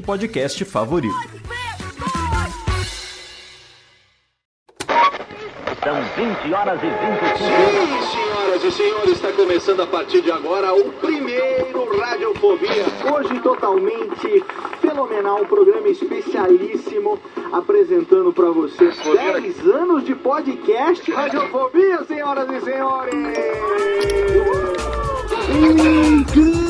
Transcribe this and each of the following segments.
podcast favorito. São 20 horas e 25 Sim, senhoras e senhores, está começando a partir de agora o primeiro Radiofobia. Hoje totalmente fenomenal, um programa especialíssimo apresentando para vocês 10 anos de podcast Radiofobia, senhoras e senhores. Incrível,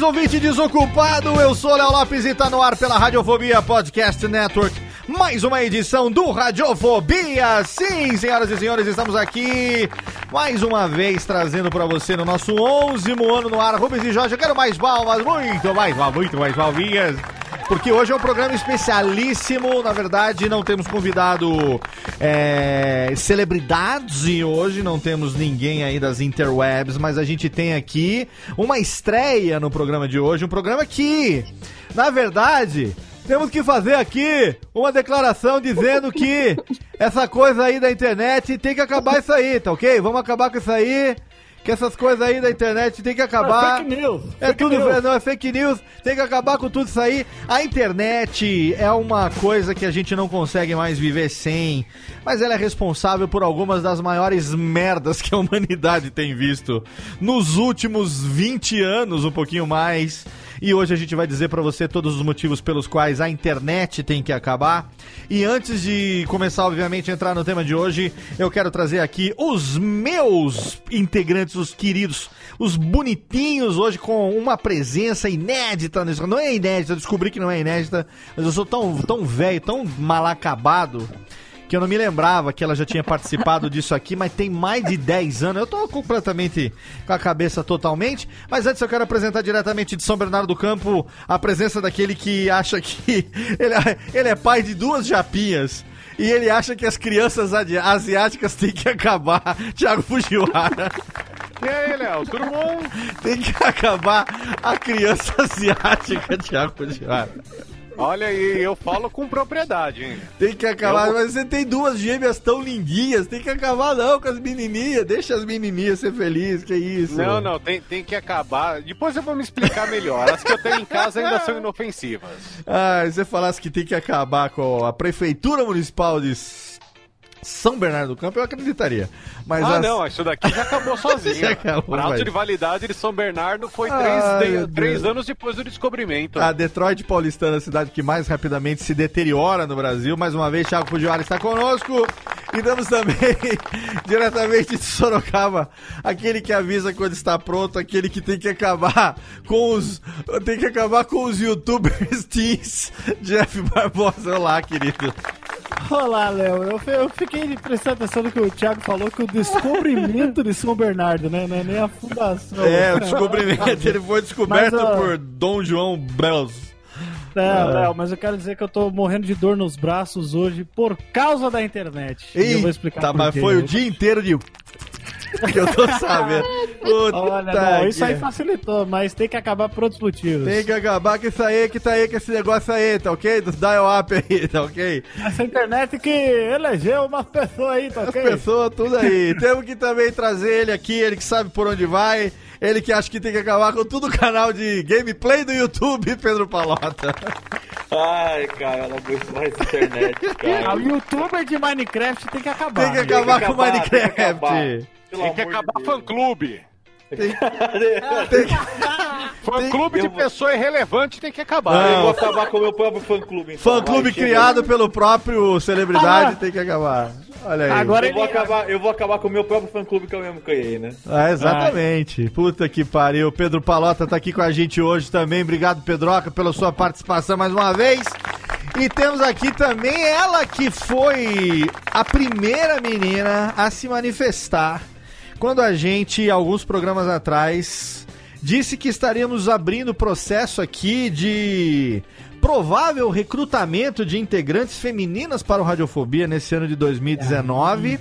Saudações, ouvinte desocupado! Eu sou Léo Lopes e tá no ar pela Radiofobia Podcast Network. Mais uma edição do Radiofobia! Sim, senhoras e senhores, estamos aqui mais uma vez trazendo pra você no nosso 11 ano no ar. Rubens e Jorge, eu quero mais palmas, muito mais palmas, muito mais palminhas. Porque hoje é um programa especialíssimo. Na verdade, não temos convidado é, celebridades e hoje não temos ninguém aí das interwebs, mas a gente tem aqui uma estreia no programa de hoje. Um programa que, na verdade, temos que fazer aqui uma declaração dizendo que essa coisa aí da internet tem que acabar isso aí, tá ok? Vamos acabar com isso aí. Que essas coisas aí da internet tem que acabar. fake news, É fake tudo, news. não é fake news. Tem que acabar com tudo isso aí. A internet é uma coisa que a gente não consegue mais viver sem, mas ela é responsável por algumas das maiores merdas que a humanidade tem visto nos últimos 20 anos, um pouquinho mais. E hoje a gente vai dizer pra você todos os motivos pelos quais a internet tem que acabar. E antes de começar, obviamente, a entrar no tema de hoje, eu quero trazer aqui os meus integrantes, os queridos, os bonitinhos, hoje com uma presença inédita. Não é inédita, descobri que não é inédita, mas eu sou tão, tão velho, tão mal acabado. Que eu não me lembrava que ela já tinha participado disso aqui, mas tem mais de 10 anos. Eu tô completamente com a cabeça totalmente. Mas antes eu quero apresentar diretamente de São Bernardo do Campo a presença daquele que acha que ele, é- ele é pai de duas japinhas. E ele acha que as crianças asiáticas têm que acabar. Thiago Fujiwara. E aí, Léo, tudo bom? Tem que acabar a criança asiática, Thiago Fujiwara. Olha aí, eu falo com propriedade, hein? Tem que acabar, Eu mas você tem duas gêmeas tão lindinhas, tem que acabar não com as menininhas, deixa as menininhas ser felizes, que isso. Não, não, tem, tem que acabar. Depois eu vou me explicar melhor. As que eu tenho em casa ainda são inofensivas. Ah, se você falasse que tem que acabar com a Prefeitura Municipal de São Bernardo do Campo, eu acreditaria. Mas ah, as- não, isso daqui já acabou sozinho. Já acabou, Prazo vai. de validade de São Bernardo foi Ai, três, de- três anos depois do descobrimento. A Detroit Paulistana, a cidade que mais rapidamente se deteriora no Brasil. Mais uma vez, Thiago Fujiwara está conosco. E damos também, diretamente de Sorocaba, aquele que avisa quando está pronto, aquele que tem que acabar com os. Tem que acabar com os youtubers teens. Jeff Barbosa, olá, querido. Olá, Léo. Eu, eu fiquei prestando atenção no que o Thiago falou, que o descobrimento de São Bernardo, né? Não é nem a fundação. É, o descobrimento, ele foi descoberto Mas, ó, por Dom João Bros. É, Léo, mas eu quero dizer que eu tô morrendo de dor nos braços hoje por causa da internet. E eu vou explicar Tá, mas foi o dia inteiro de. Que eu tô sabendo. Puta Olha, não, isso aí que- facilitou, mas tem que acabar por outros motivos. Tem que acabar com isso aí, que tá aí, com esse negócio aí, tá ok? Dos dial-up aí, tá ok? Essa internet que elegeu umas pessoas aí, tá As ok? pessoas, tudo aí. Temos que também trazer ele aqui, ele que sabe por onde vai. Ele que acha que tem que acabar com todo o canal de gameplay do YouTube, Pedro Palota. Ai, cara, não aguento mais internet, Ah, cara. o youtuber de Minecraft tem que acabar. Tem que acabar com o acabar, tem que Minecraft. Pelo Tem que de acabar Deus. fã-clube. Tem Fã-clube de pessoa irrelevante tem que acabar. Não. Eu vou acabar com o meu próprio fã-clube. Então. Fã-clube criado pelo próprio celebridade Ah. tem que acabar. Olha aí. Agora Eu vou, ele- acabar, eu vou acabar com o meu próprio fã-clube que eu mesmo criei, né? Ah, exatamente. Puta que pariu. Pedro Palota tá aqui com a gente hoje também. Obrigado, Pedroca, pela sua participação mais uma vez. E temos aqui também ela que foi a primeira menina a se manifestar quando a gente, alguns programas atrás, disse que estaríamos abrindo processo aqui de provável recrutamento de integrantes femininas para o Radiofobia nesse ano de 2019.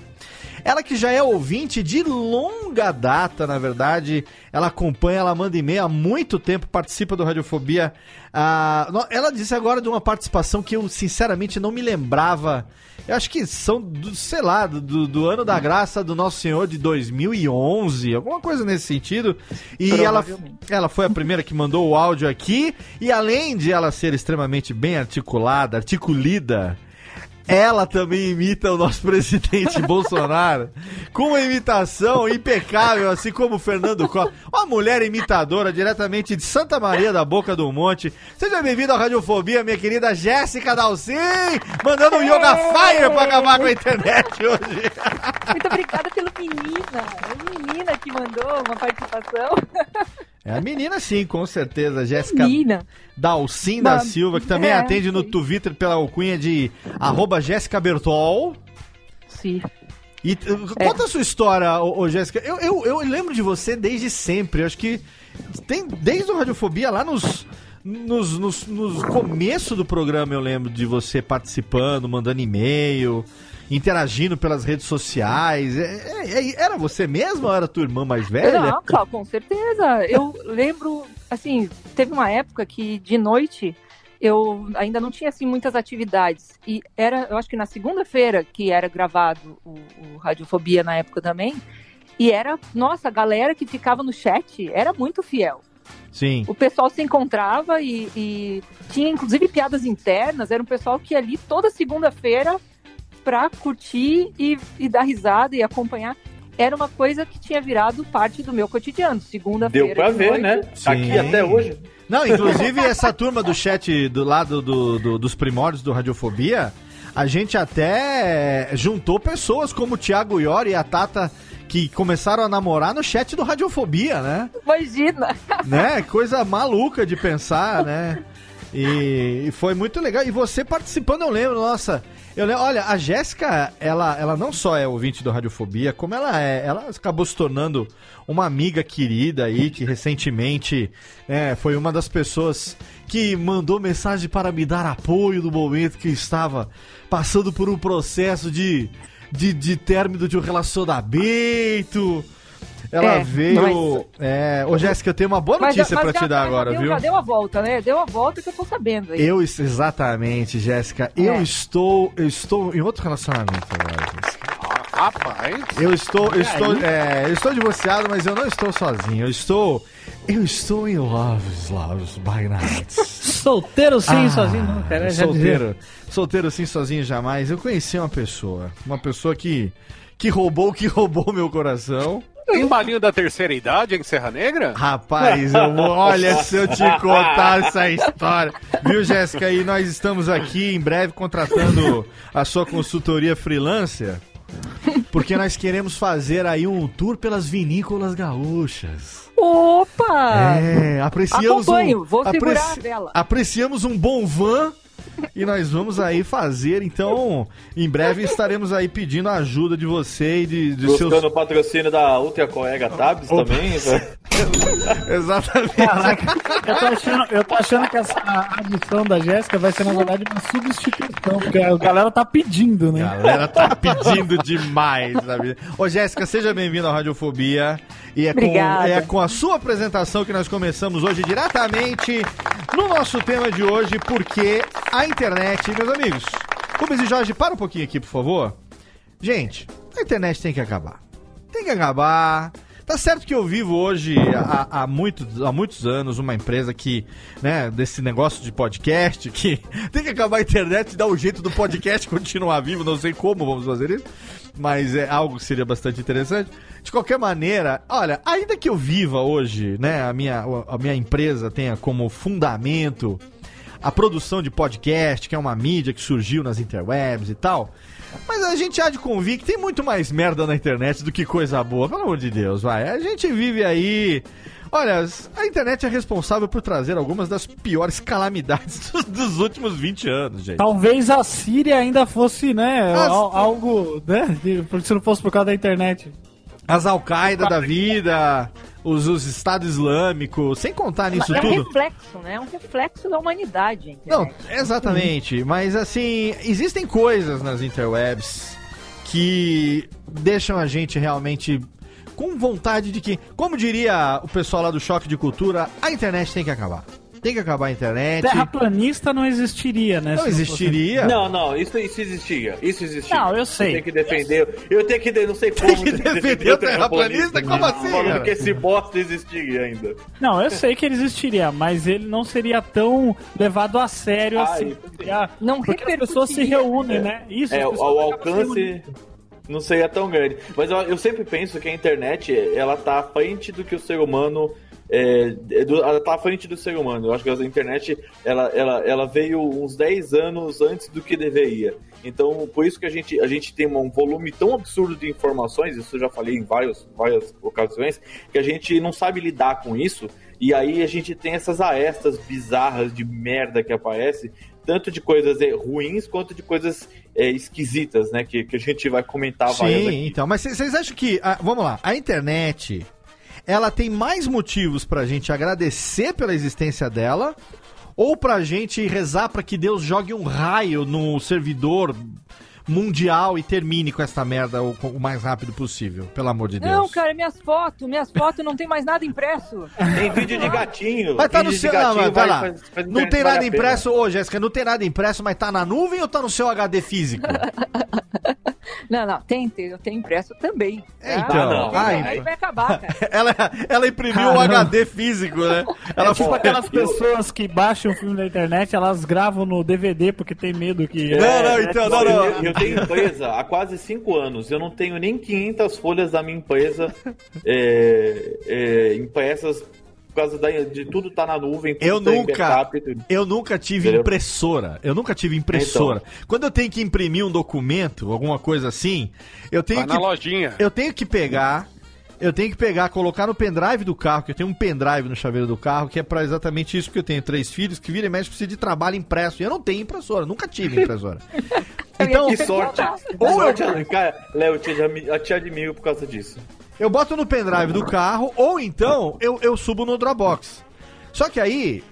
Ela que já é ouvinte de longa data, na verdade. Ela acompanha, ela manda e-mail há muito tempo, participa do Radiofobia. Ah, ela disse agora de uma participação que eu, sinceramente, não me lembrava. Eu acho que são, do, sei lá, do, do ano da graça do Nosso Senhor de 2011, alguma coisa nesse sentido. E ela, ela foi a primeira que mandou o áudio aqui. E além de ela ser extremamente bem articulada, articulida, ela também imita o nosso presidente Bolsonaro com uma imitação impecável, assim como o Fernando Costa. Uma mulher imitadora diretamente de Santa Maria da Boca do Monte. Seja bem-vindo à Radiofobia, minha querida Jéssica Dalcin, mandando um Yoga Fire pra acabar com a internet hoje. Muito obrigada pelo menina. É menina que mandou uma participação. É a menina, sim, com certeza. Jéssica Menina. Dalcin da Silva, que também é, atende no Twitter pela alcunha de arroba Jéssica Bertol. Sim. E uh, conta a sua história, ô, ô, Jéssica. Eu, eu, eu lembro de você desde sempre. Eu acho que tem desde o Radiofobia lá nos. Nos, nos, nos começo do programa eu lembro de você participando, mandando e-mail, interagindo pelas redes sociais. É- é- é- era você mesmo ou era tua irmã mais velha? Não, claro, com certeza. Eu lembro, assim, teve uma época que de noite eu ainda não tinha assim muitas atividades e era, eu acho que na segunda-feira que era gravado o, o Radiofobia na época também e era, nossa, a galera que ficava no chat era muito fiel. Sim. O pessoal se encontrava e, e tinha inclusive piadas internas. Era um pessoal que ali toda segunda-feira pra curtir e, e dar risada e acompanhar. Era uma coisa que tinha virado parte do meu cotidiano. Segunda-feira. Deu pra de ver, noite. né? Sim. Aqui até hoje. Não, inclusive essa turma do chat do lado do, do- dos primórdios do Radiofobia, a gente até juntou pessoas como o Thiago Iori e a Tata que começaram a namorar no chat do Radiofobia, né? Imagina! né? Coisa maluca de pensar, né? E, e foi muito legal. E você participando, eu lembro, nossa. Eu olha, a Jéssica, ela, ela não só é ouvinte do Radiofobia, como ela é, ela acabou se tornando uma amiga querida aí, que recentemente é, foi uma das pessoas que mandou mensagem para me dar apoio no momento que estava passando por um processo de, de, de término de um relacionamento. Ela É, veio. É... Ô, Jéssica, eu tenho uma boa Mas- notícia mas pra já- te dar já agora, deu, viu? Já deu a volta, né? Deu a volta que eu tô sabendo aí. Eu, exatamente, Jéssica. Eu É. estou. Eu estou em outro relacionamento agora, Jéssica. Rapaz. Eu estou. Eu estou, é, eu estou divorciado, mas eu não estou sozinho. Eu estou. Eu estou em Loves, Loves by Night. Solteiro sim, Ah, sozinho não, cara. solteiro. Solteiro sim, sozinho jamais. Eu conheci uma pessoa. Uma pessoa que. Que roubou, que roubou meu coração. Tem balinho da terceira idade em Serra Negra? Rapaz, eu vou, olha se eu te contar essa história. Viu, Jéssica? E nós estamos aqui em breve contratando a sua consultoria freelancer. Porque nós queremos fazer aí um tour pelas vinícolas gaúchas. Opa! É, apreciamos Acompanho, um, vou segurar apreci- a vela. Apreciamos um bom van e nós vamos aí fazer. Então, em breve estaremos aí pedindo a ajuda de você e de, de Buscando seus o patrocínio da Ultra Colega Tabs também. né? Exatamente. Caraca, eu tô achando, eu tô achando que essa adição da Jéssica vai ser, na verdade, uma substituição, porque a galera tá pedindo, né? A galera tá pedindo demais, sabe? Ô, Jéssica, seja bem-vinda ao Radiofobia. E é com, Obrigada. é com a sua apresentação que nós começamos hoje diretamente no nosso tema de hoje, porque a internet, meus amigos. Rubens e Jorge, para um pouquinho aqui, por favor. Gente, a internet tem que acabar. Tem que acabar. Tá certo que eu vivo hoje há, há, muitos, há muitos anos uma empresa que, né, desse negócio de podcast, que tem que acabar a internet e dar o jeito do podcast continuar vivo, não sei como vamos fazer isso. mas é algo que seria bastante interessante. De qualquer maneira, olha, ainda que eu viva hoje, né, a minha, a minha empresa tenha como fundamento a produção de podcast, que é uma mídia que surgiu nas interwebs e tal. Mas a gente há de convir que tem muito mais merda na internet do que coisa boa, pelo amor de Deus, vai. A gente vive aí. Olha, a internet é responsável por trazer algumas das piores calamidades dos, dos últimos 20 anos, gente. Talvez a Síria ainda fosse, né, al- algo, né, se não fosse por causa da internet. As Al-Qaeda da vida, os, os Estado Islâmico, sem contar nisso é um tudo. reflexo, né? É um reflexo da humanidade. Não, exatamente. Mas assim, existem coisas nas interwebs que deixam a gente realmente com vontade de que, como diria o pessoal lá do Choque de Cultura, a internet tem que acabar. Tem que acabar a internet. Terraplanista não existiria, né? Não existiria. Não, não, isso, isso existia. Isso existia. Não, eu sei. Eu tenho que defender. Eu tenho que, não sei como. que defender o terraplanista? Como assim, Falando cara? que esse bosta existia ainda. Não, eu sei que ele existiria, mas ele não seria tão levado a sério Ah, assim. Não porque as pessoas se reúnem, né? Isso, É, o, alcance não seria tão grande. Mas eu, eu sempre penso que a internet, ela tá à frente do que o ser humano. É, é do- ela tá à frente do ser humano. Eu acho que a internet ela, ela, ela veio uns 10 anos antes do que deveria. Então, por isso que a gente, a gente tem um volume tão absurdo de informações, isso eu já falei em vários, várias ocasiões, que a gente não sabe lidar com isso. E aí a gente tem essas arestas bizarras de merda que aparece, tanto de coisas eh, ruins quanto de coisas eh, esquisitas, né? Que, que a gente vai comentar várias Sim, então, mas vocês acham que. ah, vamos lá, a internet ela tem mais motivos pra gente agradecer pela existência dela ou pra gente rezar pra que Deus jogue um raio no servidor mundial e termine com essa merda o, o mais rápido possível, pelo amor de Deus. Não, cara, minhas fotos, minhas fotos não tem mais nada impresso. Tem vídeo de gatinho. Mas tá no seu. Não, gatinho mas vai vale- lá. faz- faz não tem nada a impresso, ô Jéssica, não tem nada impresso, mas tá na nuvem ou tá no seu HD físico? Não, não, tem, tem, eu tenho impresso também. É, tá? então. não. Ah, Aí então. vai acabar, cara. ela, ela imprimiu um HD físico, né? Ela É tipo foi- aquelas pessoas que baixam o filme na internet, elas gravam no DVD porque tem medo que. Não, não, então, não, não. Eu, eu tenho empresa há quase 5 anos. Eu não tenho nem 500 folhas da minha empresa é, é, impressas por causa da, de tudo tá na nuvem. tudo Eu tá nunca, backup e eu nunca tive Entendeu? impressora. Eu nunca tive impressora. Quando eu tenho que imprimir um documento, alguma coisa assim, eu tenho Vai que na lojinha. eu tenho que pegar, eu tenho que pegar, colocar no pendrive do carro, que eu tenho um pendrive no chaveiro do carro, que é pra exatamente isso que eu tenho três filhos que vira e mexe precisa de trabalho impresso. E eu não tenho impressora, nunca tive impressora. Então, Que sorte. Ou eu-. Cara, Léo, eu te, admi- eu te admiro por causa disso. Eu boto no pendrive do carro, ou então eu, eu subo no Dropbox. Só que aí,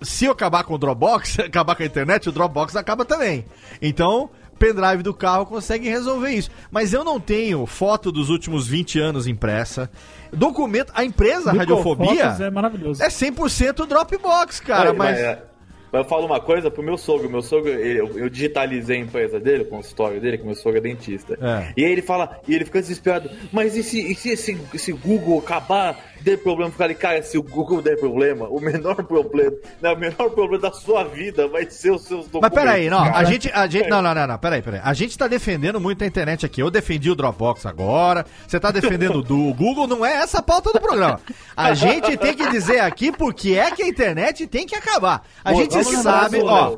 se eu acabar com o Dropbox, acabar com a internet, o Dropbox acaba também. Então, pendrive do carro consegue resolver isso. Mas eu não tenho foto dos últimos 20 anos impressa. Documento, a empresa Radiofobia É maravilhoso. é 100% Dropbox, cara, Olha, mas... é, mas eu falo uma coisa pro meu sogro. Meu sogro, ele- eu, eu digitalizei a empresa dele, o consultório dele, que meu sogro é dentista. É. E aí ele fala, e ele fica desesperado, mas e se, e se esse, esse Google acabar, der problema? Eu falei, cara, se o Google der problema, o menor problema, não, o menor problema da sua vida vai ser os seus documentos. Mas peraí, não, a cara. gente, a gente, não, não, não, não, peraí, peraí. A gente tá defendendo muito a internet aqui. Eu defendi o Dropbox agora, você tá defendendo o do Google, não é essa a pauta do programa. A gente tem que dizer aqui porque é que a internet tem que acabar. A Pô, gente sabe, ó,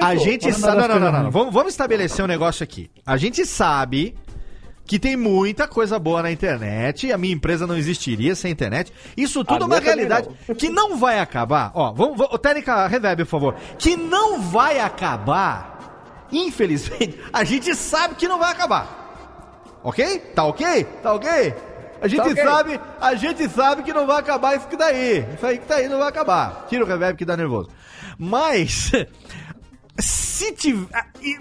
a gente sabe, não, não, não, não. Vamos, vamos estabelecer um negócio aqui. A gente sabe que tem muita coisa boa na internet, a minha empresa não existiria sem internet. Isso tudo é uma realidade que não vai acabar. Ó, vamos, vamos técnica reverb, por favor. Que não vai acabar. Infelizmente, a gente sabe que não vai acabar. OK? Tá OK? Tá OK? A gente ok. sabe, a gente sabe que não vai acabar isso que daí. Isso aí que tá aí não vai acabar. Tira o reverb que dá nervoso. Mas se tiver,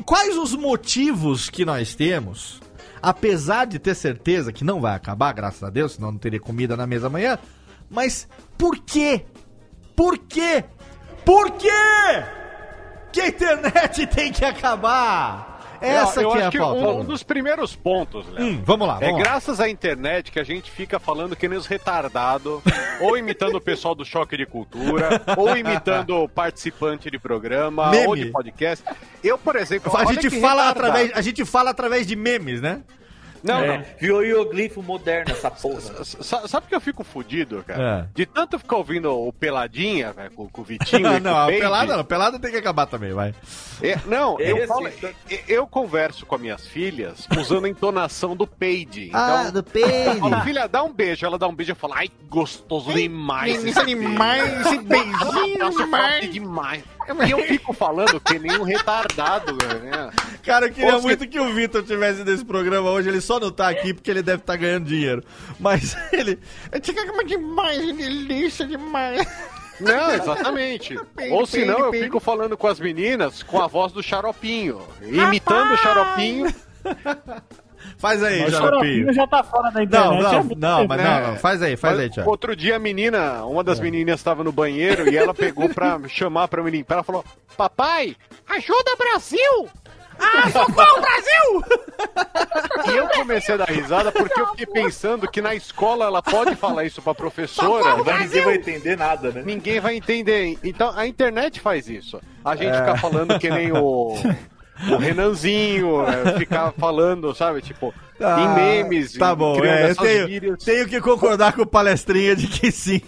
quais os motivos que nós temos, apesar de ter certeza que não vai acabar, graças a Deus, senão não teria comida na mesa amanhã, mas por quê? Por quê? Por quê? Que a internet tem que acabar? Essa eu que é acho a que um, um dos primeiros pontos, Léo. Hum, vamos lá, É vamos lá. graças à internet que a gente fica falando que nem os retardados, ou imitando o pessoal do Choque de Cultura, ou imitando o participante de programa, Meme. ou de podcast. Eu, por exemplo, A gente fala retardado. através, a gente fala através de memes, né? Não, É, não. Virou hieroglifo moderno essa porra. Sa- Sabe que eu fico fudido, cara? É. De tanto ficar ouvindo o Peladinha, velho, com, com o Vitinho. com não, o pelada não. Pelada tem que acabar também, vai. É, não, eu, Esse, falo- então- eu, eu converso com as minhas filhas usando a entonação do Peide. Então, Ah, do eu peide. falo, filha, dá um beijo. Ela dá um beijo e eu falo, ai, gostoso demais. Isso é demais, esse beijinho Nossa, demais. demais. E eu fico falando que nem um retardado, né? Cara, eu queria Ou muito que o Vitor tivesse nesse programa hoje. Ele só não tá aqui porque ele deve estar ganhando dinheiro. Mas ele. Fica demais, delícia demais. Não, exatamente. Ou senão eu fico falando com as meninas com a voz do xaropinho. Imitando o xaropinho. Faz aí, Xaropinho. Xaropinho já tá fora da Não, internet. não, é não, tempo. mas né? não, não. Faz aí, faz aí, Thiago. Outro dia a menina, uma das menininhas estava no banheiro e ela pegou pra chamar pra me limpar. Ela falou: Papai, ajuda Brasil! Ah, socorro, Brasil! E eu comecei a dar risada porque eu fiquei pensando que na escola ela pode falar isso pra professora. Mas ninguém vai entender nada, né? Ninguém vai entender. Então a internet faz isso. A gente fica falando que nem o, o Renanzinho, é, ficar falando, sabe, tipo, em memes. Tá em- bom, é, eu tenho, tenho que concordar com o palestrinha de que sim,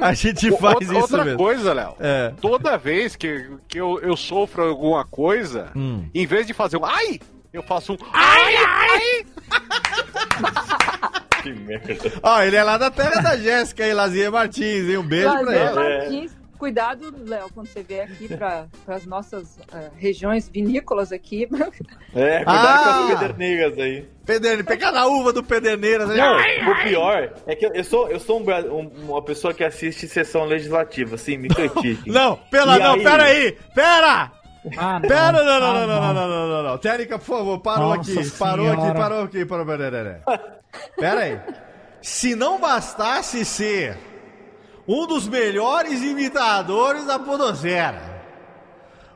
a gente faz Outra, isso outra mesmo. coisa, Léo. É. Toda vez que, que eu, eu sofro alguma coisa, Hum. em vez de fazer um ai, eu faço um ai, ai. Que merda. Ó, ele é lá da terra da Jéssica e Lazier Martins, hein? Um beijo pra Lazer ele. Martins, cuidado, Léo, quando você vier aqui para as nossas eh, regiões vinícolas aqui. É, cuidado Ah! com as pederneiras aí. Pederne, pegar na uva do Pederneiras. né? Não, o pior é que eu, sou, eu sou um um- uma pessoa que assiste sessão legislativa, assim, me critique. Não, pela, E não, aí? pera aí, pera! Ah, não. Pera, não, não, Ah, não, não, não, não, não, não, não. Técnica, por favor, parou Nossa aqui, parou aqui, parou aqui, parou, pera, pera. Pera aí. Se não bastasse ser um dos melhores imitadores da Podosfera,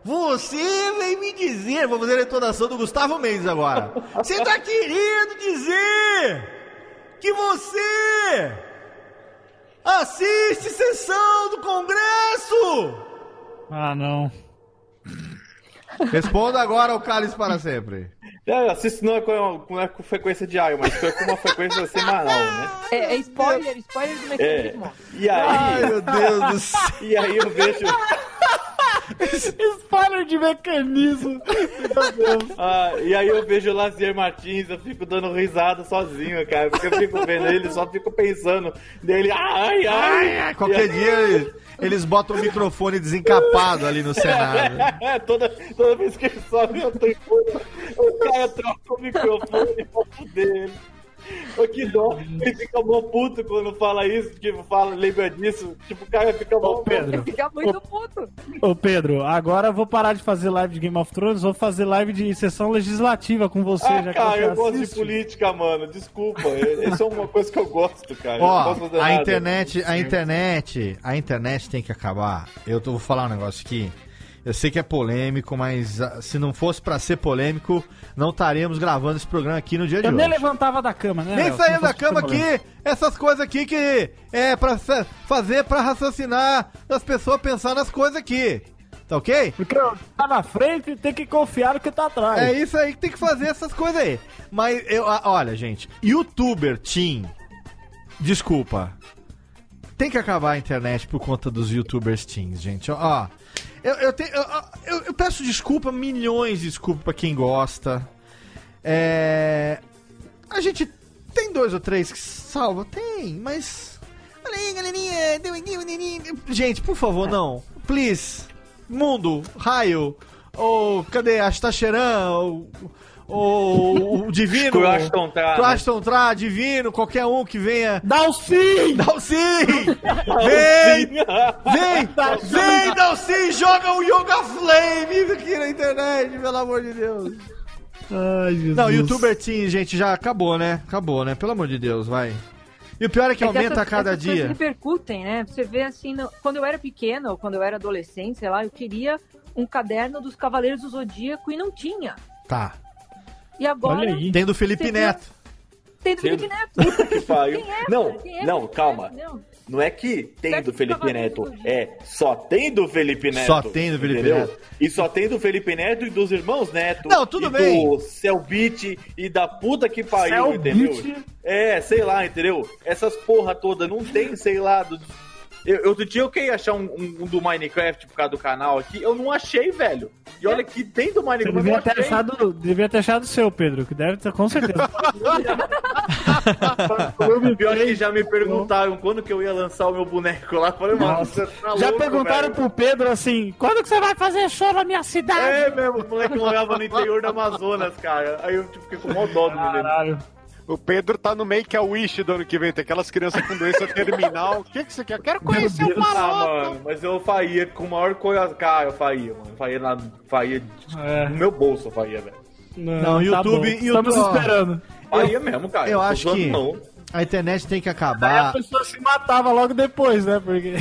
você vem me dizer, vou fazer a entonação do Gustavo Mendes agora. Você tá querendo dizer que você assiste sessão do Congresso? Ah, não. Responda agora ao Cálice para sempre. É, eu assisto não é, com, não é com frequência diária, mas é com uma frequência semanal, né? É, é spoiler, spoiler do É. mecanismo. E aí, Ai, meu Deus do céu. e aí eu vejo. Spoiler de mecanismo. Meu Deus. Ah, e aí eu vejo o Lazier Martins, eu fico dando risada sozinho, cara. Porque eu fico vendo ele, só fico pensando dele, ai, ai. Ai, qualquer dia eles, botam o microfone desencapado ali no cenário. É, toda, toda vez que ele sobe eu tô o cara troca o microfone pra fuder ele. Ô, que dó, ele fica mó puto quando fala isso, tipo, fala, lembra disso, tipo, o cara fica mó Ô, Pedro. Fica muito puto. Ô, Pedro, agora eu vou parar de fazer live de Game of Thrones, vou fazer live de sessão legislativa com você, Ah, já cara, que eu você gosto de assiste. política, mano. Desculpa. Isso é uma coisa que eu gosto, cara. eu não Ó, posso fazer a nada. internet, a internet, a internet tem que acabar. Eu tô, vou falar um negócio aqui. Eu sei que é polêmico, mas ah, se não fosse pra ser polêmico, não estaríamos gravando esse programa aqui no dia de Eu hoje. nem levantava da cama, né? Nem saía da cama aqui, essas coisas aqui que é pra sa- fazer pra raciocinar, as pessoas pensar nas coisas aqui. Tá ok? Porque eu tá na frente e tem que confiar no que tá atrás. É isso aí que tem que fazer essas coisas aí. Mas eu, ah, olha, gente, youtuber Team, desculpa. Tem que acabar a internet por conta dos youtubers teens, gente. Ó, eu, eu, tenho- eu, eu- peço desculpa, milhões de desculpas pra quem gosta. É, a gente tem dois ou três que salva? Tem, mas. Olha aí, galerinha. deu- Gente, por favor, não. Please. Mundo, raio. Ou cadê? Astacheran? Ou, ou o Divino? Crashton Tra, né? Crashton Tra, Divino, qualquer um que venha. Dalcin! Dalcin! Vem! Vem! Vem, Dalcin! Joga o Yoga Flame aqui na internet, pelo amor de Deus. Ai, Jesus. Não, youtuber Team, gente, já acabou, né? Acabou, né? Pelo amor de Deus, vai. E o pior é que É que aumenta essas- a cada essas coisas dia. repercutem, né? Você vê assim, no- quando eu era pequena, ou quando eu era adolescente, sei lá, eu queria um caderno dos Cavaleiros do Zodíaco e não tinha. Tá. E agora Olha aí. Tem do Felipe vê- Neto. tem do Tem- Felipe Neto. Que pariu. Quem é, não, é não, calma. Não. Não é que tem do Felipe Neto, é só tem do Felipe Neto. Só tem do Felipe entendeu? Neto. E só tem do Felipe Neto e dos irmãos Neto. Não, tudo e bem. Do Cellbit e da puta que pariu, Cellbit? entendeu? É, sei lá, entendeu? Essas porra toda não tem, sei lá, do... Eu, outro dia eu queria achar um, um- um do Minecraft por causa do canal aqui, eu não achei, velho. E olha que tem do Você Minecraft, eu devia ter, achado, devia ter achado o seu, Pedro, que deve ter, com certeza. Pior que já me perguntaram quando que eu ia lançar o meu boneco lá. Falei, mano, você tá Já louco, perguntaram velho. pro Pedro assim: quando que você vai fazer show na minha cidade? É mesmo, o moleque morava no interior do Amazonas, cara. Aí eu tipo, fiquei com mó dó do menino. Caralho. O Pedro tá no Make a Wish do ano que vem. Tem aquelas crianças com doença terminal. O que, que você quer? Eu quero conhecer o Ah, Maroto. mano, mas eu faria com o maior coisa. Cara, eu faria, mano. Eu faria, na, faria É. no meu bolso, eu faria, velho. Não, Não, tá YouTube- bom. YouTube- Estamos ó. esperando. Faria mesmo, cara. eu Tô acho que- Não. A internet tem que Aí a acabar. pessoa se matava logo depois, né? Porque.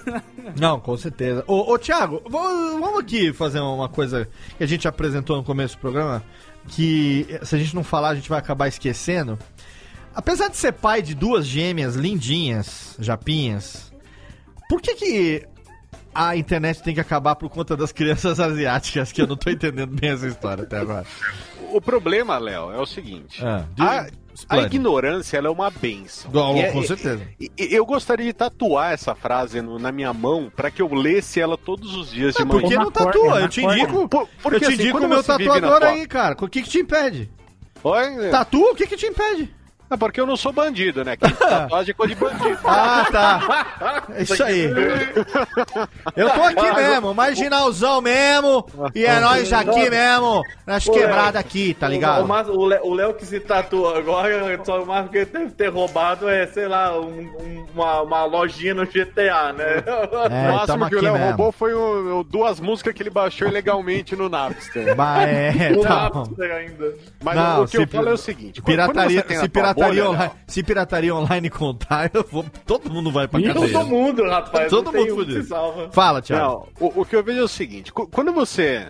Não, com certeza. Ô, ô Thiago, vamos aqui fazer uma coisa que a gente apresentou no começo do programa, que se a gente não falar, a gente vai acabar esquecendo. Apesar de ser pai de duas gêmeas lindinhas, japinhas, por que que a internet tem que acabar por conta das crianças asiáticas? Que eu não tô entendendo bem essa história até agora. O problema, Léo, é o seguinte. Ah, a, a ignorância ela é uma benção. É- com certeza. Eu gostaria de tatuar essa frase no- na minha mão pra que eu lesse ela todos os dias de Mas por manhã. que não tatua? Eu te indico. Por- porque eu te assim, indico o meu tatuador tua- aí, cara. O que que te impede? Oi? Tatua, o que que te impede? É porque eu não sou bandido, né? Que tatuagem é coisa de bandido. Ah, tá. É isso aí. Eu tô aqui mesmo, marginalzão mesmo. E é nós aqui mesmo, nas Ô, quebradas aqui, tá ligado? O Léo- o Léo que se tatuou agora, só o máximo que ele deve ter roubado é, sei lá, um- um- uma, uma lojinha no GTA, né? É, o máximo que o Léo mesmo. roubou foi o- o- duas músicas que ele baixou ilegalmente no Napster. Mas é, tá. Napster ainda. Mas Não, o que eu falo é o seguinte: Pirataria, você tem se tua pirataria bolha, online, se pirataria online contar, eu vou, todo mundo vai pra cadeia. Todo mundo, rapaz. Todo mundo um fudido. se salva. Fala, Thiago. Não, o, o que eu vejo é o seguinte: quando você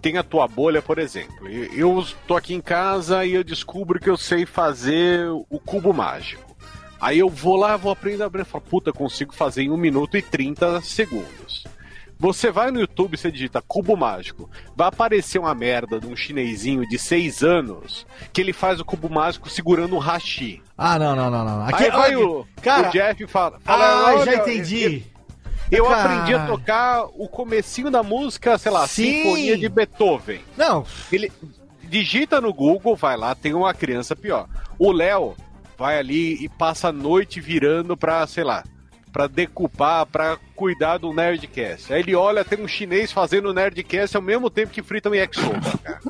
tem a tua bolha, por exemplo, eu, eu tô aqui em casa e eu descubro que eu sei fazer o cubo mágico. Aí eu vou lá, vou aprender a abrir e falo, puta, consigo fazer em 1 minuto e 30 segundos. Você vai no YouTube, você digita cubo mágico, vai aparecer uma merda de um chinesinho de 6 anos que ele faz o cubo mágico segurando um hashi. Ah, não, não, não, não. Aqui, Aí vai o, cara, o Jeff e fala, fala ah, "Olha, já entendi. Eu Cara. aprendi a tocar o comecinho da música, sei lá, Sim. Sinfonia de Beethoven. Não, Ele digita no Google, vai lá, tem uma criança pior. O Léo vai ali e passa a noite virando pra, sei lá, pra decupar, pra cuidar do Nerdcast. Aí ele olha, tem um chinês fazendo Nerdcast ao mesmo tempo que frita um yakisoba, cara.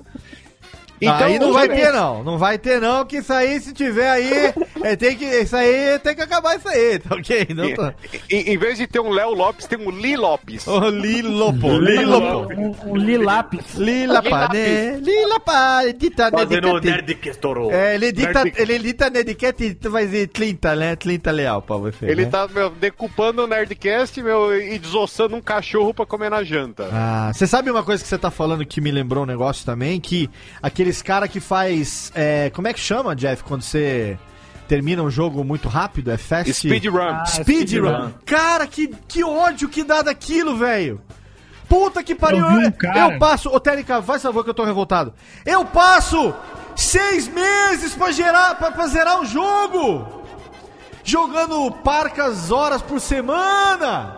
Aí não vai ter não, não vai ter não, que isso aí se tiver aí, é, tem que, isso aí tem que acabar isso aí, tá ok? Não tá... Em, em vez de ter um Léo Lopes, tem um Li Lopes. Ô, Lilopo, Lilopo. Um, um lilápis. Lila pane, lila pane, dita Fazendo o. Nerd que estourou. É, ele dita, ele dita nedicate, tu vai dizer 30, né? 30 leal pra você. Ele né? tá meu, decupando o Nerdcast meu, e desossando um cachorro pra comer na janta. Ah, você sabe uma coisa que você tá falando que me lembrou um negócio também? Que aqueles cara que faz. é, como é que chama, Jeff, quando você termina um jogo muito rápido? É fast. Speedrun. Ah, Speedrun. speedrun. Cara, que, que ódio que dá daquilo, velho. Puta que pariu. Eu um eu passo. Ô, Térica, faz favor que eu tô revoltado. Eu passo seis meses pra, gerar, pra, pra zerar um jogo. Jogando parcas horas por semana.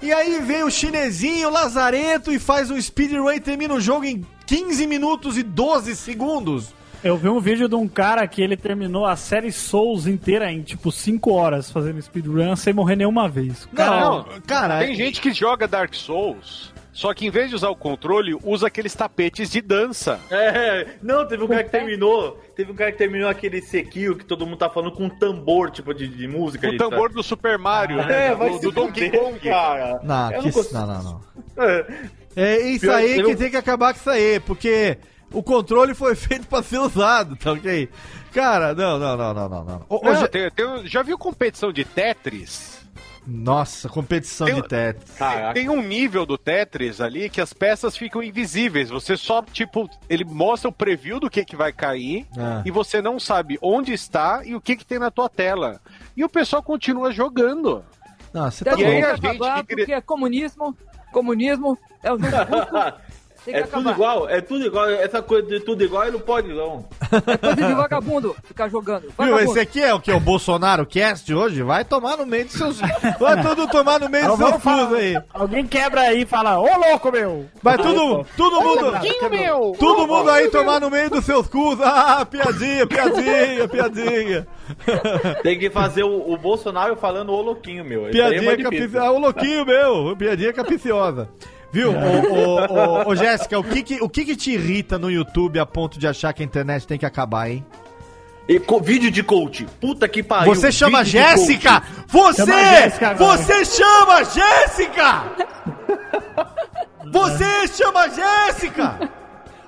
E aí vem o chinesinho, o Lazareto, e faz um speedrun e termina o jogo em 15 minutos e 12 segundos. Eu vi um vídeo de um cara que ele terminou a série Souls inteira em tipo 5 horas fazendo speedrun sem morrer nenhuma vez. Cara, Não, cara, Tem gente que joga Dark Souls, só que em vez de usar o controle, usa aqueles tapetes de dança. É, não, teve um cara que terminou. Teve um cara que terminou aquele Sekiro que todo mundo tá falando com um tambor, tipo, de, de música. O tambor do Super Mario, É, né? vai do, do Donkey Kong. cara. Não, que, não, não, não. É. É isso Pior, aí que tem que acabar com isso aí, porque o controle foi feito pra ser usado, tá ok? Cara, não, não, não, não, não, não. Ô, Não, já- tem- tem- já viu competição de Tetris? Nossa, competição Tem- de Tetris. Caraca. Tem um nível do Tetris ali que as peças ficam invisíveis. Você só, tipo, ele mostra o preview do que, que vai cair Ah. e você não sabe onde está e o que, que tem na tua tela. E o pessoal continua jogando. Não, você tá E aí Tem que a gente porque é comunismo, comunismo é o jogo. Tem que É tudo acabar. igual, é tudo igual. Essa coisa de tudo igual, ele não pode, não. É coisa de vagabundo ficar jogando. Viu, Vagabundo. esse aqui é o que? O Bolsonaro Cast hoje? Vai tomar no meio dos seus. Vai tudo tomar no meio dos seus cus aí. Alguém quebra aí e fala, ô louco, meu! Vai tudo, todo mundo. meu! Todo mundo aí tomar no meio dos seus cus. Ah, piadinha, piadinha, piadinha. Tem que fazer o, o Bolsonaro falando o louquinho, meu. É Piadinha difícil. capiciosa. Ah, o louquinho meu. Piadinha capiciosa. Viu, ô, ô, ô, ô, Jéssica, o, que, que, o que, que te irrita no YouTube a ponto de achar que a internet tem que acabar, hein? E co- vídeo de coach. Puta que pariu. Você chama Jéssica! Você! Chama Jéssica. Você chama Jéssica! Você chama Jéssica!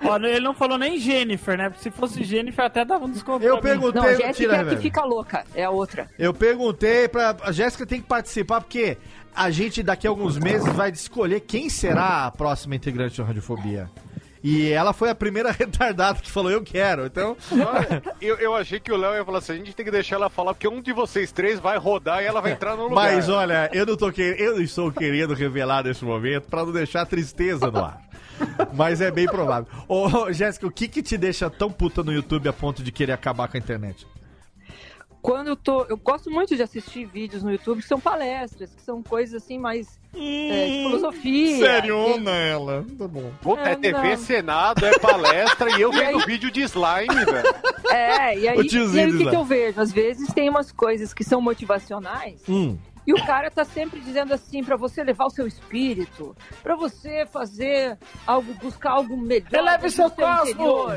Ó, ele não falou nem Jennifer, né? Porque se fosse Jennifer, até dava um desconto. Eu perguntei. Não, tira, Jéssica é que velho. fica louca, é a outra. Eu perguntei pra. A Jéssica tem que participar, porque a gente daqui a alguns meses vai escolher quem será a próxima integrante da Radiofobia. E ela foi a primeira retardada que falou, eu quero. Então. Eu, eu achei que o Léo ia falar assim: a gente tem que deixar ela falar, porque um de vocês três vai rodar e ela vai entrar no lugar. Mas olha, eu não tô querendo. Eu não estou querendo revelar nesse momento pra não deixar tristeza no ar. Mas é bem provável. Ô, Jéssica, o que que te deixa tão puta no YouTube a ponto de querer acabar com a internet? Quando eu tô. Eu gosto muito de assistir vídeos no YouTube que são palestras, que são coisas assim mais. é, de filosofia. Seriona ela. Tá bom. Puta, é É, TV, não. Senado, é palestra e eu E vendo aí? vídeo de slime, velho. É, e aí, O e aí o que, que eu vejo? Às vezes tem umas coisas que são motivacionais Hum. E o cara tá sempre dizendo assim pra você levar o seu espírito, pra você fazer algo, buscar algo melhor. Eleve do seu cosmo.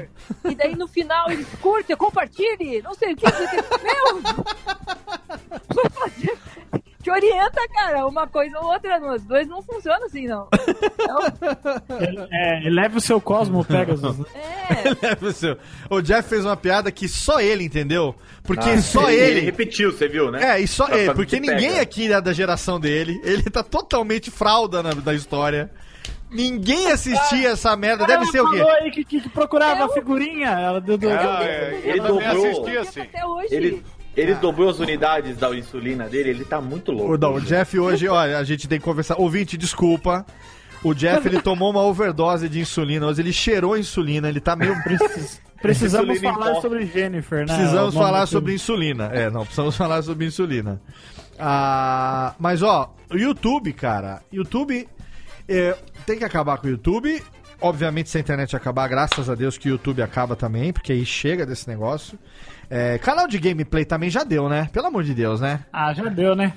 E daí no final eles curtem, compartilhe, não sei o que. Meu! Te orienta, cara, uma coisa ou outra, os dois não funcionam assim, não. Então, É, eleve o seu Cosmo, Pegasus. é, Leva o seu- O Jeff fez uma piada que só ele entendeu. Porque Ah, só ele, ele. repetiu, você viu, né? É, e só Pra- ele, porque que pega. ninguém aqui é da geração dele. Ele tá totalmente fralda na, da história. Ninguém assistia essa merda. Deve ser o quê? falou aí que, que, que procurava É a o- figurinha. Ela do, do- Ah, do- é, Ele também dobrou. assisti assim. até hoje. Ele, ele dobrou as unidades da insulina dele, ele tá muito louco. O, não, o Jeff hoje, olha, a gente tem que conversar. Ouvinte, desculpa. O Jeff, ele tomou uma overdose de insulina. Hoje ele cheirou insulina. Ele tá meio. Precis- Precisamos Insulina falar pó. sobre Jennifer, né? Precisamos nome falar sobre filme. insulina. É, não, precisamos falar sobre insulina. Ah, mas ó, o YouTube, cara, YouTube é, tem que acabar com o YouTube. Obviamente, se a internet acabar, graças a Deus que o YouTube acaba também, porque aí chega desse negócio. É, canal de gameplay também já deu, né? Pelo amor de Deus, né? Ah, já deu, né?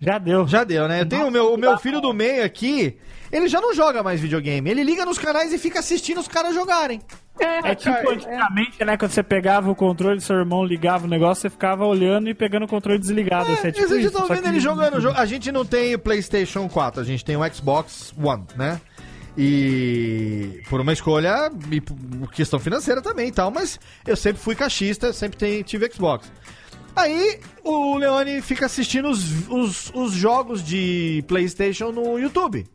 Já deu. Já deu, né? Eu tenho o meu, o meu filho do meio aqui, ele já não joga mais videogame. Ele liga nos canais e fica assistindo os caras jogarem. É tipo antigamente, né? Quando você pegava o controle, seu irmão ligava o negócio, você ficava olhando e pegando o controle desligado. assim, é tipo Mas a gente isso, tá só vendo ele jogando. jo- A gente não tem o PlayStation 4, a gente tem o Xbox One, né? E por uma escolha, e por questão financeira também e tal, mas eu sempre fui caixista, sempre tive Xbox. Aí o Leone fica assistindo os, os, os jogos de PlayStation no YouTube.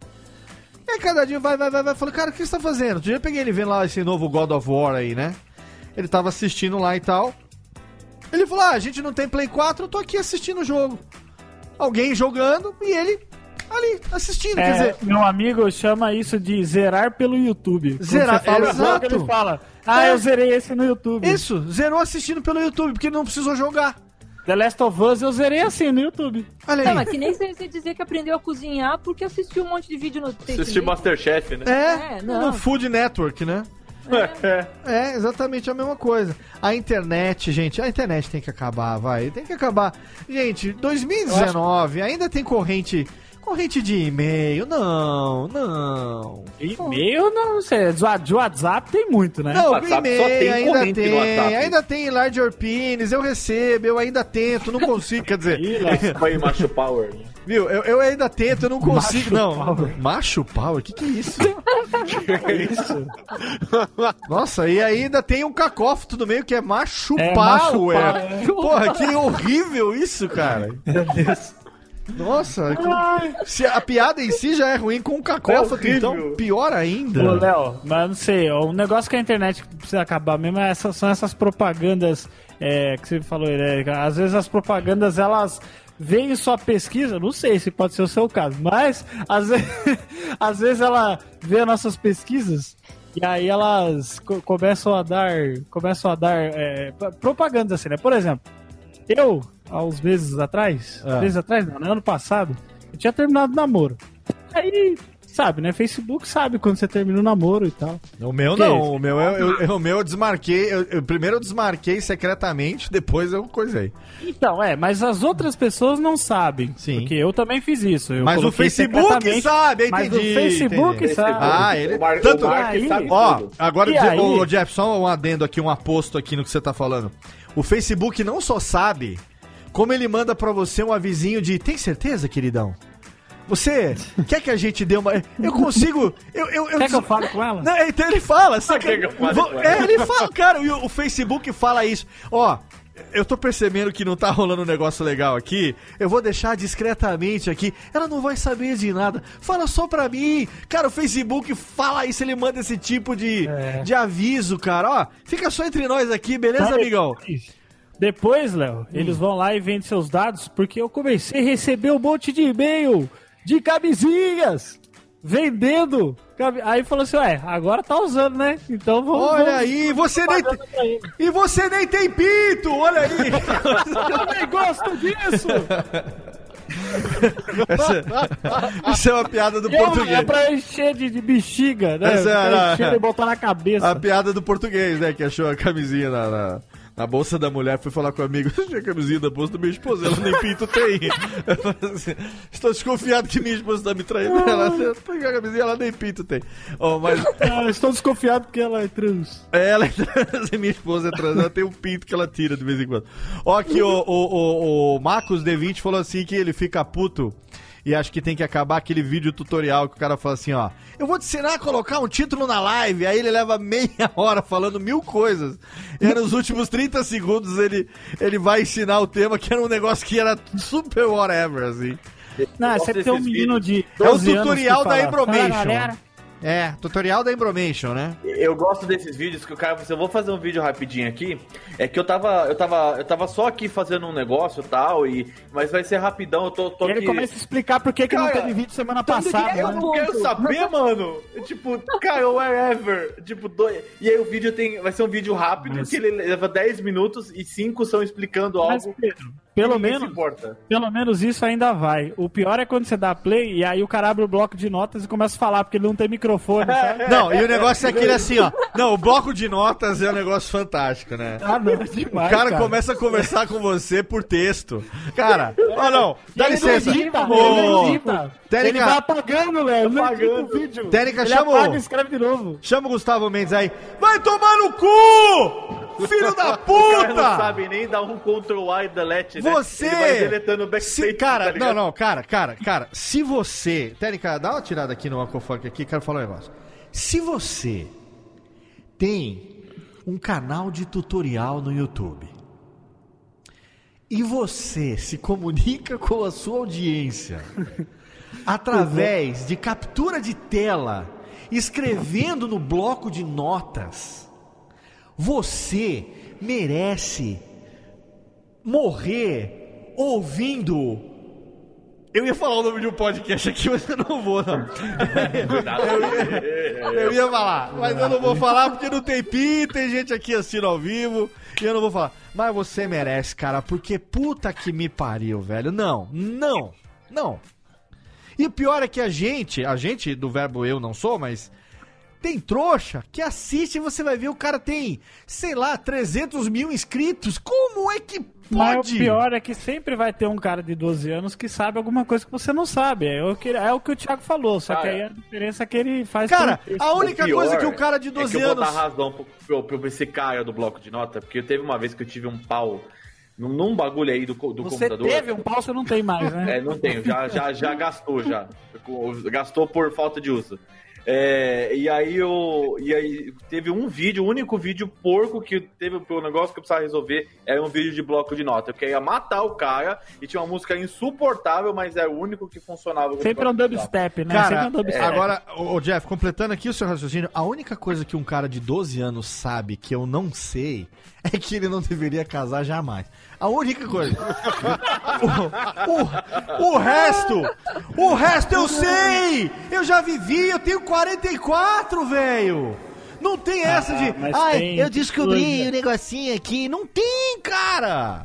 E aí cada dia vai, vai, vai, vai. Falei, cara, o que você tá fazendo? Outro dia eu peguei ele vendo lá esse novo God of War aí, né? Ele tava assistindo lá e tal. Ele falou: Ah, a gente não tem Play 4, eu tô aqui assistindo o jogo. Alguém jogando e ele ali assistindo. Quer É, dizer, meu amigo chama isso de zerar pelo YouTube. Quando Zerar, você fala exato. ele fala, ah, É. eu zerei esse no YouTube. isso, zerou assistindo pelo YouTube, porque ele não precisou jogar. The Last of Us eu zerei assim no YouTube. Olha Não, aí. mas que nem você dizer que aprendeu a cozinhar porque assistiu um monte de vídeo no Assistiu. Masterchef, né? É, É, não. no Food Network, né? É, exatamente a mesma coisa. A internet, gente, a internet tem que acabar, vai. Tem que acabar. Gente, 2019 ainda tem corrente. Corrente de e-mail. Não, não. E-mail, não sei. De wa- de WhatsApp tem muito, né? Não, WhatsApp e-mail só tem ainda tem. WhatsApp. Ainda tem Large Penis, eu recebo, eu ainda tento, não consigo. Quer dizer. Foi macho power. né? viu? Eu, eu ainda tento, eu não consigo. Macho não. power. Macho power? O que, que é isso? Nossa, e ainda tem um cacófoto no meio que é macho É, macho power. power. Porra, que horrível isso, cara. Meu Deus. Nossa, com- se a piada em si já é ruim com o cacófato, É então pior ainda. Ô, Léo, mas não sei, um negócio que a internet precisa acabar mesmo é são essas propagandas é, que você falou, né? Às vezes as propagandas, elas veem sua pesquisa, não sei se pode ser o seu caso, mas às vezes, às vezes ela vê as nossas pesquisas e aí elas co- começam a dar, começam a dar é, assim, né? Por exemplo, eu, há uns meses atrás, Ah. meses atrás não, né? ano passado, eu tinha terminado o namoro. Aí, sabe, né? Facebook sabe quando você termina o namoro e tal. O meu não, o meu, eu, eu- o meu eu desmarquei, eu, eu- primeiro eu desmarquei secretamente, depois eu coisei. Então, é, mas as outras pessoas não sabem. Sim. Porque eu também fiz isso. eu Mas o Facebook sabe, Mas entendi. o Facebook entendi. sabe. Ah, ele. O Mar- o tanto, Mark aí- sabe Ó, tudo. agora, Jeff- aí? ô, Jeff, só um adendo aqui, um aposto aqui no que você tá falando. O Facebook não só sabe, como ele manda pra você um avisinho de tem certeza, queridão? Você quer que a gente dê uma. Eu consigo. Eu, eu, eu Quer que eu fale com ela? Não, então ele fala. Você Quer que eu fale com ela? É, ele fala, cara, e o, o Facebook fala isso. Ó, eu tô percebendo que não tá rolando um negócio legal aqui. Eu vou deixar discretamente aqui. Ela não vai saber de nada. Fala só pra mim. Cara, o Facebook fala isso, ele manda esse tipo de, É. de aviso, cara. Ó, fica só entre nós aqui, beleza, Mas amigão? depois- Depois, Léo, eles vão lá e vendem seus dados porque eu comecei a receber um monte de e-mail de camisinhas vendendo. Aí falou assim, ué, agora tá usando, né? Então vamos. Olha vamos- aí, você nem. pra. E você nem tem pinto, olha aí. Eu também gosto disso! Essa- Isso é uma piada do Eu- português. É pra encher de, de bexiga, né? Essa pra era- encher e botar na cabeça. A piada do português, né? Que achou a camisinha na, na, na bolsa da mulher, foi falar com o amigo, achei a camisinha da bolsa da minha esposa, ela nem pinto tem. Assim, Estou desconfiado que minha esposa está me traindo. Ela pegou a camisinha, ela nem pinto tem. Oh, mas Ah, estou desconfiado porque ela é trans. ela é trans, e minha esposa é trans, ela tem um pinto que ela tira de vez em quando. Ó, aqui o, o, o, o Marcos D20 falou assim que ele fica puto. E acho que tem que acabar aquele vídeo tutorial que o cara fala assim, ó. Eu vou te ensinar a colocar um título na live. Aí ele leva meia hora falando mil coisas. E aí nos últimos 30 segundos ele, ele vai ensinar o tema, que era um negócio que era super whatever, assim. Não, você tem um menino de. É o 12 anos tutorial da fala, Embromation. É, tutorial da Embromation, né? Eu gosto desses vídeos que o cara, você eu vou fazer um vídeo rapidinho aqui. É que eu tava, eu tava, eu tava só aqui fazendo um negócio e tal e mas vai ser rapidão, eu tô, tô E ele aqui. começa a explicar por que, que não Cara, teve vídeo semana passada. eu né? não quero saber, mano. Tipo, cara, wherever. Tipo, dois... E aí o vídeo tem. Vai ser um vídeo rápido, Mas- que ele leva 10 minutos e 5 são explicando Mas, algo. Pedro, pelo ninguém menos, pelo menos isso ainda vai. O pior é quando você dá play e aí o cara abre o bloco de notas e começa a falar, porque ele não tem microfone, sabe? Não, e o negócio é aquele assim, ó. Não, o bloco de notas é um negócio fantástico, né? Ah, não, é O demais, cara, começa a conversar com você por texto. Cara, ó não, dá Ele licença. não edita, Ô, Técnica- Ele vai apagando, Léo. Não edita Apagando. o vídeo. Técnica, ele chama o- apaga e escreve de novo. Chama o Gustavo Mendes aí. Vai tomar no cu! Filho da O cara não puta! sabe nem dar um Ctrl A e delete, né? Você! Ele vai deletando o backspace, Se, cara, tá não, não, cara, cara, cara, se você. Técnica, dá uma tirada aqui no Aquafunk aqui, quero falar um negócio. Se você tem um canal de tutorial no YouTube e você se comunica com a sua audiência através de captura de tela, escrevendo no bloco de notas, você merece morrer ouvindo. Eu ia falar o nome de um podcast aqui, mas eu não vou, não. Eu, eu ia falar, mas eu não vou falar porque não tem pi, tem gente aqui assistindo ao vivo, e eu não vou falar. Mas você merece, cara, porque puta que me pariu, velho. Não, não, não. E o pior é que a gente, a gente do verbo eu não sou, mas tem trouxa que assiste e você vai ver o cara tem, sei lá, 300 mil inscritos. Como é que Mas pode? o pior é que sempre vai ter um cara de 12 anos que sabe alguma coisa que você não sabe. É o que, é o, que o Thiago falou, só que Cara. aí a diferença é que ele faz... Cara, a única coisa que o cara de 12 é que eu vou anos. dar razão pro, pro, pro esse cara do bloco de nota, porque teve uma vez que eu tive um pau num, num bagulho aí do, do Você computador. teve um pau, você não tem mais, né? É, não tenho, já, já, já gastou já. Gastou por falta de uso. É, e aí eu. E aí teve um vídeo, o único vídeo porco que teve o negócio que eu precisava resolver era um vídeo de bloco de nota. Porque ia matar o cara e tinha uma música insuportável, mas era o único que funcionava. Sempre é um dubstep, né? Cara, Sempre é um dubstep. agora, ô, ô, Jeff, completando aqui o seu raciocínio, a única coisa que um cara de 12 anos sabe que eu não sei é que ele não deveria casar jamais. A única coisa. o, o, o resto, o resto eu sei! Eu já vivi, eu tenho 44, velho! Não tem essa de. Ai, eu descobri coisa." o negocinho aqui. Não tem, cara!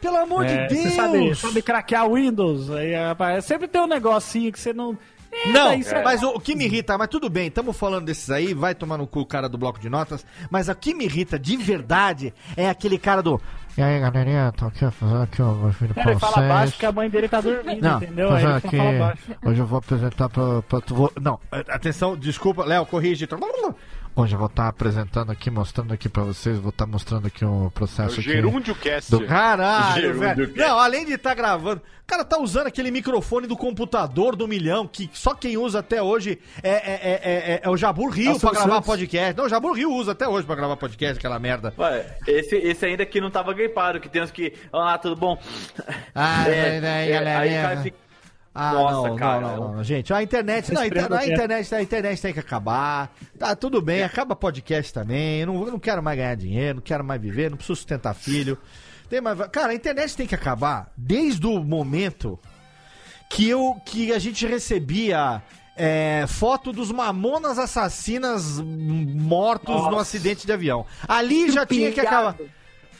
Pelo amor É, de Deus! Você sabe, sabe craquear Windows, aí aparece- sempre tem um negocinho que você não. É, Não, você- mas o, o que me irrita, mas tudo bem, estamos falando desses aí, vai tomar no cu o cara do bloco de notas, mas o que me irrita de verdade é aquele cara do. E aí, galerinha, tô aqui fazer aqui ó, meu vídeo Ele fala baixo porque a mãe dele tá dormindo, Não, entendeu? Aí aqui. fala baixo. Hoje eu vou apresentar pra. pra tu, não, atenção, desculpa, Léo, corrige. Hoje eu vou estar apresentando aqui, mostrando aqui pra vocês, vou estar mostrando aqui o É processo o aqui. Gerúndio Cast. Do caralho, Gerúndio velho. Cast. Não, além de estar gravando, o cara tá usando aquele microfone do computador do milhão, que só quem usa até hoje é, é, é, é- é o Jabur Rio Nelson pra gravar podcast. Não, o Jabur Rio usa até hoje pra gravar podcast, aquela merda. Ué, esse, esse ainda que não tava gripado, que tem uns que. Ah, tudo bom? Ah, É, daí, é, galerinha. aí o cara fica. Ah, Nossa, não, cara, não, não, não, gente, a internet, não, a, inter- a internet, a internet tem que acabar. Tá tudo bem, acaba podcast também. Eu não, eu não quero mais ganhar dinheiro, não quero mais viver, não preciso sustentar filho. Tem mais, cara, a internet tem que acabar desde o momento que eu que a gente recebia é, foto dos mamonas assassinas mortos no Nossa. acidente de avião. Ali já tinha que acabar.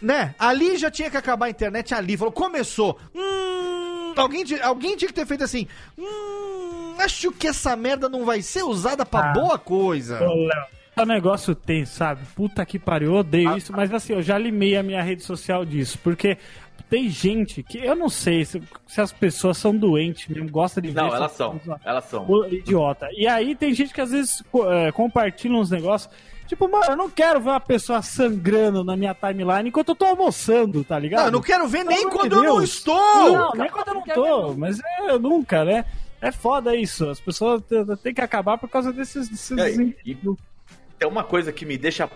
Né? Ali já tinha que acabar a internet ali. Falou, começou. Hum, alguém, alguém tinha que ter feito assim. Hum, acho que essa merda não vai ser usada pra Ah. boa coisa. É um negócio tem, sabe? Puta que pariu, eu Ah. odeio isso, mas assim, eu já limei a minha rede social disso, porque tem gente que eu não sei se, se as pessoas são doentes mesmo, gosta de ver. Não, elas são. Elas são. Idiota. E aí tem gente que às vezes é, compartilha uns negócios. Tipo, mano, eu não quero ver uma pessoa sangrando na minha timeline enquanto eu tô almoçando, tá ligado? Não, eu não quero ver nem Pelo quando de eu não Deus. estou. Não, nem quando eu não tô, mas é, eu nunca, né? É foda isso. As pessoas têm que acabar por causa desses. desses... É, e tem uma coisa que me deixa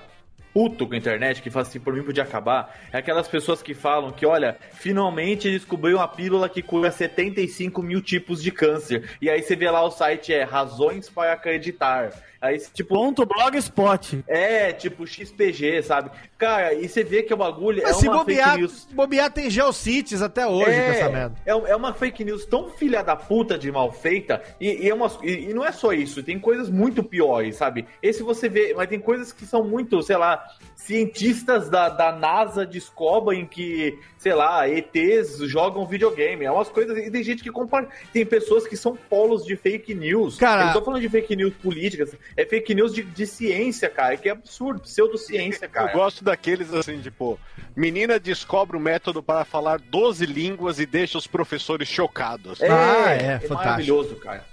puto com a internet, que fala assim, por mim podia acabar, é aquelas pessoas que falam que, olha, finalmente descobriu uma pílula que cura 75 mil tipos de câncer. E aí você vê lá o site é razões para acreditar. Aí, tipo. Ponto blogspot. É, tipo XPG, sabe? Cara, e você vê que o bagulho Mas é se uma bobear, fake news. bobear tem Geocities até hoje é, com essa merda. É, é uma fake news tão filha da puta de mal feita, e, e é umas- e- e não é só isso, tem coisas muito piores, sabe? Esse você vê, mas tem coisas que são muito, sei lá, cientistas da, da NASA descobrem que, sei lá, ETs jogam videogame, é umas coisas, e tem gente que compara, tem pessoas que são polos de fake news. Cara- Eu não tô falando de fake news políticas, é fake news de, de ciência, cara, que é absurdo, pseudociência, cara. Eu gosto daqueles assim, tipo, menina descobre o método para falar 12 línguas e deixa os professores chocados. É, Ah, é, é fantástico. maravilhoso, cara.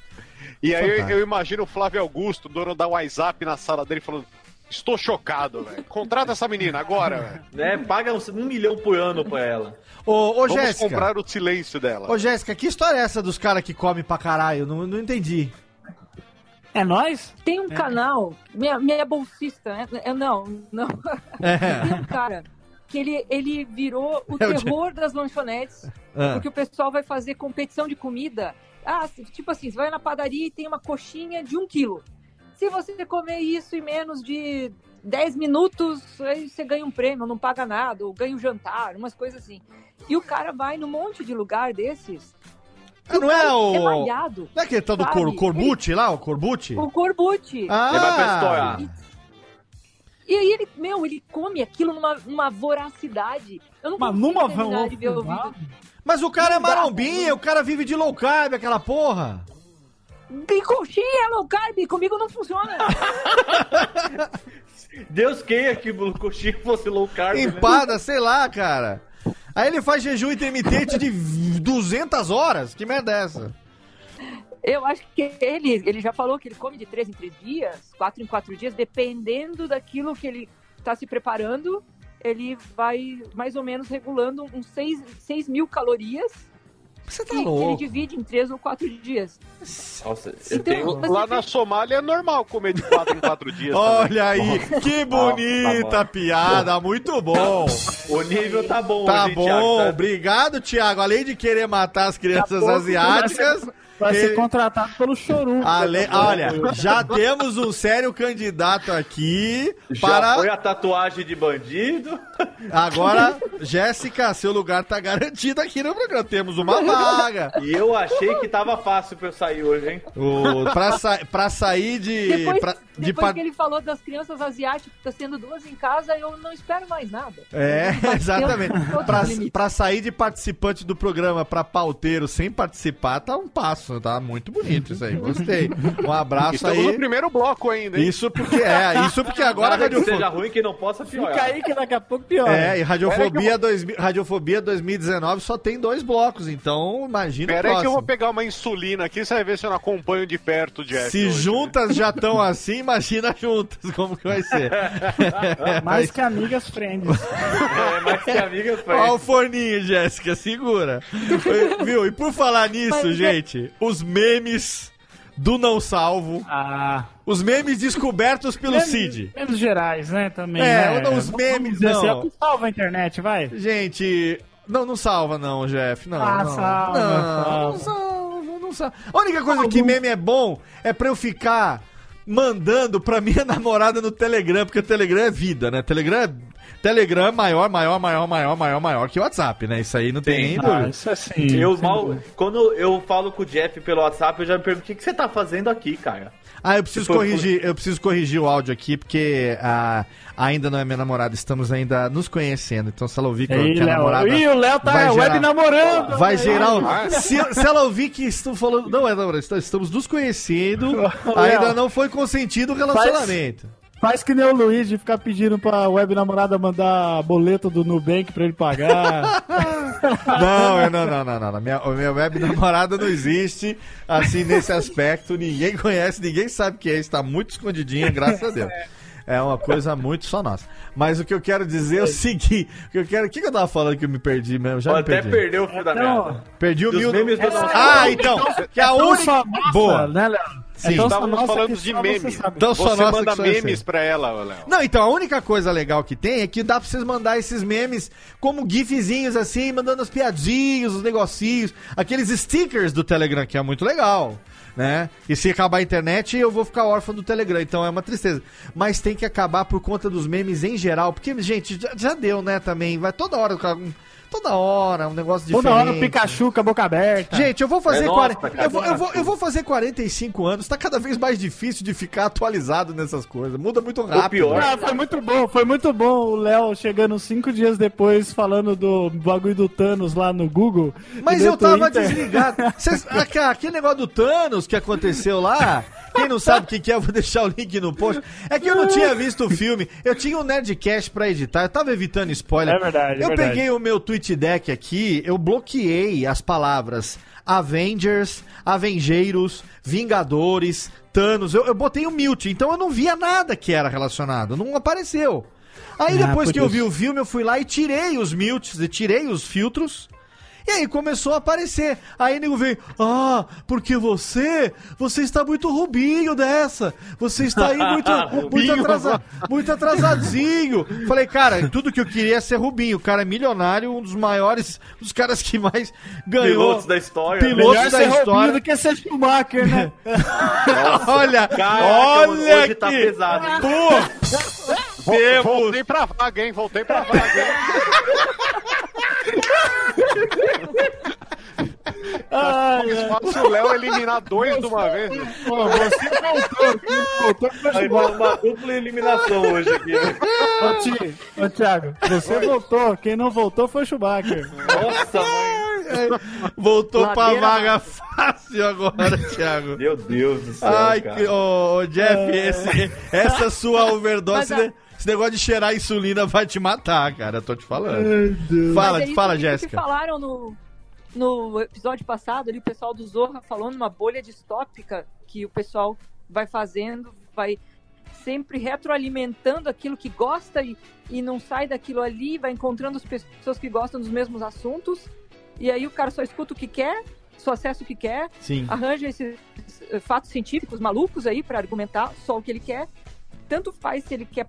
E aí eu, eu imagino o Flávio Augusto, dono da WhatsApp, na sala dele, falando: Estou chocado, velho. Contrata essa menina agora, velho. Né? Paga uns- um milhão por ano pra ela. Ô, ô Vamos Jéssica. comprar o silêncio dela. Ô, Jéssica, que história é essa dos caras que comem pra caralho? Não, não entendi. É nós? Tem um canal, minha, minha bolsista, né? Eu não, não. É. Tem um cara que ele, ele virou o É o terror das lanchonetes, Ah. porque o pessoal vai fazer competição de comida. Ah, tipo assim, você vai na padaria e tem uma coxinha de um quilo. Se você comer isso em menos de 10 minutos, aí você ganha um prêmio, não paga nada, ou ganha um jantar, umas coisas assim. E o cara vai num monte de lugar desses. Ah, não é o. É malhado. Não é aquele tal do cor, Corbucci lá, o Corbucci? O Corbucci. Ah, Ele vai pra estourar. E aí ele, meu, ele come aquilo numa, numa voracidade. Eu não Mas numa terminar de ver o vão- vídeo. Mas o cara é Não dá, marombinha, o cara vive de low carb, aquela porra. Tem coxinha low carb, comigo não funciona. Deus queira que o coxinha fosse low carb. né? Empada, sei lá, cara. Aí ele faz jejum intermitente de 200 horas. Que merda é essa? Eu acho que ele, ele já falou que ele come de três em três dias, quatro em quatro dias, dependendo daquilo que ele está se preparando, ele vai mais ou menos regulando uns 6, seis mil calorias Você tá e louco. ele divide em três ou quatro dias. Nossa, eu Então, tenho. você Lá tem- na Somália é normal comer de 4 em 4 dias. Olha aí, que bonita tá bom. piada, muito bom. O nível tá bom Tá hoje, bom, Thiago, tá? obrigado, Thiago. Além de querer matar as crianças pouco asiáticas, Vai ser contratado pelo Chorum. ale- olha, já temos um sério candidato aqui Já para foi a tatuagem de bandido. agora, Jéssica, seu lugar tá garantido aqui no programa. Temos uma vaga. E eu achei que tava fácil pra eu sair hoje, hein? O, pra, sa pra sair de. Depois, pra- de depois pa- que ele falou das crianças asiáticas, tá sendo duas em casa, eu não espero mais nada. É, exatamente. Pra, pra sair de participante do programa pra pauteiro sem participar, tá um passo, tá muito bonito isso aí. Gostei. Um abraço Estamos no aí. primeiro bloco ainda, hein? Isso porque é, isso porque agora a Nada que radiofobia. seja ruim que não possa piorar. Fica aí que daqui a pouco piora. É, e Radiofobia, Pera aí que 2000 Radiofobia 2019 só tem dois blocos, então imagina o Pera aí que eu próximo. vou pegar uma insulina aqui, você vai ver se eu não acompanho de perto o Jeff. Se hoje. juntas já estão assim, imagina juntas como que vai ser. Mais que amigas friends. É, mais que amiga foi. Olha o forninho, Jéssica, segura. Viu? E por falar nisso, Mas, é- gente, os memes do Não Salvo, Ah. os memes descobertos pelo Cid. Memes gerais, né? Também. É, né? os memes, assim, não. é o que salva a internet, vai. Gente, não, não salva não, Jeff, não. Ah, não. salva, não, salva. não salva, não salva. A única coisa que meme é bom é pra eu ficar mandando pra minha namorada no Telegram, porque o Telegram é vida, né? Telegram é, Telegram é maior, maior, maior, maior, maior, maior que o WhatsApp, né? Isso aí não tem nem Ah, dúvida. isso assim. Eu mal. Quando eu falo com o Jeff pelo WhatsApp, eu já me pergunto o que, que você tá fazendo aqui, cara. Ah, eu preciso corrigir, eu preciso corrigir o áudio aqui, porque ah, ainda não é minha namorada, estamos ainda nos conhecendo. Então, se ela ouvir que, eu- Ih, que a Léo. namorada. Ih, o Léo tá vai web gerar- namorando. Vai Aí. gerar um... se, se ela ouvir que estou falando. Não é namorado, estamos- estamos nos conhecendo. ainda não foi consentido o relacionamento. Faz que nem o Luiz de ficar pedindo pra web namorada mandar boleto do Nubank pra ele pagar. Não, não, não, não, não. Minha, a minha web namorada não existe assim nesse aspecto. Ninguém conhece, ninguém sabe que é. Está muito escondidinha, graças a Deus. É uma coisa muito só nossa. Mas o que eu quero dizer é o seguinte: o que eu quero. O que, que eu tava falando que eu me perdi mesmo? Já me Até perdi. perdeu o fio da Então, merda. Perdi o mil. Ah, então. Que a tão única. Boa. né, Léo? Sim. É tão só Estávamos nossa falando de só meme. você sabe. Então só Você nossa manda eu memes pra ela, Léo. Não, então a única coisa legal que tem é que dá pra vocês mandar esses memes como gifzinhos assim, mandando as piadinhas, os negocinhos, aqueles stickers do Telegram, que é muito legal, né? E se acabar a internet, eu vou ficar órfão do Telegram, então é uma tristeza. Mas tem que acabar por conta dos memes em geral, porque, gente, já, já deu, né, também. Vai toda hora, toda hora, um negócio diferente. Toda hora o Pikachu com a boca aberta. Gente, eu vou fazer É quare- nossa, cara. eu, vou, eu, vou, eu vou fazer 45 anos, tá cada vez mais difícil de ficar atualizado nessas coisas. Muda muito rápido. pior- Ah, foi muito bom, foi muito bom o Léo chegando cinco dias depois falando do bagulho do Thanos lá no Google. Mas eu tava Twitter. desligado. Cês- aque- aquele negócio do Thanos que aconteceu lá. Quem não sabe o que, que é, eu vou deixar o link no post. É que eu não tinha visto o filme. Eu tinha um Nerdcast pra editar. Eu tava evitando spoiler. É verdade, é Eu verdade. peguei o meu tweet deck aqui. Eu bloqueei as palavras Avengers, Avengeiros, Vingadores, Thanos. Eu, eu botei o mute. Então eu não via nada que era relacionado. Não apareceu. Aí Ah, depois que eu isso. vi o filme, eu fui lá e tirei os mutes, e tirei os filtros. E aí começou a aparecer. Aí o nego veio, ah, porque você, você está muito rubinho dessa. Você está aí muito, muito, atrasa, muito atrasadinho. Falei, cara, tudo que eu queria é ser rubinho. O cara é milionário, um dos maiores, um dos caras que mais ganhou. Pilotos da história. né? Pilotos Melhor da ser história. do que ser Schumacher, né? olha, Caraca, olha hoje aqui. tá pesado, hein? Pô, Vol- Voltei pra vaga, hein? Voltei pra vaga, hein? Ai, ai. fácil o Léo eliminar dois de uma vez. né? Pô, você voltou, Aí foi uma dupla eliminação hoje aqui. né? Ô, Ti, ô, Thiago, você voltou. Quem não voltou foi o Schumacher. Nossa, mãe. voltou pra Ladeira vaga fácil agora, Thiago. Meu Deus do céu, Ai, cara. que, ô, ô, Jeff, esse- essa sua overdose, Mas a- né? Esse negócio de cheirar insulina vai te matar, cara. Eu tô te falando. Fala, é fala, Jéssica. falaram no, no episódio passado ali, o pessoal do Zorra falando uma bolha distópica que o pessoal vai fazendo, vai sempre retroalimentando aquilo que gosta e, e não sai daquilo ali, vai encontrando as pessoas que gostam dos mesmos assuntos E aí o cara só escuta o que quer, só acessa o que quer, Sim. arranja esses eh, fatos científicos malucos aí para argumentar só o que ele quer. Tanto faz se ele quer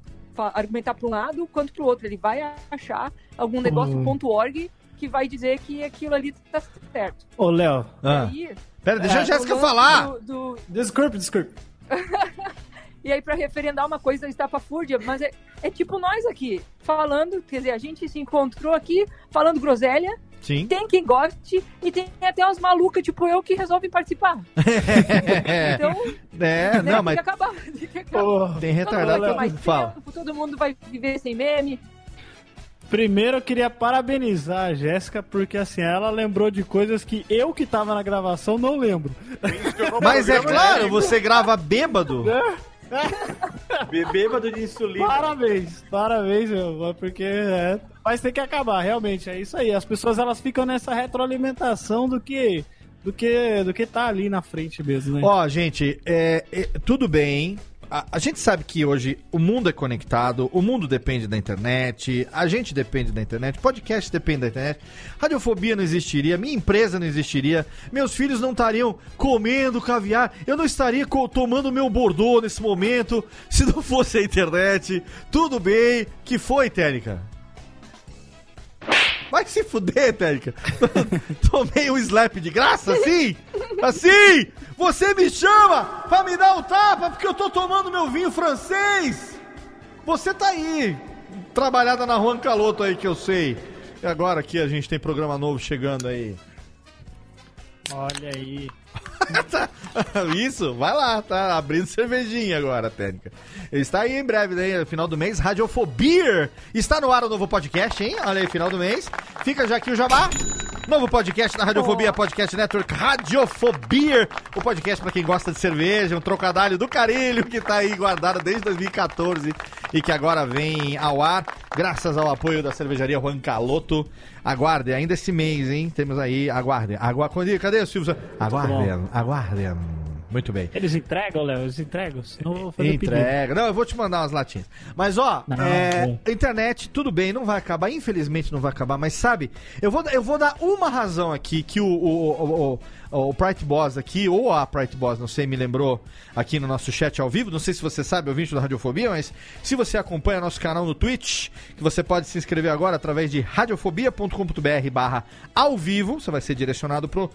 argumentar para um lado quanto para o outro. Ele vai achar algum negócio Hum. .org que vai dizer que aquilo ali tá certo. Ô, Léo. Ah. Aí, Pera, deixa a é, Jéssica o lance falar. do- do, Desculpe, desculpe. E aí, pra referendar uma coisa estapafúrdia, mas é, é tipo nós aqui, falando, quer dizer, a gente se encontrou aqui falando groselha, Sim. tem quem goste e tem até umas malucas, tipo eu, que resolvem participar. Então, É, né, não, tem mas que acabar. Tem que acabar. tem retardado que mais fala. tempo, todo mundo vai viver sem meme. Primeiro eu queria parabenizar a Jéssica, porque assim, ela lembrou de coisas que eu que tava na gravação não lembro. Mas é claro, você grava bêbado. Bê- Bêbado de insulina. Parabéns, parabéns, meu, porque é, mas tem que acabar, realmente, é isso aí. As pessoas elas ficam nessa retroalimentação do que do que do que tá ali na frente mesmo, né? Ó, gente, é, é, tudo bem. A, a gente sabe que hoje o mundo é conectado, o mundo depende da internet, a gente depende da internet, podcast depende da internet, radiofobia não existiria, minha empresa não existiria, meus filhos não estariam comendo caviar, eu não estaria tomando meu bordô nesse momento se não fosse a internet. Tudo bem. Que foi, Térica? Vai se fuder, Térica. Tomei um slap de graça, assim? Assim? Você me chama pra me dar um tapa porque eu tô tomando meu vinho francês? Você tá aí, trabalhada na Juan Caloto aí que eu sei. E agora que a gente tem programa novo chegando aí. Olha aí. Isso, vai lá, tá abrindo cervejinha agora, técnica. Está aí em breve, né? Final do mês, Radiofobia. Está no ar o novo podcast, hein? Olha aí, final do mês. Fica já aqui o jabá. Novo podcast na Radiofobia, Podcast Network Radiofobia. O podcast pra quem gosta de cerveja, um trocadilho do carilho que tá aí guardado desde 2014 e que agora vem ao ar, graças ao apoio da cervejaria Juan Caloto. Aguardem, ainda esse mês, hein? Temos aí, aguardem. Agua... Cadê, cadê o Silvio? Aguardem, aguardem. Muito bem. Eles entregam, Léo? Eles entregam? Senão eu vou fazer. Entrega. Não, eu vou te mandar umas latinhas. Mas, ó, Não, é, bom. internet, tudo bem, não vai acabar. Infelizmente não vai acabar. Mas, sabe, eu vou, eu vou dar uma razão aqui que o, o, o, o, o Pride Boss aqui, ou a Pride Boss, não sei, me lembrou aqui no nosso chat ao vivo. Não sei se você sabe, ouvinte da Radiofobia, mas se você acompanha nosso canal no Twitch, que você pode se inscrever agora através de radiofobia.com.br barra ao vivo, você vai ser direcionado pro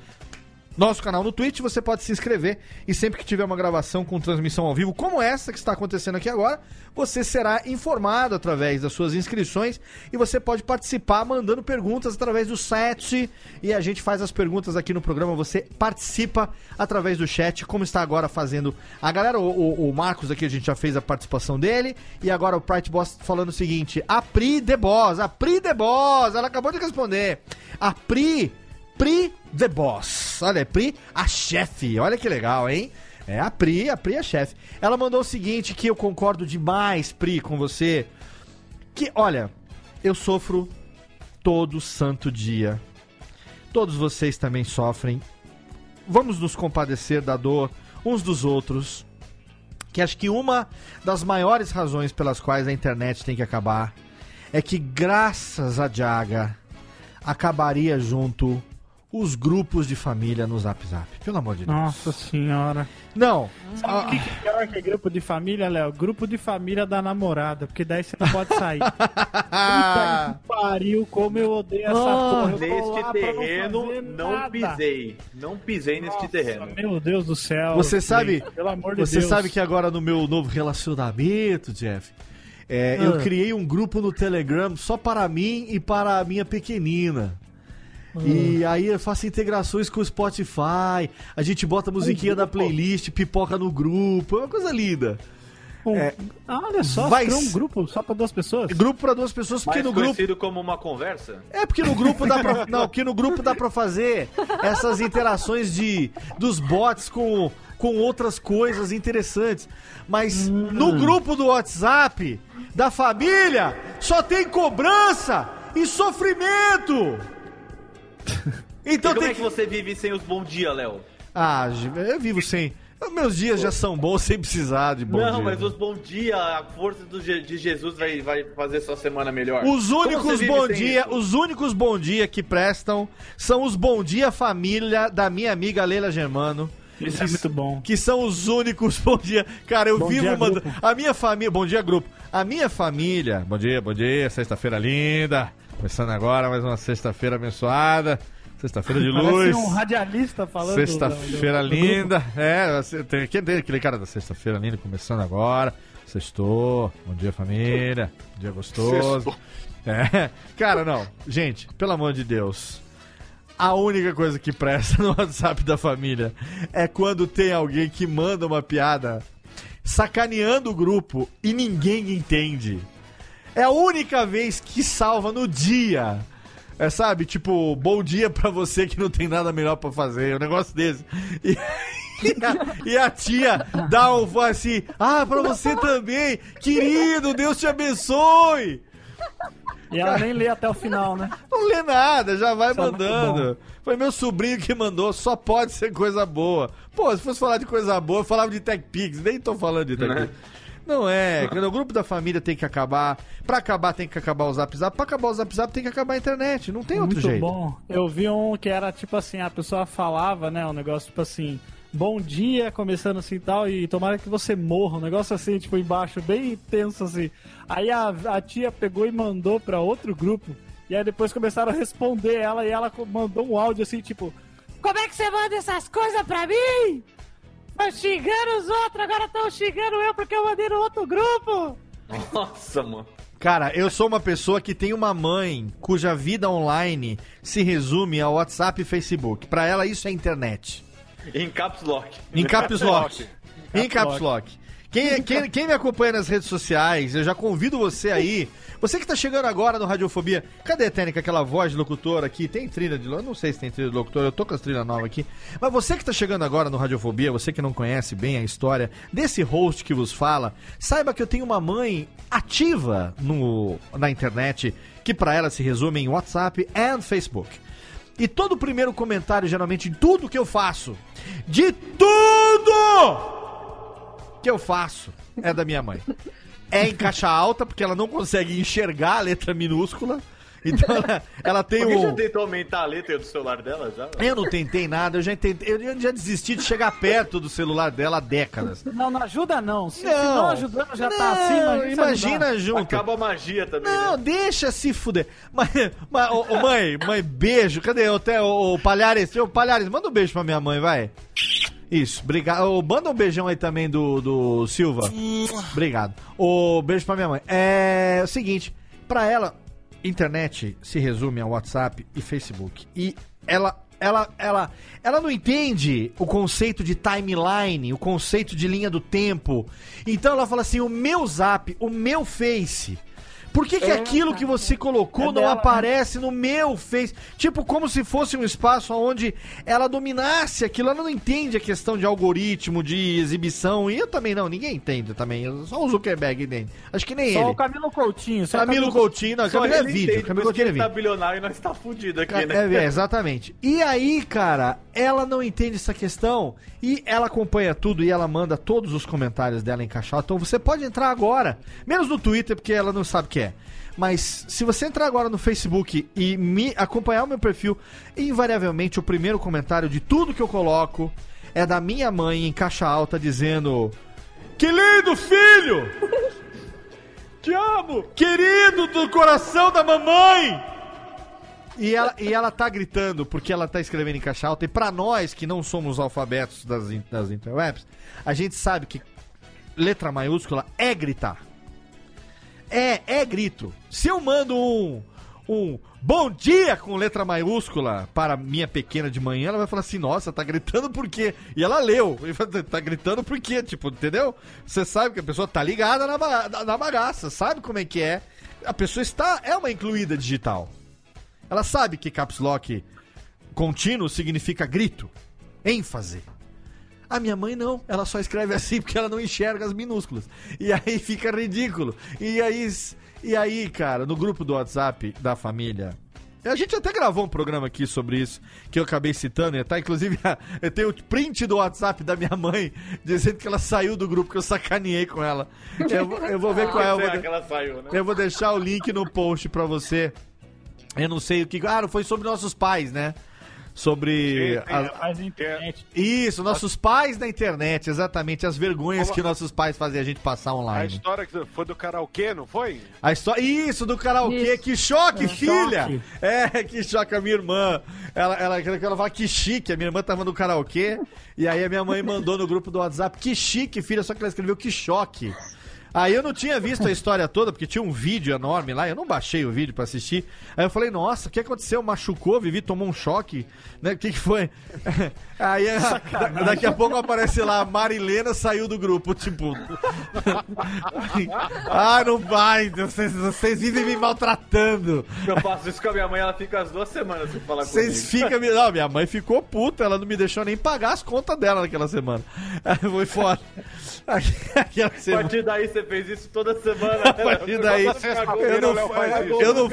nosso canal no Twitch, você pode se inscrever e sempre que tiver uma gravação com transmissão ao vivo, como essa que está acontecendo aqui agora, você será informado através das suas inscrições e você pode participar mandando perguntas através do chat e a gente faz as perguntas aqui no programa, você participa através do chat, como está agora fazendo a galera, o, o- o Marcos aqui a gente já fez a participação dele e agora o Pride Boss falando o seguinte, a Pri The Boss, a Pri The Boss, ela acabou de responder, a Pri Pri The Boss. Olha, é Pri, a chefe. Olha que legal, hein? É a Pri, a Pri, a chefe. Ela mandou o seguinte, que eu concordo demais, Pri, com você. Que, olha, eu sofro todo santo dia. Todos vocês também sofrem. Vamos nos compadecer da dor uns dos outros. Que acho que uma das maiores razões pelas quais a internet tem que acabar é que, graças a Jaga, acabaria junto os grupos de família no Zap Zap. Pelo amor de Deus. Nossa senhora. Não. Sabe o que, que é pior que grupo de família, Léo? Grupo de família da namorada, porque daí você não pode sair. Puta que pariu, como eu odeio essa porra. Eu vou Neste terreno, não, nada. pisei. Não pisei neste terreno. Meu Deus do céu. Você sabe, pelo amor de você Deus. sabe que agora no meu novo relacionamento, Jeff, é, eu Ah. criei um grupo no Telegram só para mim e para a minha pequenina. E aí eu faço integrações com o Spotify, a gente bota a musiquinha da playlist, pipoca no grupo, é uma coisa linda. Um- É, Ah, olha só, vai- criou um grupo só pra duas pessoas. grupo para duas pessoas, porque Mais no grupo conhecido como uma conversa? É porque no grupo dá pra, não, porque no grupo dá pra fazer essas interações de dos bots com, com outras coisas interessantes. Mas no grupo do WhatsApp da família só tem cobrança e sofrimento. Então e como tem é que você vive sem os bom dia, Léo? Ah, eu vivo sem Meus dias já são bons sem precisar de bom não, dia. mas os bom dia, a força do Je- de Jesus vai, vai fazer sua semana melhor. Os únicos bom dia, isso? os únicos bom dia que prestam são os bom dia família da minha amiga Leila Germano. Isso é muito bom. Que são os únicos bom dia. Cara, eu Bom vivo dia. A minha família. Bom dia, grupo. A minha família. Bom dia, bom dia. Sexta-feira linda. Começando agora mais uma sexta-feira abençoada. Sexta-feira de Parece luz. um radialista falando. Sexta-feira linda. É, tem tem aquele cara da sexta-feira linda começando agora. Sextou. Bom dia, família. Bom dia gostoso. Sextou. É. Cara, não. Gente, pelo amor de Deus. A única coisa que presta no WhatsApp da família é quando tem alguém que manda uma piada sacaneando o grupo e ninguém entende. É a única vez que salva no dia. É, sabe? Tipo, bom dia pra você que não tem nada melhor pra fazer. Um negócio desse. E, e a, e a tia dá um assim: Ah, pra você também. Querido, Deus te abençoe. E ela nem lê até o final, né? Não lê nada, já vai Isso é mandando. Foi meu sobrinho que mandou, só pode ser coisa boa. Pô, se fosse falar de coisa boa, eu falava de TechPix, nem tô falando de TechPix. Não é, quando o grupo da família tem que acabar. Pra acabar tem que acabar o Zap Zap. Pra acabar o Zap Zap tem que acabar a internet. Não tem outro Muito jeito. bom. Eu vi um que era tipo assim, a pessoa falava, né? Um negócio tipo assim, bom dia, começando assim e tal, e tomara que você morra. Um negócio assim, tipo, embaixo, bem tenso assim. Aí a, a tia pegou e mandou pra outro grupo. E aí depois começaram a responder ela e ela mandou um áudio assim, tipo, como é que você manda essas coisas pra mim? Foi xingando os outros, agora estão xingando eu porque eu mandei no outro grupo. Nossa, mano. Cara, eu sou uma pessoa que tem uma mãe cuja vida online se resume ao WhatsApp e Facebook. Pra ela isso é internet. Em caps lock. Em caps lock. Em caps lock. Quem, quem, quem me acompanha nas redes sociais, eu já convido você aí. Você que tá chegando agora no Radiofobia, cadê a técnica, aquela voz de locutor aqui? Tem trilha de locutor? Não sei se tem trilha de locutor, eu tô com as trilhas novas aqui. Mas você que tá chegando agora no Radiofobia, você que não conhece bem a história desse host que vos fala, saiba que eu tenho uma mãe ativa no, na internet, que pra ela se resume em WhatsApp e Facebook. E todo primeiro comentário, geralmente, de tudo que eu faço, de tudo que eu faço, é da minha mãe. É em caixa alta, porque ela não consegue enxergar a letra minúscula. Então ela, ela tem Alguém já um. tentou aumentar a letra do celular dela já? Eu não tentei nada, eu já tentei, eu já desisti de chegar perto do celular dela há décadas. Não, não ajuda não. Se se Não. não ajudando já tá Não, assim, imagina, ajudar. junto. Acaba a magia também, Não, né? deixa se fuder. Mas, mas ô, ô, mãe, mãe, beijo. Cadê o, o, o Palhares? Ô, Palhares, manda um beijo pra minha mãe, vai. Isso, obrigado. Ô, Manda um beijão aí também do, do Silva. Obrigado. O beijo pra minha mãe. É o seguinte, pra ela, internet se resume a WhatsApp e Facebook. E ela. Ela, ela, ela não entende o conceito de timeline, o conceito de linha do tempo. Então ela fala assim: o meu zap, o meu face. Por que, que É, aquilo que você colocou É não né? aparece no meu Face? Tipo, como se fosse um espaço onde ela dominasse aquilo. Ela não entende a questão de algoritmo, de exibição. E eu também não, ninguém entende também. Só o Zuckerberg entende. Acho que nem Só ele. o Camilo Coutinho. Só o Camilo Coutinho, não, Só Camilo é vídeo. entende, Camilo Coutinho é tá vídeo. bilionário e nós tá fudido aqui, É, né? é, exatamente. E aí, cara, ela não entende essa questão e ela acompanha tudo e ela manda todos os comentários dela em caixa alta. Então você pode entrar agora, menos no Twitter, porque ela não sabe o que é. Mas se você entrar agora no Facebook e me acompanhar o meu perfil, invariavelmente o primeiro comentário de tudo que eu coloco é da minha mãe em caixa alta dizendo: Que lindo filho! Te amo! Querido do coração da mamãe! E ela, e ela tá gritando porque ela tá escrevendo em caixa alta. E pra nós que não somos alfabetos das, das interwebs, a gente sabe que letra maiúscula é gritar. É, é grito. Se eu mando um, um bom dia com letra maiúscula para minha pequena de manhã, ela vai falar assim: nossa, tá gritando por quê? E ela leu. E Tá gritando por quê? Tipo, entendeu? Você sabe que a pessoa tá ligada na, na bagaça, sabe como é que é. A pessoa está. É uma incluída digital. Ela sabe que caps lock contínuo significa grito, ênfase. A minha mãe não, ela só escreve assim porque ela não enxerga as minúsculas. E aí fica ridículo. E aí, e aí, cara, no grupo do WhatsApp da família, A gente até gravou um programa aqui sobre isso, que eu acabei citando, tá? Inclusive, eu tenho o print do WhatsApp da minha mãe dizendo que ela saiu do grupo, que eu sacaneei com ela. Eu, vou- eu vou ver qual é. Eu vou, que ela saiu, né? eu vou deixar o link no post pra você. Eu não sei o que. Ah, foi sobre nossos pais, né? Sobre. Sim, sim. a- Faz internet. Isso, nossos pais na internet, exatamente. As vergonhas que nossos pais fazem a gente passar A online. história que foi do karaokê, não foi? A história. Isso, do karaokê. Isso. Que choque, É, filha! choque. É, que choque a minha irmã. Ela, ela, ela, ela fala que chique. A minha irmã tava no karaokê. E aí a minha mãe mandou no grupo do WhatsApp: Que chique, filha. Só que ela escreveu que choque. Aí eu não tinha visto a história toda, porque tinha um vídeo enorme lá, eu não baixei o vídeo pra assistir. Aí eu falei, nossa, o que aconteceu? Machucou, Vivi tomou um choque, né? O que, que foi? Aí a- da- daqui a pouco aparece lá, Marilena saiu do grupo, tipo. ah, não vai, vocês, vocês vivem me maltratando. Eu faço isso com a minha mãe, ela fica as duas semanas sem falar Vocês comigo. ficam. me- Não, minha mãe ficou puta, ela não me deixou nem pagar as contas dela naquela semana. Aí Foi foda. Aquela A partir daí você fez isso toda semana. A partir daí, eu não, eu não,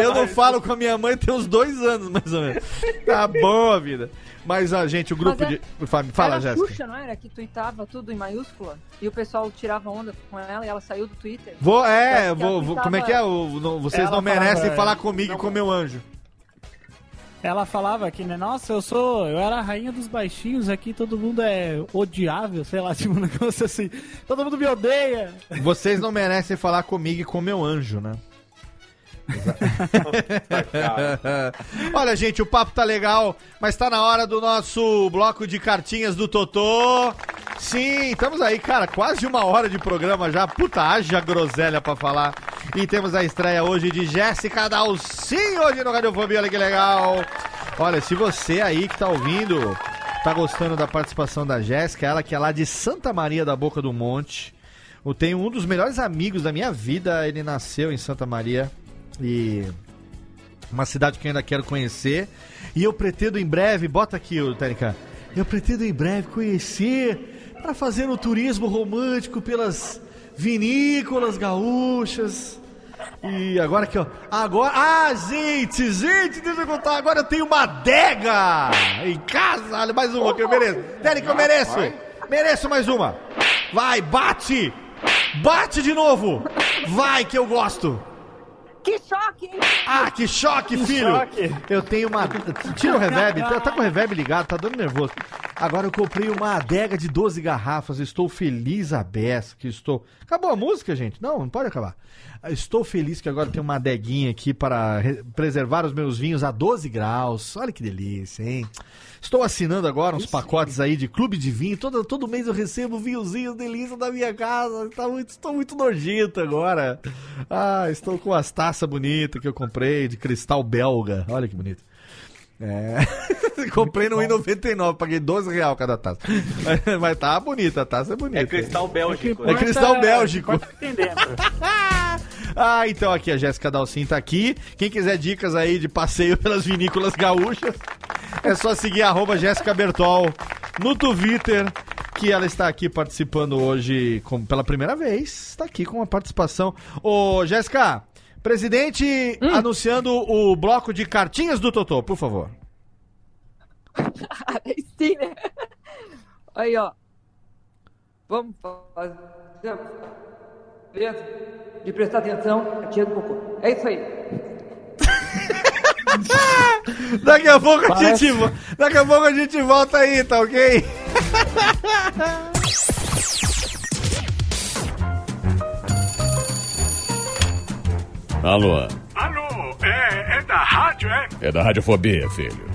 eu não falo com a minha mãe tem uns dois anos, mais ou menos. Tá bom, vida. Mas, a gente, o grupo é- de. Fala, fala era a Jéssica. Xuxa, não era? Que tweetava tudo em maiúscula. E o pessoal tirava onda com ela e ela saiu do Twitter. Vou, é, vou, vou- como é que é? O, não- vocês Ela não merecem falava, falar é, comigo e com meu anjo. Ela falava aqui, né? Nossa, eu sou. Eu era a rainha dos baixinhos aqui, todo mundo é odiável, sei lá, tipo um negócio assim. Todo mundo me odeia. Vocês não merecem falar comigo e com meu anjo, né? Olha, gente, o papo tá legal, mas tá na hora do nosso bloco de cartinhas do Totô. Sim, estamos aí, cara, quase uma hora de programa já. Puta, haja groselha pra falar. E temos a estreia hoje de Jéssica Dalcin, hoje no Radiofobia, olha que legal. Olha, se você aí que tá ouvindo, tá gostando da participação da Jéssica, ela que é lá de Santa Maria da Boca do Monte. Eu tenho um dos melhores amigos da minha vida, ele nasceu em Santa Maria e uma cidade que eu ainda quero conhecer. E eu pretendo em breve, bota aqui, ô, Tênica, eu pretendo em breve conhecer para fazer um turismo romântico pelas vinícolas gaúchas. E agora aqui, ó. Agora. Ah, gente, gente, deixa eu contar. Agora eu tenho uma adega em casa. Olha, mais uma que eu mereço. Tênica, eu mereço. Mereço mais uma. Vai, bate! Bate de novo! Vai que eu gosto! Que choque, hein? Ah, que choque, filho! choque. Eu tenho uma. Tira o reverb, tá, tá com o reverb ligado, tá dando nervoso. Agora eu comprei uma adega de 12 garrafas, estou feliz a beça que estou. Acabou a música, gente? Não, não pode acabar. Estou feliz que agora tem uma adeguinha aqui para re- preservar os meus vinhos a 12 graus. Olha que delícia, hein? Estou assinando agora uns pacotes aí de clube de vinho. Todo, todo mês eu recebo vinhozinhos delícia da minha casa. Tá muito, estou muito nojento agora. Ah, estou com as taças bonitas que eu comprei de cristal belga. Olha que bonito. É. Comprei no 1,99, paguei 12 reais cada taça. Mas, tá bonita, a taça é bonita. É cristal bélgico. É cristal bélgico. Pode ter dentro. Ah, então aqui a Jéssica Dalcin tá aqui. Quem quiser dicas aí de passeio pelas vinícolas gaúchas, é só seguir arroba Jéssica Bertol no Twitter, que ela está aqui participando hoje com- pela primeira vez. Está aqui com uma participação. Ô, Jéssica, presidente anunciando o bloco de cartinhas do Totô, por favor. Sim, né? Aí, ó. Vamos fazer de prestar atenção a tia do cocô. É isso aí. Daqui a pouco a Parece- gente, vo- daqui a pouco a gente volta aí, tá ok? Alô, Alô, é, é da rádio, é? é da Radiofobia, filho.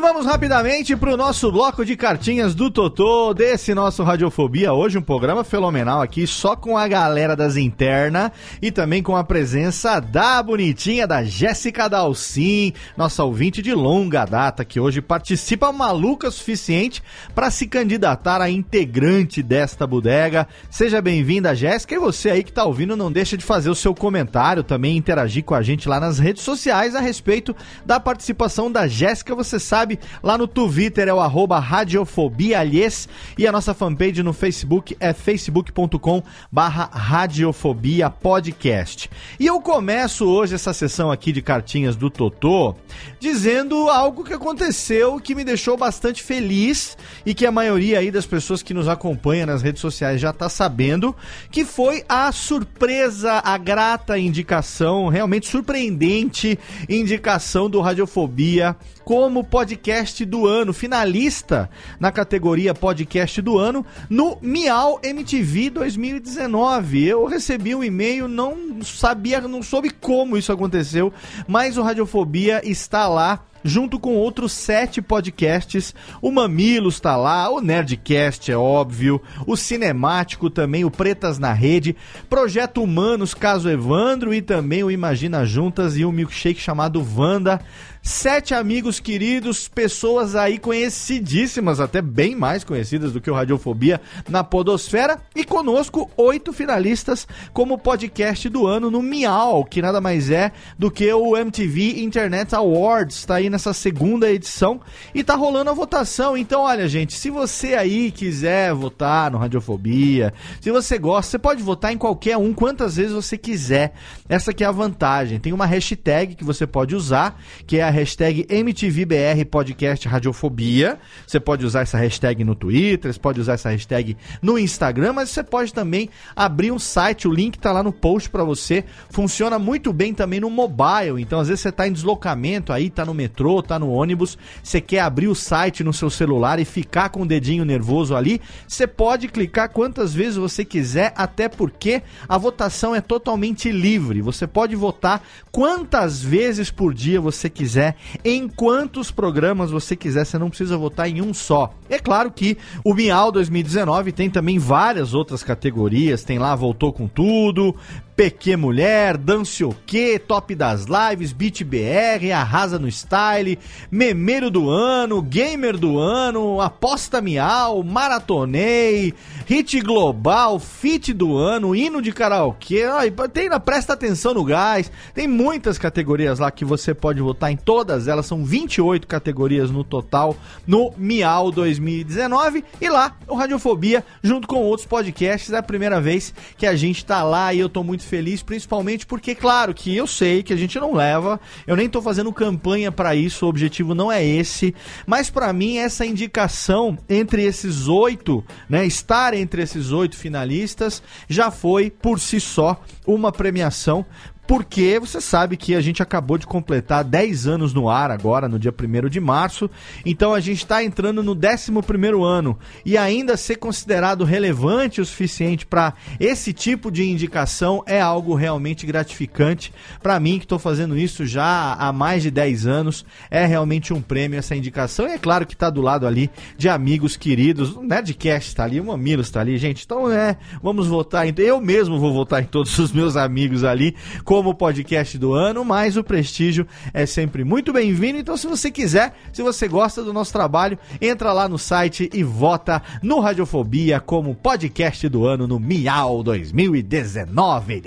Vamos rapidamente pro nosso bloco de cartinhas do Totô, desse nosso Radiofobia. Hoje um programa fenomenal aqui, só com a galera das internas e também com a presença da bonitinha, da Jéssica Dalcin, nossa ouvinte de longa data, que hoje participa maluca o suficiente para se candidatar a integrante desta bodega. Seja bem-vinda, Jéssica, e você aí que tá ouvindo, não deixa de fazer o seu comentário, também interagir com a gente lá nas redes sociais a respeito da participação da Jéssica, você sabe sabe, lá no Twitter é o arroba e a nossa fanpage no Facebook é facebook.com barra radiofobia podcast. E eu começo hoje essa sessão aqui de cartinhas do Totô dizendo algo que aconteceu que me deixou bastante feliz e que a maioria aí das pessoas que nos acompanham nas redes sociais já está sabendo, que foi a surpresa, a grata indicação, realmente surpreendente indicação do Radiofobia como podcast do ano, finalista na categoria podcast do ano no Miau MTV 2019. Eu recebi um e-mail, não sabia, não soube como isso aconteceu, mas o Radiofobia está lá junto com outros sete podcasts. O Mamilos está lá, o Nerdcast é óbvio, o Cinemático também, o Pretas na Rede, Projeto Humanos, Caso Evandro e também o Imagina Juntas e o milkshake chamado Vanda sete amigos queridos, pessoas aí conhecidíssimas, até bem mais conhecidas do que o Radiofobia na Podosfera, e conosco oito finalistas como podcast do ano no Miau, que nada mais é do que o MTV Internet Awards, está nessa segunda edição e tá rolando a votação. Então, olha, gente, se você aí quiser votar no Radiofobia, se você gosta, você pode votar em qualquer um, quantas vezes você quiser. Essa que é a vantagem. Tem uma hashtag que você pode usar, que é a hashtag MTVBR Podcast Radiofobia. Você pode usar essa hashtag no Twitter, você pode usar essa hashtag no Instagram, mas você pode também abrir um site, o link tá lá no post para você. Funciona muito bem também no mobile, então às vezes você tá em deslocamento aí, tá no metrô, tá no ônibus, você quer abrir o site no seu celular e ficar com o dedinho nervoso ali, você pode clicar quantas vezes você quiser, até porque a votação é totalmente livre. Você pode votar quantas vezes por dia você quiser quiser, em quantos programas você quiser, você não precisa votar em um só. É claro que o Miau 2019 tem também várias outras categorias, tem lá Voltou com Tudo, PQ Mulher, Dance o Quê, Top das Lives, Beat BR, Arrasa no Style, Memeiro do Ano, Gamer do Ano, Aposta Miau, Maratonei, Hit Global, Fit do Ano, Hino de Karaokê, tem, presta atenção no gás, tem muitas categorias lá que você pode votar em todas elas, são 28 categorias no total no Miau 2019 e lá o Radiofobia, junto com outros podcasts, é a primeira vez que a gente tá lá e eu tô muito feliz, principalmente porque, claro, que eu sei que a gente não leva, eu nem tô fazendo campanha para isso, o objetivo não é esse, mas para mim essa indicação entre esses oito, né, estar entre esses oito finalistas, já foi por si só uma premiação porque você sabe que a gente acabou de completar 10 anos no ar agora, no dia 1 de março, então a gente está entrando no 11 ano. E ainda ser considerado relevante o suficiente para esse tipo de indicação é algo realmente gratificante. Para mim, que estou fazendo isso já há mais de 10 anos, é realmente um prêmio essa indicação. E é claro que está do lado ali de amigos queridos, o Nerdcast está ali, o Mamilos está ali, gente, então é, vamos votar, eu mesmo vou votar em todos os meus amigos ali, com como podcast do ano, mas o prestígio é sempre muito bem-vindo. Então, se você quiser, se você gosta do nosso trabalho, entra lá no site e vota no Radiofobia como podcast do ano no Miau 2019.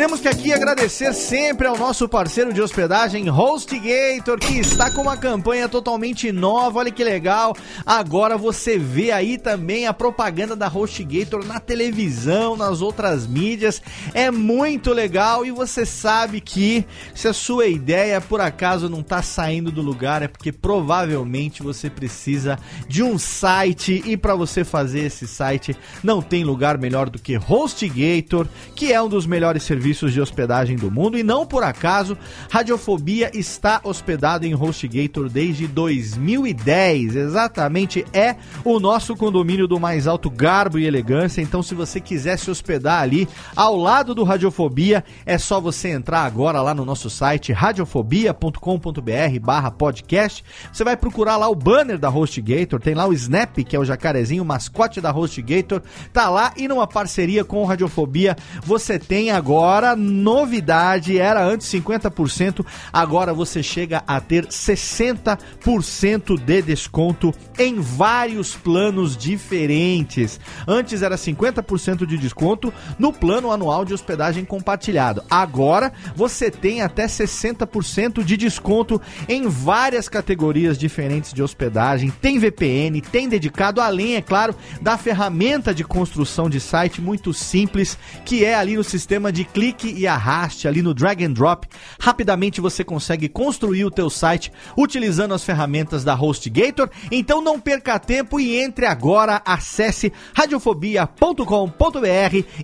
Temos que aqui agradecer sempre ao nosso parceiro de hospedagem, HostGator, que está com uma campanha totalmente nova. Olha que legal. Agora você vê aí também a propaganda da HostGator na televisão, nas outras mídias. É muito legal e você sabe que se a sua ideia por acaso não está saindo do lugar, é porque provavelmente você precisa de um site e para você fazer esse site não tem lugar melhor do que HostGator, que é um dos melhores serviços serviços de hospedagem do mundo e não por acaso, Radiofobia está hospedado em HostGator desde 2010. Exatamente é o nosso condomínio do mais alto garbo e elegância. Então, se você quiser se hospedar ali ao lado do Radiofobia, é só você entrar agora lá no nosso site radiofobia.com.br/barra podcast. Você vai procurar lá o banner da HostGator, tem lá o Snap, que é o jacarezinho, o mascote da HostGator, tá lá e numa parceria com o Radiofobia, você tem agora novidade, era antes 50%, agora você chega a ter 60% de desconto em vários planos diferentes. Antes era 50% de desconto no plano anual de hospedagem compartilhado. Agora você tem até 60% de desconto em várias categorias diferentes de hospedagem. Tem VPN, tem dedicado, além, é claro, da ferramenta de construção de site muito simples, que é ali no sistema de clique e arraste, ali no drag and drop. Rapidamente você consegue construir o teu site utilizando as ferramentas da HostGator. Então não perca tempo e entre agora, acesse radiofobia.com.br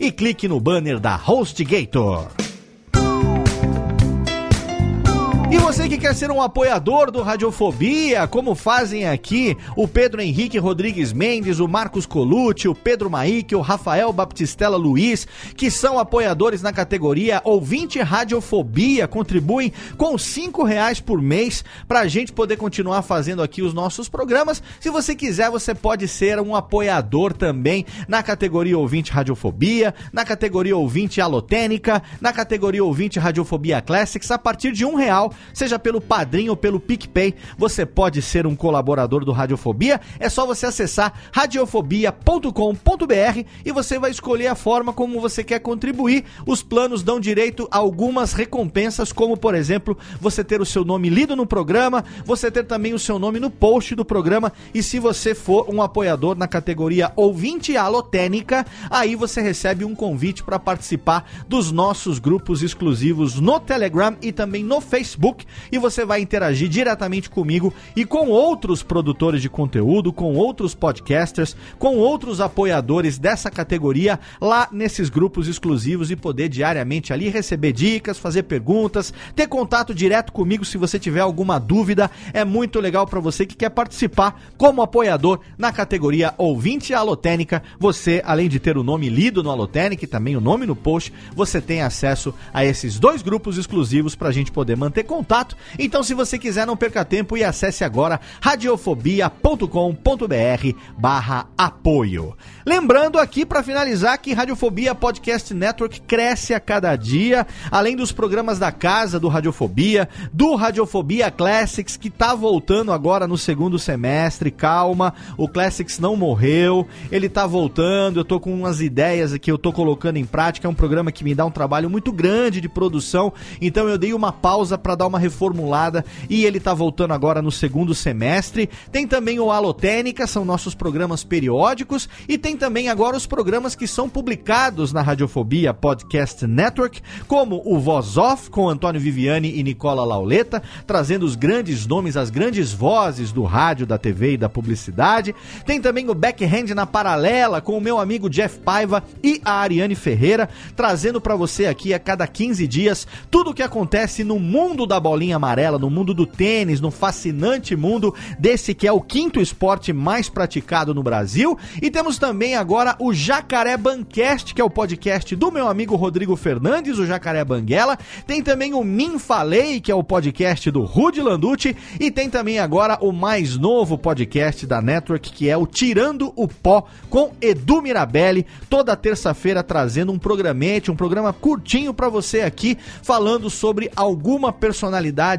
e clique no banner da HostGator. E você que quer ser um apoiador do Radiofobia, como fazem aqui o Pedro Henrique Rodrigues Mendes, o Marcos Colucci, o Pedro Maíque, o Rafael Baptistela Luiz, que são apoiadores na categoria Ouvinte Radiofobia, contribuem com cinco reais por mês para a gente poder continuar fazendo aqui os nossos programas. Se você quiser, você pode ser um apoiador também na categoria Ouvinte Radiofobia, na categoria Ouvinte Alotênica, na categoria Ouvinte Radiofobia Classics, a partir de um real seja pelo Padrim ou pelo PicPay, você pode ser um colaborador do Radiofobia. É só você acessar radiofobia.com.br e você vai escolher a forma como você quer contribuir. Os planos dão direito a algumas recompensas, como por exemplo, você ter o seu nome lido no programa, você ter também o seu nome no post do programa e se você for um apoiador na categoria ouvinte alotênica, aí você recebe um convite para participar dos nossos grupos exclusivos no Telegram e também no Facebook e você vai interagir diretamente comigo e com outros produtores de conteúdo, com outros podcasters, com outros apoiadores dessa categoria lá nesses grupos exclusivos e poder diariamente ali receber dicas, fazer perguntas, ter contato direto comigo se você tiver alguma dúvida. É muito legal para você que quer participar como apoiador na categoria ouvinte alotênica. Você, além de ter o nome lido no Alotênica e também o nome no post, você tem acesso a esses dois grupos exclusivos para a gente poder manter contato. Então, se você quiser, não perca tempo e acesse agora radiofobia.com.br barra apoio. Lembrando aqui, para finalizar, que Radiofobia Podcast Network cresce a cada dia, além dos programas da casa do Radiofobia, do Radiofobia Classics, que tá voltando agora no segundo semestre. Calma, o Classics não morreu, ele tá voltando. Eu tô com umas ideias que eu tô colocando em prática. É um programa que me dá um trabalho muito grande de produção, então eu dei uma pausa para dar uma reformulada e ele tá voltando agora no segundo semestre. Tem também o Alotênica, são nossos programas periódicos e tem também agora os programas que são publicados na Radiofobia Podcast Network, como o Voz Off com Antônio Viviani e Nicola Lauleta, trazendo os grandes nomes, as grandes vozes do rádio, da TV e da publicidade. Tem também o Backhand na Paralela com o meu amigo Jeff Paiva e a Ariane Ferreira, trazendo para você aqui a cada 15 dias tudo o que acontece no mundo da bolinha amarela, no mundo do tênis, no fascinante mundo desse que é o quinto esporte mais praticado no Brasil. E temos também agora o Jacaré Bancast, que é o podcast do meu amigo Rodrigo Fernandes, o Jacaré Banguela. Tem também o Min Falei, que é o podcast do Rudy Landucci. E tem também agora o mais novo podcast da Network, que é o Tirando o Pó, com Edu Mirabelli, toda terça-feira trazendo um programete, um programa curtinho para você aqui, falando sobre alguma personalidade,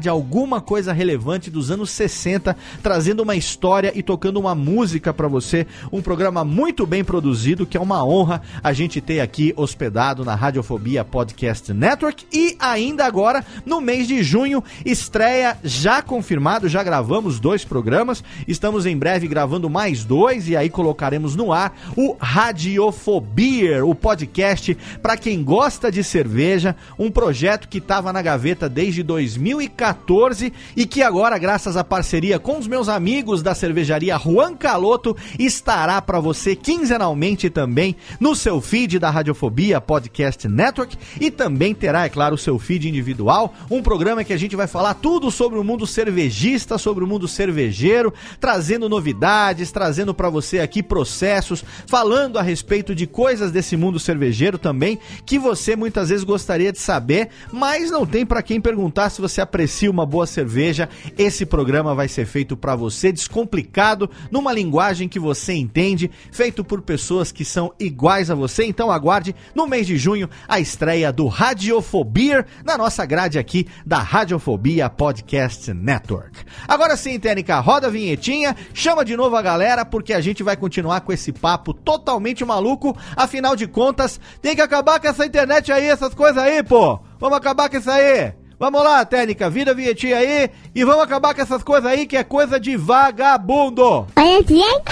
alguma coisa relevante dos anos 60, trazendo uma história e tocando uma música para você. Um programa muito bem produzido, que é uma honra a gente ter aqui hospedado na Radiofobia Podcast Network. E ainda agora, no mês de junho, estreia já confirmado, já gravamos dois programas. Estamos em breve gravando mais dois e aí colocaremos no ar o Radiofobia, o podcast para quem gosta de cerveja, um projeto que estava na gaveta desde 2014 e que agora, graças à parceria com os meus amigos da cervejaria Juan Caloto, estará para você quinzenalmente também no seu feed da Radiofobia Podcast Network e também terá, é claro, o seu feed individual, um programa que a gente vai falar tudo sobre o mundo cervejista, sobre o mundo cervejeiro, trazendo novidades, trazendo para você aqui processos, falando a respeito de coisas desse mundo cervejeiro também que você muitas vezes gostaria de saber, mas não tem para quem perguntar se você aprecia uma boa cerveja. Esse programa vai ser feito para você descomplicado, numa linguagem que você entende, feito por pessoas que são iguais a você. Então aguarde no mês de junho a estreia do Radiofobia na nossa grade aqui da Radiofobia Podcast Network. Agora sim, Tênica, roda a vinhetinha, chama de novo a galera porque a gente vai continuar com esse papo totalmente maluco. Afinal de contas, tem que acabar com essa internet aí, essas coisas aí, pô. Vamos acabar com isso aí. Vamos lá, técnica, vira a vinhetinha aí e vamos acabar com essas coisas aí que é coisa de vagabundo. Olha bem,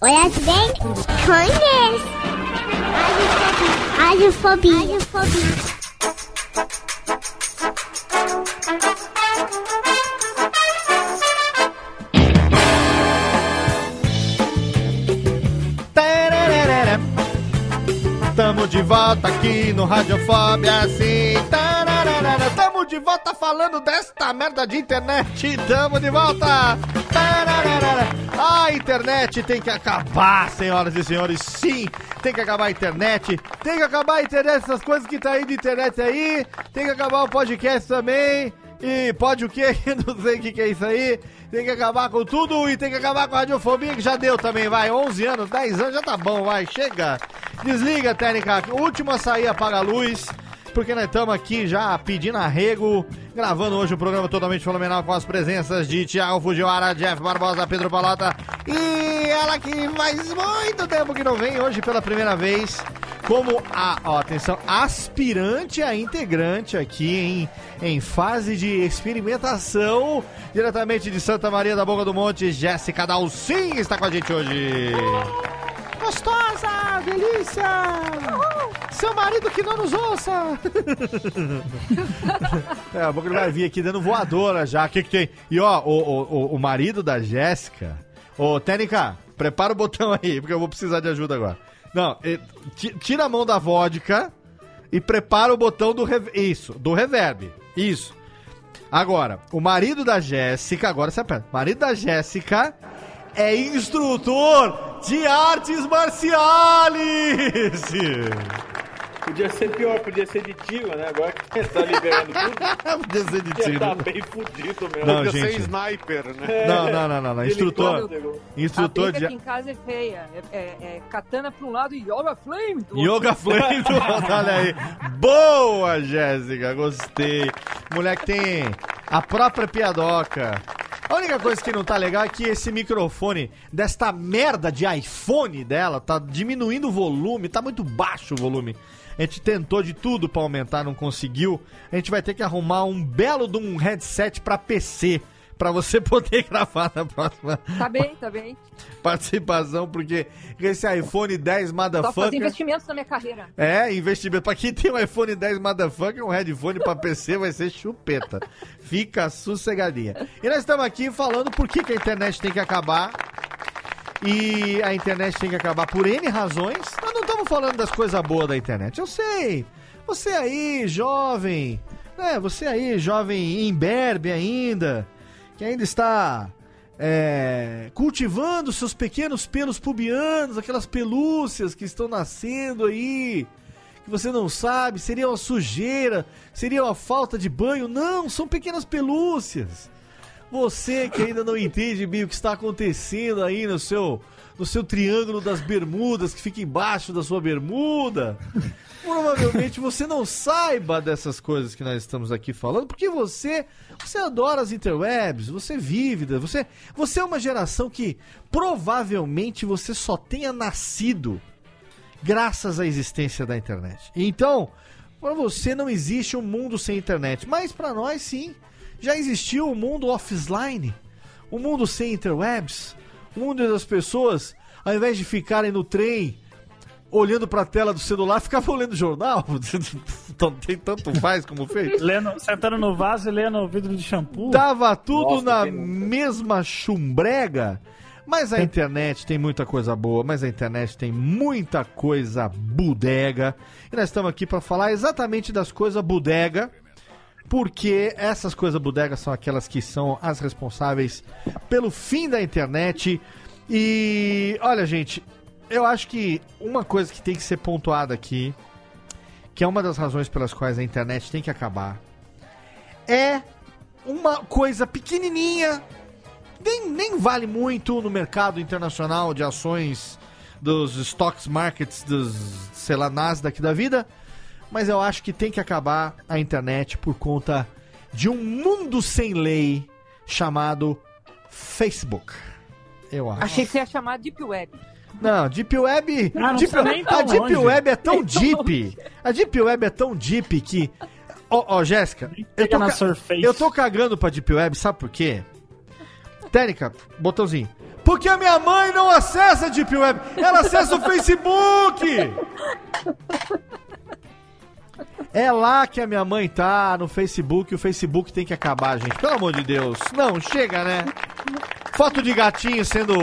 olha bem, conhece. Radiofobia. Radiofobia. Tamo de volta aqui no Radiofobia, assim. Tararara. Tamo de volta falando desta merda de internet. Tamo de volta. Tararara. A internet tem que acabar, senhoras e senhores. Sim, tem que acabar a internet. Tem que acabar a internet, essas coisas que tá aí de internet aí. Tem que acabar o podcast também. E pode o quê? Não sei o que, que é isso aí. Tem que acabar com tudo e tem que acabar com a radiofobia, que já deu também, vai. 11 anos, 10 anos, já tá bom, vai. Chega. Desliga, técnica. Última sair, apaga a luz. Porque nós estamos aqui já pedindo arrego, gravando hoje um programa totalmente fenomenal com as presenças de Thiago Fujiwara, Jeff Barbosa, Pedro Palota e ela que faz muito tempo que não vem hoje pela primeira vez como a, ó, atenção, aspirante a integrante aqui em, em fase de experimentação, diretamente de Santa Maria da Boca do Monte, Jéssica Dalcin está com a gente hoje. Gostosa, delícia. Seu marido que não nos ouça. É, a boca ele vai vir aqui dando voadora já. O que, que tem? E ó, o, o, o- o marido da Jéssica. Ô, Tênica, prepara o botão aí, porque eu vou precisar de ajuda agora. Não, ti- tira a mão da vodka e prepara o botão do rev- Isso, do reverb. Isso. Agora, o marido da Jéssica, agora você aperta. Marido da Jéssica é instrutor de artes marciais. Podia ser pior, podia ser de tiro, né? Agora que tá liberando tudo. podia ser de Ia tiro. tá bem fudido mesmo. Não, Podia gente. ser sniper, né? Não, não, não, não, não. Instrutor, A instrutor briga de aqui em casa é feia. É, é- é katana pra um lado e yoga flame do Yoga Flame do outro, olha aí. Boa, Jéssica, gostei. Mulher que tem a própria piadoca. A única coisa que não tá legal é que esse microfone desta merda de iPhone dela tá diminuindo o volume, tá muito baixo o volume. A gente tentou de tudo pra aumentar, não conseguiu. A gente vai ter que arrumar um belo de um headset pra PC pra você poder gravar na próxima Tá bem, tá bem. participação, porque esse iPhone 10 Só fazer motherfucker investimentos na minha carreira. é, investimento. Pra quem tem um iPhone 10 motherfucker, um headphone pra PC vai ser chupeta. Fica sossegadinha. E nós estamos aqui falando por que, que a internet tem que acabar. E a internet tem que acabar por N razões. Nós não estamos falando das coisas boas da internet. Eu sei. Você aí, jovem. É, você aí, jovem imberbe ainda. Que ainda está é, cultivando seus pequenos pelos pubianos, aquelas pelúcias que estão nascendo aí, que você não sabe, seria uma sujeira, seria uma falta de banho. Não, são pequenas pelúcias. Você que ainda não entende bem o que está acontecendo aí no seu, no seu triângulo das bermudas, que fica embaixo da sua bermuda, provavelmente você não saiba dessas coisas que nós estamos aqui falando, porque você, você adora as interwebs, você vive, você, você é uma geração que provavelmente você só tenha nascido graças à existência da internet. Então, para você não existe um mundo sem internet, mas para nós sim. Já existiu o um mundo offline, o um mundo sem interwebs, o um mundo das pessoas, ao invés de ficarem no trem olhando para a tela do celular, ficavam lendo jornal. Então, tem tanto faz como fez. Lendo, sentando no vaso e lendo o vidro de shampoo. Tava tudo Nossa, na mesma chumbrega. Mas a internet tem muita coisa boa, mas a internet tem muita coisa bodega. E nós estamos aqui para falar exatamente das coisas bodega, porque essas coisas bodegas são aquelas que são as responsáveis pelo fim da internet. E olha, gente, eu acho que uma coisa que tem que ser pontuada aqui, que é uma das razões pelas quais a internet tem que acabar, é uma coisa pequenininha, nem, nem vale muito no mercado internacional de ações dos stocks markets, dos, sei lá, Nasdaq da vida, mas eu acho que tem que acabar a internet por conta de um mundo sem lei chamado Facebook. Eu acho. Achei que você ia chamar Deep Web. Não, Deep Web. Ah, não Deep, a tão Deep longe. Web é tão Nem tão deep. A Deep Web é tão deep que. Ó, ó, Jéssica, eu tô, na ca- Surface. eu tô cagando pra Deep Web, sabe por quê? Técnica, botãozinho. Porque a minha mãe não acessa a Deep Web, ela acessa o Facebook! É lá que a minha mãe tá, no Facebook, o Facebook tem que acabar, gente. Pelo amor de Deus. Não, chega, né? Foto de gatinho sendo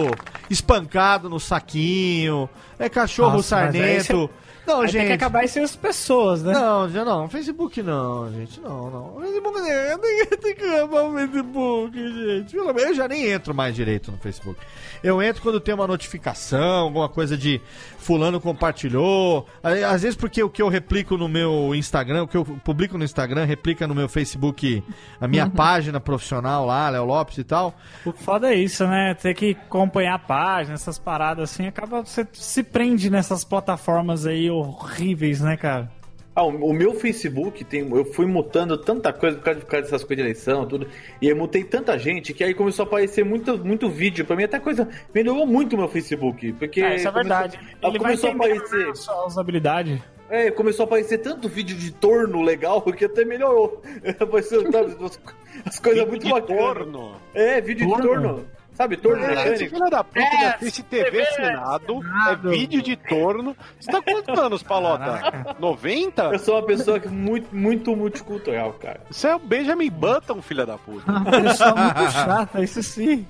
espancado no saquinho. É cachorro Nossa, sarnento. Não, Aí gente. Tem que acabar sem as pessoas, né? Não, já não. Facebook não, gente. Não, não. Facebook não. Tem que- tem que acabar o Facebook, gente. Pelo menos eu já nem entro mais direito no Facebook. Eu entro quando tem uma notificação, alguma coisa de fulano compartilhou. Às vezes porque o que eu replico no meu Instagram, o que eu publico no Instagram, replica no meu Facebook a minha página profissional lá, Léo Lopes e tal. O foda é isso, né? Ter que acompanhar a página, essas paradas assim, acaba você se prende nessas plataformas aí horríveis, né, cara? Ah, o, meu Facebook tem. Eu fui mutando tanta coisa por causa, por causa dessas coisas de eleição, tudo. E eu mutei tanta gente que aí começou a aparecer muito, muito vídeo. Pra mim, até coisa. Melhorou muito o meu Facebook. Porque. É, isso é começou- verdade. Ela Ele vai começou a aparecer. a sua usabilidade. É, começou a aparecer tanto vídeo de torno legal que até melhorou. Apareceu, sabe, as, as coisas Vídeo muito de bacanas. torno. É, vídeo Torno? de torno. Sabe, torno É, esse mecânico. filho da puta É, assiste TV assinado, é vídeo de torno. Você tá quantos anos, Palota? 90? Eu sou uma pessoa que muito, muito multicultural, cara. Você é o Benjamin Button, filha da puta. Uma pessoa muito chata, isso sim.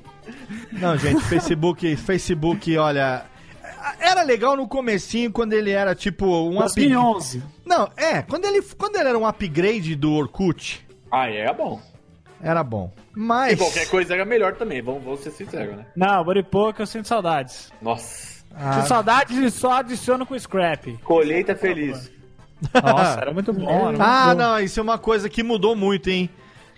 Não, gente, Facebook, Facebook, olha. Era legal no comecinho, quando ele era tipo um upgrade. 2011. Não, é, quando ele, quando ele era um upgrade do Orkut, Ah, é bom. era bom. E Mas. qualquer coisa era melhor também, vamos, vamos ser sinceros, né? Não, Boripoca eu sinto saudades. Nossa. Ah, Sinto saudades e só adiciono com scrap. Colheita feliz. Nossa, era muito bom. Era muito ah, bom. não, isso é uma coisa que mudou muito, hein?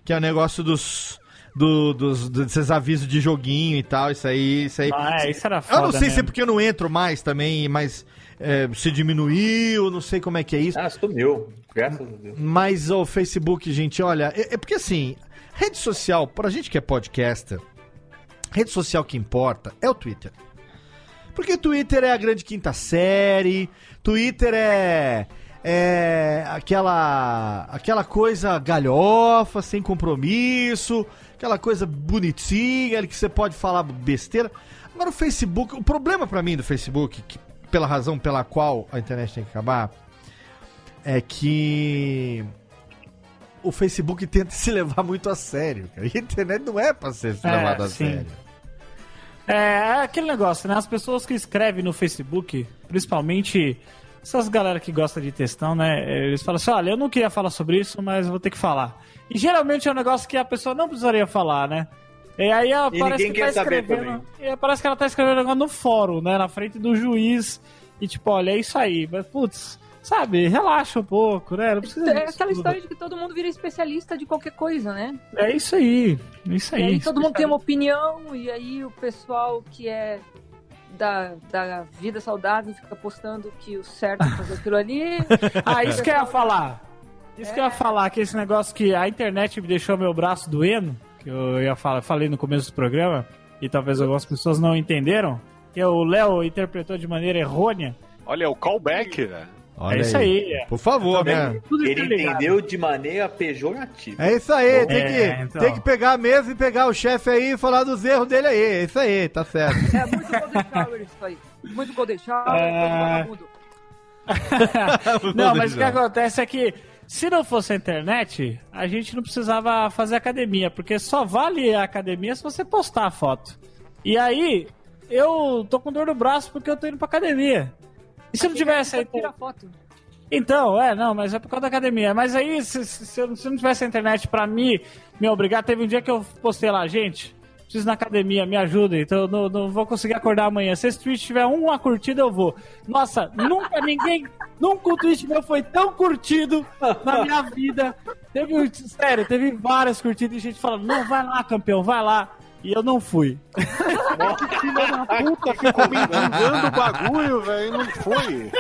Que é o negócio dos. Do, dos, desses avisos de joguinho e tal, isso aí, isso aí. Ah, é, isso era Eu foda não sei se é mesmo. porque eu não entro mais também, mas é, se diminuiu, não sei como é que é isso. Ah, sumiu. Graças a Deus. Mas o Facebook, gente, olha, é, é porque assim, rede social, pra gente que é podcaster, rede social que importa é o Twitter. Porque Twitter é a grande quinta série, Twitter é é aquela aquela coisa galhofa, sem compromisso, aquela coisa bonitinha, que você pode falar besteira. Agora o Facebook, o problema pra mim do Facebook, que, pela razão pela qual a internet tem que acabar, é que o Facebook tenta se levar muito a sério. Cara. E a internet não é pra ser É, levada a sim. sério. É, é aquele negócio, né? As pessoas que escrevem no Facebook, principalmente essas galera que gosta de textão, né? Eles falam assim: olha, eu não queria falar sobre isso, mas eu vou ter que falar. E geralmente é um negócio que a pessoa não precisaria falar, né? E aí ela E parece que tá escrevendo. E parece que ela tá escrevendo um negócio no fórum, né? Na frente do juiz. E tipo, olha, é isso aí. Mas, putz, sabe, relaxa um pouco, né? Não precisa É aquela tudo. história de que todo mundo vira especialista de qualquer coisa, né? É isso aí. É isso E aí. aí todo mundo tem uma opinião, e aí o pessoal que é da, da vida saudável fica postando que o certo é fazer aquilo ali. Ah, isso que eu ia falar. Isso que eu ia falar, que esse negócio que a internet me deixou meu braço doendo, que eu ia falar, falei no começo do programa, e talvez algumas pessoas não entenderam, que o Léo interpretou de maneira errônea. Olha, o callback, velho. Olha é isso aí. é. Por favor, né? Ele entendeu de maneira pejorativa. É isso aí, tem, É, que, então. tem que pegar a mesa e pegar o chefe aí e falar dos erros dele aí. É isso aí, tá certo. É muito Golden Shower isso aí. Muito Golden Shower, É. não, mas o que acontece é que se não fosse a internet, a gente não precisava fazer academia, porque só vale a academia se você postar a foto. E aí, eu tô com dor no braço porque eu tô indo pra academia. E se não tivesse aí. Tira foto. Então, é, não, mas é por causa da academia. Mas aí, se, se, se eu, se eu não tivesse a internet pra me, me obrigar, teve um dia que eu postei lá, gente, preciso na academia, me ajudem, então eu não, não vou conseguir acordar amanhã. Se esse tweet tiver uma curtida, eu vou. Nossa, nunca ninguém, nunca o tweet meu foi tão curtido na minha vida. Teve, um- sério, teve várias curtidas e gente falando, não, vai lá, campeão, vai lá. E eu não fui. Puta, ficou me enganando o bagulho, velho, não foi.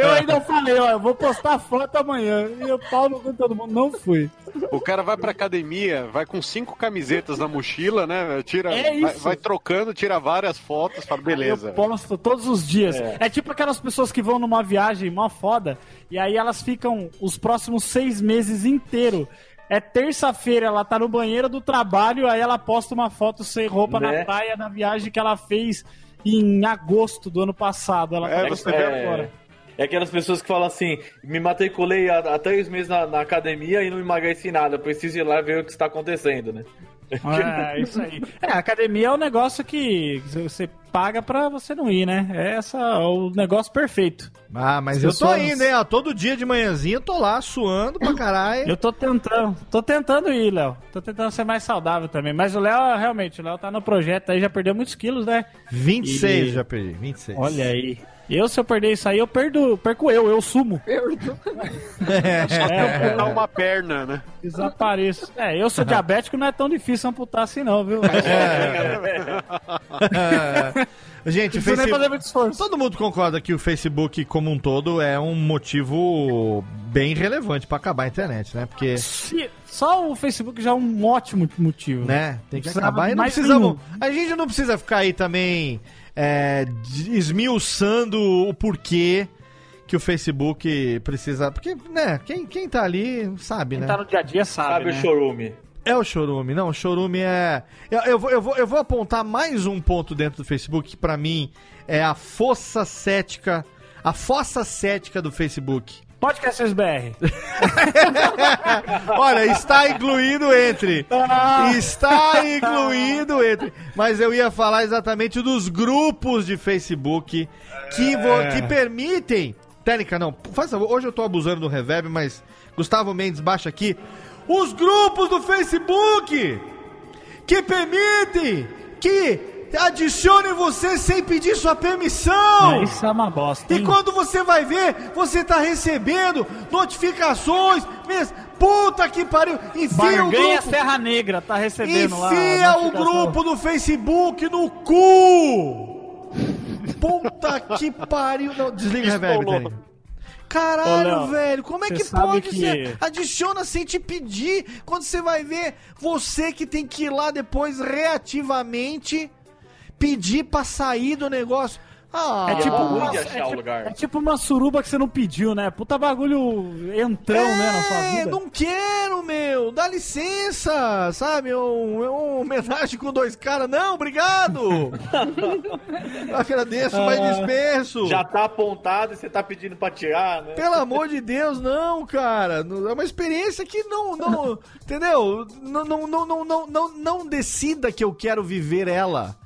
Eu ainda falei, ó, eu vou postar foto amanhã. E eu pau no todo mundo, não fui. O cara vai pra academia, vai com cinco camisetas na mochila, né? Tira, É vai, vai trocando, tira várias fotos, fala, beleza. Eu posto todos os dias. É. É. tipo aquelas pessoas que vão numa viagem mó foda e aí elas ficam os próximos seis meses inteiro. É terça-feira, ela tá no banheiro do trabalho, aí ela posta uma foto sem roupa Né? na praia da viagem que ela fez em agosto do ano passado. Ela É, você vê agora. É aquelas pessoas que falam assim: me matriculei há, há três meses na, na academia e não emagreci nada, preciso ir lá ver o que está acontecendo, né? É, isso aí. É, academia é um negócio que você paga pra você não ir, né? É essa, é o negócio perfeito. Ah, mas As eu tô indo, hein? Ó, todo dia de manhãzinha eu tô lá suando pra caralho. Eu tô tentando, tô tentando ir, Léo. Tô tentando ser mais saudável também. Mas o Léo, realmente, o Léo tá no projeto aí, já perdeu muitos quilos, né? 26 E- já perdi, 26. Olha aí. Eu, se eu perder isso aí, eu perdo, perco eu, eu sumo. É, amputar uma perna, né? Desapareço. É, eu sou diabético, não é tão difícil amputar assim não, viu? É. Gente, Facebook... fazer muito esforço. Todo mundo concorda que o Facebook como um todo é um motivo bem relevante pra acabar a internet, né? Porque, Se- Só o Facebook já é um ótimo motivo. né, tem que acabar e não mais precisa... nenhum. A gente não precisa ficar aí também é, esmiuçando o porquê que o Facebook precisa... Porque, né, quem, quem tá ali sabe, Quem né? tá no dia a dia sabe, Sabe né? o chorume? É o chorume, não, o chorume é. Eu, eu, vou, eu, vou, eu vou apontar mais um ponto dentro do Facebook que pra mim é a fossa cética, a fossa cética do Facebook. Podcast SBR. Olha, está incluído entre. Ah. Está incluído entre. Mas eu ia falar exatamente dos grupos de Facebook que, vo- É. que permitem. Técnica, não. Faz favor, hoje eu tô abusando do reverb, mas Gustavo Mendes baixa aqui. Os grupos do Facebook que permitem que adicione você sem pedir sua permissão. É, Isso é uma bosta. E hein? quando você vai ver, você tá recebendo notificações. Mes- Puta que pariu! Enfia o grupo, Serra Negra tá recebendo lá. enfia o grupo do Facebook no cu! Puta que pariu! Não, desliga o reverb. Caralho, Ô, velho, como é você que pode que- ser? Adiciona sem te pedir. Quando você vai ver, você que tem que ir lá depois reativamente pedir pra sair do negócio. Ah, É tipo, uma, é, tipo, lugar. é tipo uma suruba que você não pediu, né? Puta bagulho entrão, né, na sua É, vida. não quero, meu. Dá licença, sabe? Um, um homenagem com dois caras. Não, obrigado. Agradeço, mas Ah. dispenso. Já tá apontado e você tá pedindo pra tirar, né? Pelo amor de Deus, não, cara. É uma experiência que não, não, entendeu? Não, não, não, não, não, não, não decida que eu quero viver ela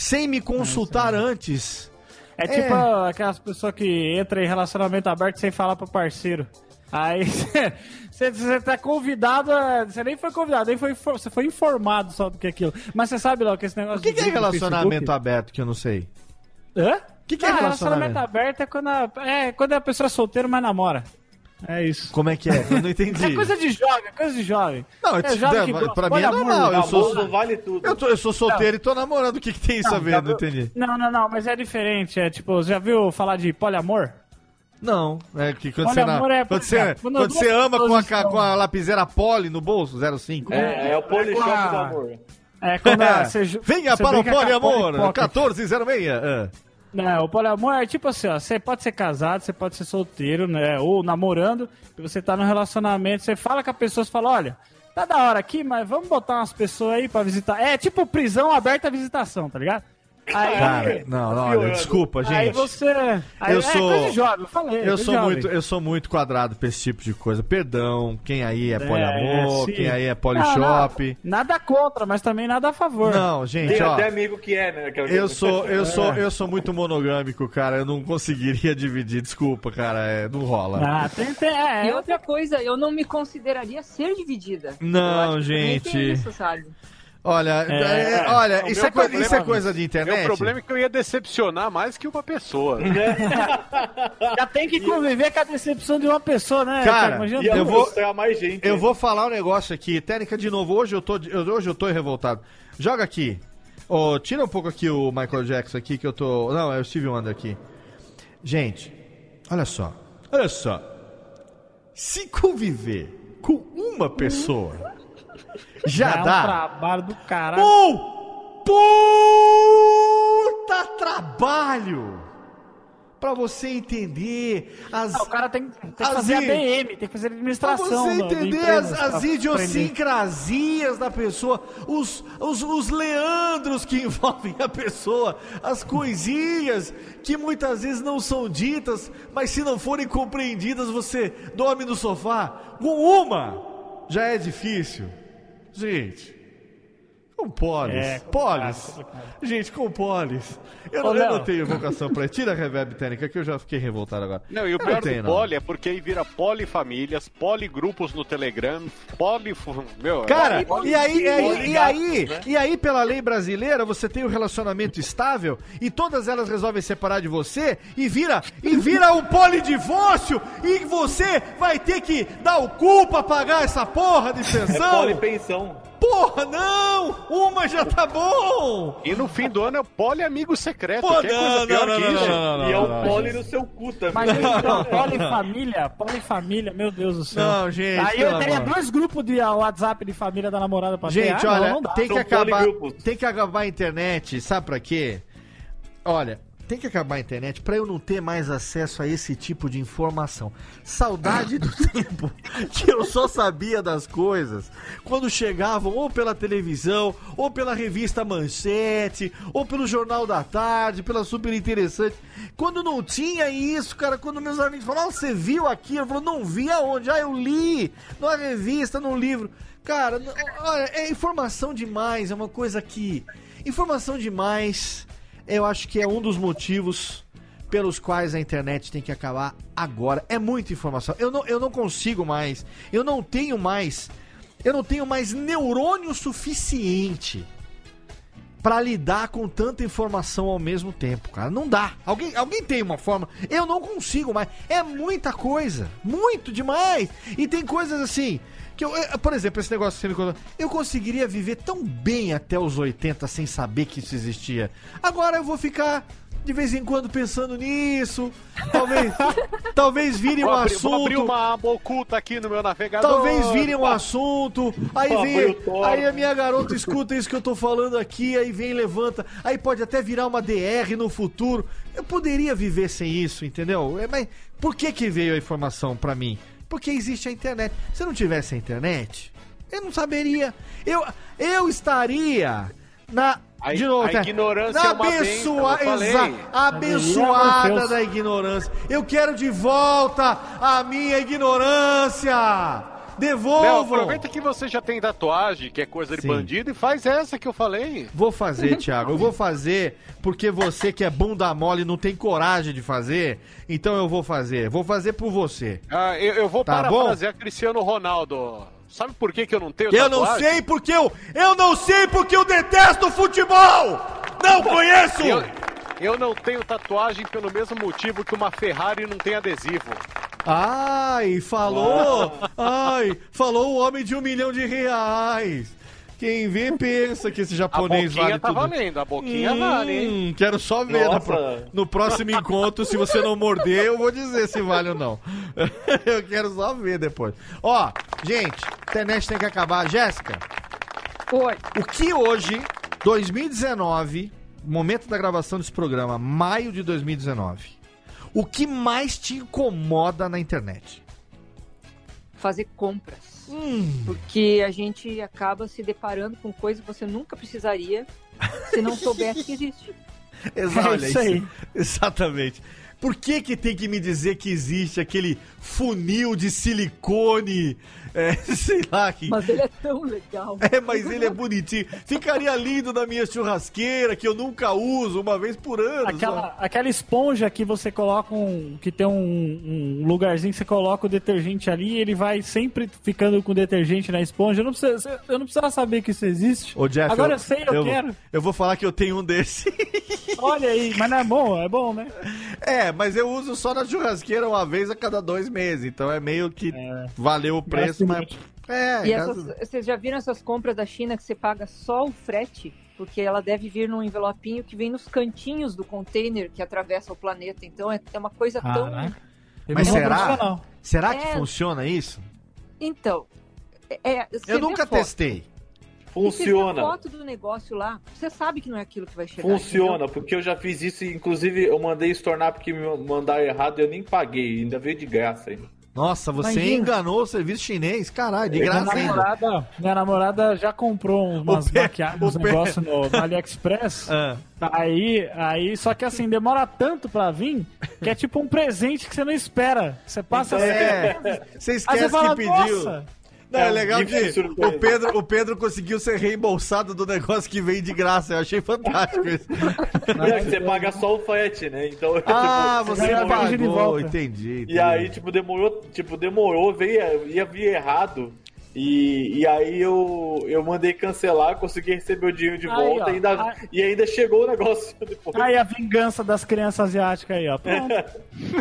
sem me consultar antes. É tipo aquelas pessoas que entram em relacionamento aberto sem falar pro parceiro. Aí você, tá convidado, você nem foi convidado, nem foi, você foi informado só do que é aquilo. Mas você sabe lá que esse negócio O que, que é relacionamento Facebook- aberto que eu não sei? Hã? O que, que é Ah, relacionamento? relacionamento aberto é quando a, é quando a pessoa é solteira, mas namora. É isso. Como é que é? Eu não entendi. É coisa de jovem, é coisa de jovem. Não, é te- jovem não, que gosta. pra mim é normal, eu sou- Namoro vale tudo. Eu, tô- eu sou solteiro e tô namorando. O que, que tem isso a ver? Não entendi. Não, não, não, mas é diferente. É tipo, você já viu falar de poliamor? Não, é que quando Olha, você, na- amor, é- quando você, quando quando você ama com a, estão- com a lapiseira poli no bolso, 05. É, é o polishop Ah. do amor. É quando a- você Venha você para o poliamor, Polly Pocket. 1406. Ah. Não, o poliamor é tipo assim, ó, você pode ser casado, você pode ser solteiro, né, ou namorando, e você tá no relacionamento, você fala com a pessoa, você fala, olha, tá da hora aqui, mas vamos botar umas pessoas aí pra visitar. É tipo prisão aberta à visitação, tá ligado? Aí, Cara, não, não, olha, desculpa, gente. aí você. Aí Eu é sou- jovem, eu falei. Eu coisa sou, de muito, jovem. eu sou muito quadrado pra esse tipo de coisa. Perdão, quem aí é, É, poliamor, sim. quem aí é polishop. não, Nada contra, mas também nada a favor. Não, gente, Tem ó. até amigo que é, né? aquela Eu sou, eu sou, É. eu sou muito monogâmico, cara. Eu não conseguiria dividir. Desculpa, cara. É, não rola. Ah, tem, tem, é, E outra coisa, eu não me consideraria ser dividida. Não, Eu que gente. tem Isso, sabe? Olha, É. é, olha, O isso é, problema- isso é coisa de internet. Meu problema é que eu ia decepcionar mais que uma pessoa. Já tem que conviver com a decepção de uma pessoa, né? Cara, Imagina Ia eu vou- mais gente. Eu né? vou falar um negócio aqui. Técnica, de novo, hoje eu tô, eu- hoje eu tô revoltado. Joga aqui. Ô, tira um pouco aqui o Michael Jackson aqui, que eu tô... Não, é o Steve Wonder aqui. Gente, olha só. Olha só. Se conviver com uma pessoa, já é um dá... trabalho do caralho. Um puta trabalho pra você entender as... Ah, o cara tem, tem que As fazer i- ADM, tem que fazer Pra administração. você do- do entender as, pra as idiosincrasias da pessoa, os, os, os leandros que envolvem a pessoa, as coisinhas que muitas vezes não são ditas, mas se não forem compreendidas, você dorme no sofá. Com uma já é difícil. Gente, com polis. É, polis. Gente, com polis. Eu, Ô, não, eu não tenho vocação pra isso. Tira a reverb técnica que eu já fiquei revoltado agora. Não, e o Eu pior tenho, do não. poli é porque aí vira polifamílias, poligrupos no Telegram, poli... Meu, Cara, poli- e aí, e aí, e aí, né? e aí, pela lei brasileira, você tem o relacionamento estável e todas elas resolvem separar de você e vira, e vira um polidivórcio e você vai ter que dar o cu pra pagar essa porra de É pensão. polipensão. Porra, não! Uma já tá bom! E no fim do ano é o poliamigo secreto, Pô, que é coisa pior não, que não, isso. não, e é não, poli gente. no seu cu também. Mas então, polifamília, polifamília, meu Deus do céu. Não, gente, Aí eu teria amor. dois grupos de WhatsApp de família da namorada pra ter. Gente, Ah, não, olha, tem que acabar, tem que acabar a internet, sabe pra quê? Olha, tem que acabar a internet pra eu não ter mais acesso a esse tipo de informação. Saudade do tempo que eu só sabia das coisas quando chegavam ou pela televisão, ou pela revista Manchete, ou pelo Jornal da Tarde, pela Super Interessante. Quando não tinha isso, cara, quando meus amigos falavam, "Ah, você viu aquilo? Eu falo, não vi aonde? Ah, eu li na revista, no livro. Cara, é informação demais, é uma coisa que. Informação demais, eu acho que é um dos motivos pelos quais a internet tem que acabar agora. É muita informação. Eu não, eu não consigo mais. Eu não tenho mais. Eu não tenho mais neurônio suficiente pra lidar com tanta informação ao mesmo tempo, cara. Não dá. Alguém, alguém tem uma forma? Eu não consigo mais. É muita coisa, muito demais. E tem coisas assim que eu, eh, por exemplo, esse negócio que você me contou, eu conseguiria viver tão bem até os 80 sem saber que isso existia. Agora eu vou ficar de vez em quando pensando nisso. Talvez, talvez vire um Vou abrir, assunto. vou abrir uma aba oculta aqui no meu navegador. Talvez vire um assunto, aí vem, aí a minha garota escuta isso que eu tô falando aqui, aí vem e levanta, aí pode até virar uma DR no futuro. Eu poderia viver sem isso, entendeu? É, Mas por que que veio a informação pra mim? Porque existe a internet. Se não tivesse a internet, eu não saberia. Eu, eu estaria na A- de novo, a tá? ignorância é uma Aí, abençoada da ignorância. Eu quero de volta a minha ignorância. Léo, Devolvam. aproveita que você já tem tatuagem, que é coisa de Sim. bandido, e faz essa que eu falei. Vou fazer, Thiago. Eu vou fazer porque você que é bunda mole não tem coragem de fazer. Então eu vou fazer. Vou fazer por você. Ah, eu, eu vou Tá parafrasear Cristiano Ronaldo. Sabe por que, que eu não tenho Eu não tatuagem? sei porque eu. Eu não sei porque eu detesto futebol! Não conheço! Eu, eu não tenho tatuagem pelo mesmo motivo que uma Ferrari não tem adesivo. Ai, falou! Ai, falou o homem de um milhão de reais. Quem vê pensa que esse A japonês boquinha vale tá tudo. valendo, a boquinha vale, hein? Hum, quero só ver Nossa. no próximo encontro. Se você não morder, eu vou dizer se vale ou não. eu quero só ver depois. Ó, gente, internet tem que acabar. Jéssica, Oi. o que hoje, 2019, momento da gravação desse programa, maio de 2019, o que mais te incomoda na internet? Fazer compras. Hum. Porque a gente acaba se deparando com coisas que você nunca precisaria se não soubesse que existe. Exa- É olha isso aí. Exatamente. Por que que tem que me dizer que existe aquele funil de silicone? É, sei lá que. Mas ele é tão legal. É, mas ele é bonitinho. Ficaria lindo na minha churrasqueira, que eu nunca uso, uma vez por ano. Aquela, aquela esponja que você coloca um. que tem um, um lugarzinho que você coloca o detergente ali e ele vai sempre ficando com detergente na esponja. Eu não, precisa, eu não precisava saber que isso existe. Ô, Jeff, Agora eu, eu sei, eu, quero. Eu vou falar que eu tenho um desse. Olha aí, mas não é bom, é bom, né? É, mas eu uso só na churrasqueira uma vez a cada dois meses. Então é meio que valeu o preço, mas. É, E essas, vocês já viram essas compras da China que você paga só o frete? Porque ela deve vir num envelopinho que vem nos cantinhos do container que atravessa o planeta. Então é, é uma coisa tão. Caraca. Mas vou será? Será que É. funciona isso? Então. É, você Eu nunca testei. E você Funciona. foto do negócio lá, você sabe que não é aquilo que vai chegar. Funciona, porque eu já fiz isso inclusive eu mandei estornar porque me mandaram errado e eu nem paguei, ainda veio de graça ainda. Nossa, você Imagina. enganou o serviço chinês, caralho, de Minha graça ainda. namorada, minha namorada já comprou umas O pé- maquiagens, o uns pé- negócios no, no AliExpress. Ah. Aí, aí, só que assim, demora tanto pra vir que é tipo um presente que você não espera. Você passa É, assim, você aí esquece você fala, que pediu. "Nossa!" Não, é É legal que surpresa. o Pedro, o Pedro conseguiu ser reembolsado do negócio que veio de graça. Eu achei fantástico isso. Não, é você paga só o frete, né? Então, Ah, tipo, você ganha pagou, de entendi, entendi. E aí, tipo, demorou, tipo, demorou, veio, ia vir errado. E, e aí eu, eu mandei cancelar, consegui receber o dinheiro de Aí, volta ó. e, ainda, Aí- e ainda chegou o negócio depois. Aí a vingança das crianças asiáticas aí, ó. Pronto.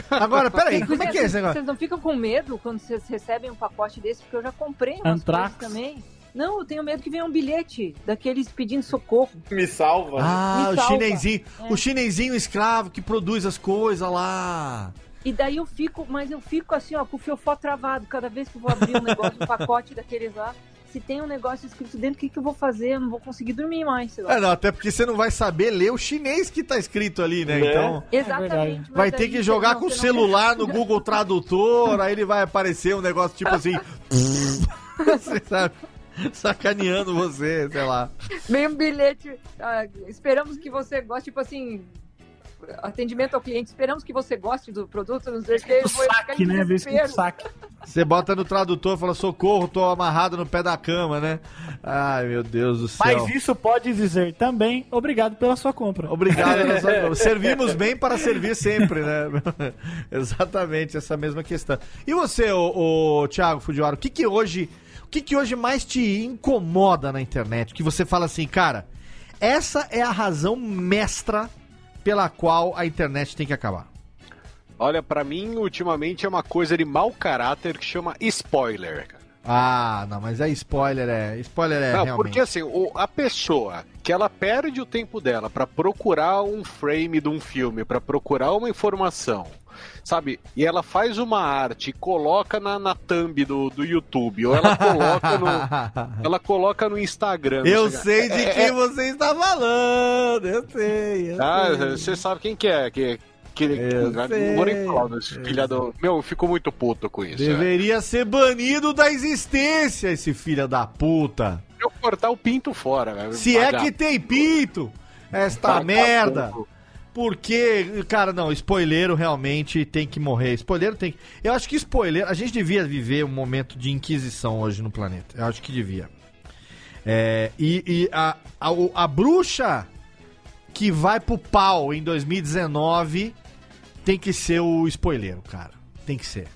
Agora, peraí, como é que é esse vocês- negócio? Vocês não ficam com medo quando vocês recebem um pacote desse? Porque eu já comprei umas Antrax? coisas também. Não, eu tenho medo que venha um bilhete daqueles pedindo socorro. Me salva. Ah, Me o salva. chinesinho, É. o chinesinho escravo que produz as coisas lá. E daí eu fico, mas eu fico assim, ó, com o fiofó travado. Cada vez que eu vou abrir um negócio, um pacote daqueles lá, se tem um negócio escrito dentro, o que, que eu vou fazer? Eu não vou conseguir dormir mais. sei lá. É, não, até porque você não vai saber ler o chinês que tá escrito ali, né? Né? Então. Exatamente. mas Vai ter que jogar não- com o não- celular no Google Tradutor, aí ele vai aparecer um negócio tipo assim. você sabe? Sacaneando você, sei lá. Vem um bilhete. ah, esperamos que você goste, tipo assim. Atendimento ao cliente, esperamos que você goste do produto, não sei o que. eu O vou ficar saque, né? Vez que o desespero. saque. Você bota no tradutor e fala: socorro, tô amarrado no pé da cama, né? Ai, meu Deus do céu. Mas isso pode dizer também, obrigado pela sua compra. Obrigado. nós- Servimos bem para servir sempre, né? Exatamente, essa mesma questão. E você, o, Thiago Fujiwara, o que que hoje, o que que hoje mais te incomoda na internet? Que você fala assim, cara, essa é a razão mestra pela qual a internet tem que acabar. Olha, pra mim, ultimamente é uma coisa de mau caráter que chama spoiler. Ah, não, mas é spoiler, é. Spoiler é Não, realmente. porque assim, o- a pessoa que ela perde o tempo dela pra procurar um frame de um filme, pra procurar uma informação, sabe? E ela faz uma arte e coloca na, na thumb do, do YouTube, ou ela coloca no, ela coloca no Instagram. Eu sei- de É- quem é- você está falando, eu sei. Eu Ah, sei. você sabe quem que é? Que, que, não vou nem falar desse filho do. Meu, eu fico muito puto com isso. é. Deveria ser banido da existência, esse filho da puta. Eu cortar o pinto fora, velho. Se é que tem pinto, esta merda. Porque, cara, não, spoileiro realmente tem que morrer. Spoileiro tem que. Eu acho que spoileiro. A gente devia viver um momento de inquisição hoje no planeta. Eu acho que devia. É, e e a, a, a bruxa que vai pro pau em 2019 tem que ser o spoileiro, cara. Tem que ser.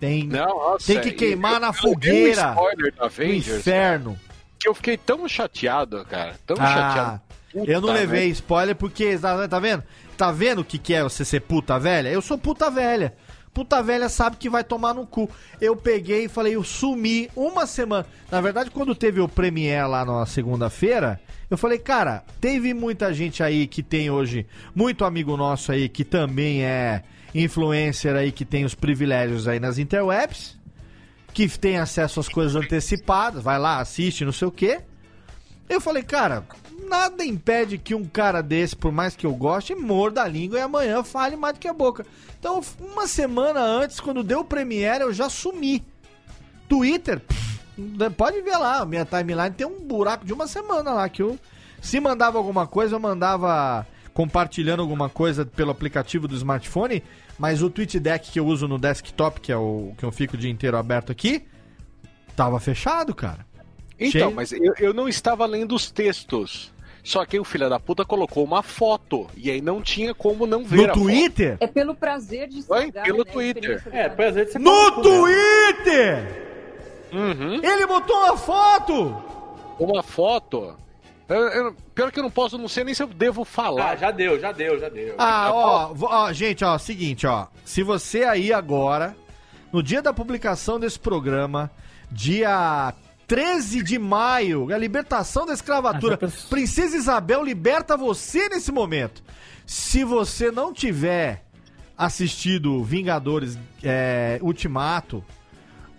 Tem, Não, nossa, tem que queimar eu- na eu vi um fogueira. spoiler da no Avengers, inferno. Que eu fiquei tão chateado, cara. Tão Ah, chateado. Puta eu não levei spoiler porque, tá, tá vendo? Tá vendo o que, que é você ser puta velha? Eu sou puta velha. Puta velha sabe que vai tomar no cu. Eu peguei e falei, eu sumi uma semana. Na verdade, quando teve o Premiere lá na segunda-feira, eu falei, cara, teve muita gente aí que tem hoje, muito amigo nosso aí que também é influencer aí, que tem os privilégios aí nas interwebs, que tem acesso às coisas antecipadas, vai lá, assiste, não sei o quê. Eu falei, cara, nada impede que um cara desse, por mais que eu goste, morda a língua e amanhã fale mais do que a boca. Então, uma semana antes, quando deu o Premiere, eu já sumi. Twitter, pff, pode ver lá, minha timeline tem um buraco de uma semana lá, que eu, se mandava alguma coisa, eu mandava compartilhando alguma coisa pelo aplicativo do smartphone, mas o TweetDeck que eu uso no desktop, que é o que eu fico o dia inteiro aberto aqui, tava fechado, cara. Então, Cheio- mas eu, eu não estava lendo os textos. Só que o filho da puta colocou uma foto. E aí não tinha como não ver No a foto. Twitter? É pelo prazer de Oi, estragar, pelo né, Twitter. É, prazer de você No. Twitter! Uhum. Ele botou uma foto! Uma foto. Eu, eu, pior que eu não posso, não sei nem se eu devo falar. Ah, já deu, já deu, já deu. Ah, ó, ó, gente, ó, seguinte, ó. Se você aí agora, no dia da publicação desse programa, dia 13 de maio, a libertação da escravatura, Princesa Isabel liberta você nesse momento. Se você não tiver assistido Vingadores é, Ultimato,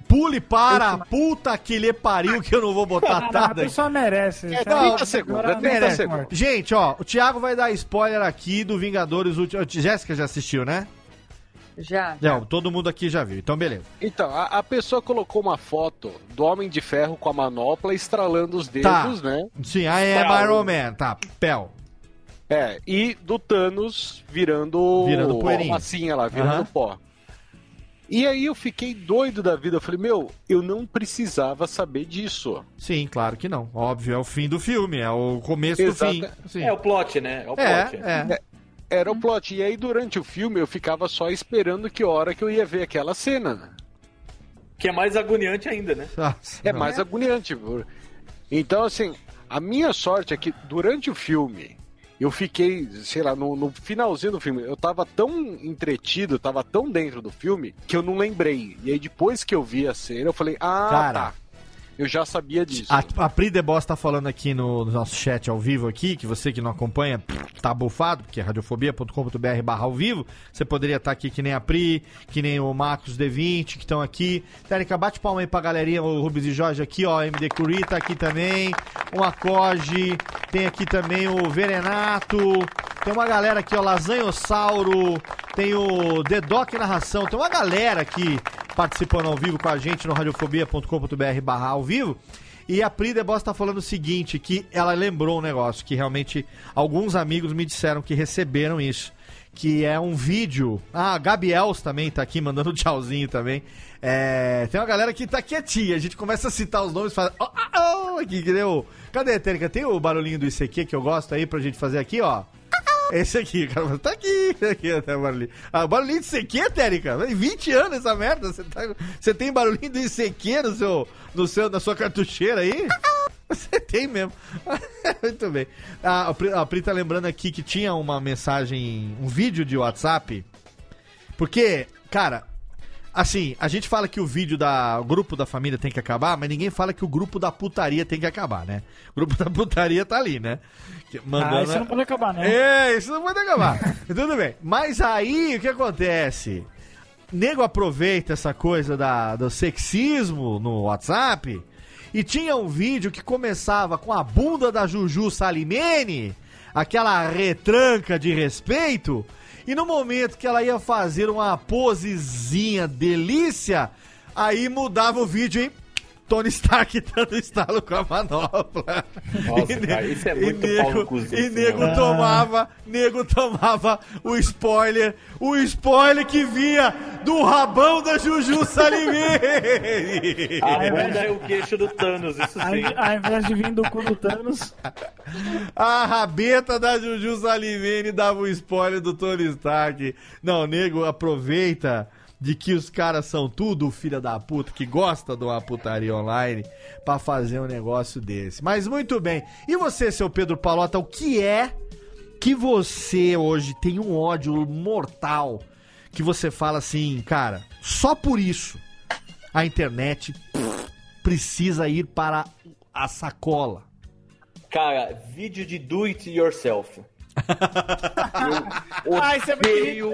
pule para a puta que lhe pariu que eu não vou botar Cara, a nada aqui. pessoa merece. É, Sério, 30 segundos, agora é 30 merece. segundos. Gente, ó, o Thiago vai dar spoiler aqui do Vingadores Ultimato. Jéssica já assistiu, né? Já. Não, todo mundo aqui já viu, então beleza. Então, a, a pessoa colocou uma foto do Homem de Ferro com a manopla estralando os Tá. dedos, né? Sim, am Pel. Iron Man, tá, Pel. É, e do Thanos virando. Virando poeirinha. massinha lá, virando Aham. pó. E aí eu fiquei doido da vida. Eu falei, meu, eu não precisava saber disso. Sim, claro que não. Óbvio, é o fim do filme, é o começo Exata- do fim. Sim. É o plot, né? É o É, plot. é. Era o plot. E aí, durante o filme, eu ficava só esperando que hora que eu ia ver aquela cena. Que é mais agoniante ainda, né? Nossa, É não. mais agoniante. Então, assim, a minha sorte é que durante o filme, eu fiquei, sei lá, no, no finalzinho do filme, eu tava tão entretido, tava tão dentro do filme, que eu não lembrei. E aí, depois que eu vi a cena, eu falei, ah, Cara. tá. Eu já sabia disso. A, a Pri Deboss tá falando aqui no, no nosso chat ao vivo aqui, que você que não acompanha, tá bufado, porque é radiofobia.com.br barra ao vivo. Você poderia estar aqui que nem a Pri, que nem o Marcos D20, que estão aqui. Térica, bate palma aí pra galerinha, o Rubens e Jorge aqui, ó, MD Curi tá aqui também, o Acoge, tem aqui também o Verenato, tem uma galera aqui, ó, Lasanhossauro, tem o Dedoc Narração, tem uma galera aqui participando ao vivo com a gente no radiofobia.com.br barra ao vivo. E a Pri Deboss tá falando o seguinte, que ela lembrou um negócio, que realmente alguns amigos me disseram que receberam isso. Que é um vídeo. Ah, a Gabi Els também tá aqui mandando tchauzinho também. É, tem uma galera que tá quietinha. A gente começa a citar os nomes e fala. Oh, oh, oh, aqui, que deu. Cadê, Térica? Tem o barulhinho do ICQ que eu gosto aí pra gente fazer aqui, ó. Esse aqui, cara, tá aqui, aqui até o barulhinho. Ah, barulhinho de ICQ, Térica? Tem 20 anos essa merda. Você, tá, você tem barulhinho do ICQ no seu, no seu, na sua cartucheira aí? Você tem mesmo. Muito bem. A, a, a Pri tá lembrando aqui que tinha uma mensagem, um vídeo de WhatsApp. Porque, cara, assim, a gente fala que o vídeo da o grupo da família tem que acabar, mas ninguém fala que o grupo da putaria tem que acabar, né? O grupo da putaria tá ali, né? Que- Ah, isso não pode acabar, não. É, isso não pode acabar. Tudo bem. Mas aí, o que acontece? Nego aproveita essa coisa da, do sexismo no WhatsApp e tinha um vídeo que começava com a bunda da Juju Salimene, aquela retranca de respeito, e no momento que ela ia fazer uma posezinha delícia, aí mudava o vídeo, hein? Tony Stark dando estalo com a manopla. Nossa, E cara, isso é e muito nego- E nego né? tomava, nego tomava o spoiler, o spoiler que vinha do rabão da Juju Salimene. A bunda é o queixo do Thanos, isso Ao, sim. ao invés de vir do cu do Thanos, A rabeta da Juju Salimene dava o spoiler do Tony Stark. Não, nego, aproveita de que os caras são tudo filha da puta, que gosta de uma putaria online, pra fazer um negócio desse. Mas muito bem. E você, seu Pedro Palota, o que é que você hoje tem um ódio mortal que você fala assim, cara, só por isso a internet precisa ir para a sacola. Cara, vídeo de do it yourself. Eu isso é odeio,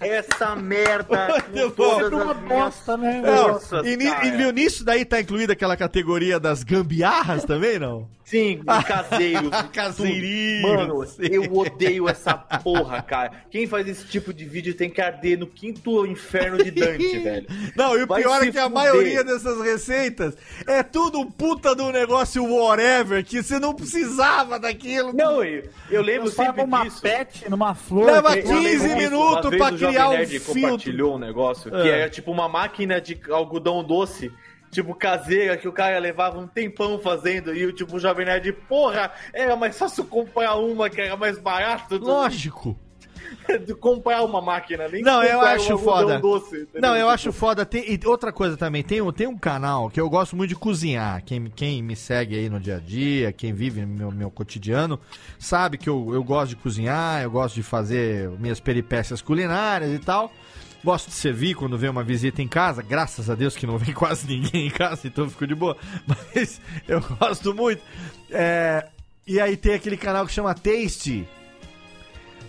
essa merda com todas bom. as Uma bosta, né? Não, Nossa, e, e viu nisso daí tá incluída aquela categoria das gambiarras também, não? Sim, caseiros. Caseirinhos. Mano, eu odeio essa porra, cara. Quem faz esse tipo de vídeo tem que arder no quinto inferno de Dante, velho. Não, e o Vai pior é que a fuder. maioria dessas receitas é tudo um puta do negócio whatever, que você não precisava daquilo. Não, eu, eu lembro Você sempre uma disso. pet numa flor. Leva que- 15 Eu lembro disso. minutos pra criar um filtro. compartilhou um negócio que É. era tipo uma máquina de algodão doce. Tipo, caseira, que o cara levava um tempão fazendo, e o tipo, o Jovem Nerd, porra, era mais fácil comprar uma que era mais barato do Lógico. de comprar uma máquina, nem Não, eu acho um foda. doce? Não, eu Tipo, acho foda. Tem, e outra coisa também, tem, um- tem um canal que eu gosto muito de cozinhar. Quem, quem me segue aí no dia a dia, quem vive no meu, meu cotidiano, sabe que eu, eu gosto de cozinhar, eu gosto de fazer minhas peripécias culinárias e tal. Gosto de servir quando vem uma visita em casa. Graças a Deus que não vem quase ninguém em casa, então eu fico de boa. Mas eu gosto muito. É, e aí tem aquele canal que chama Taste.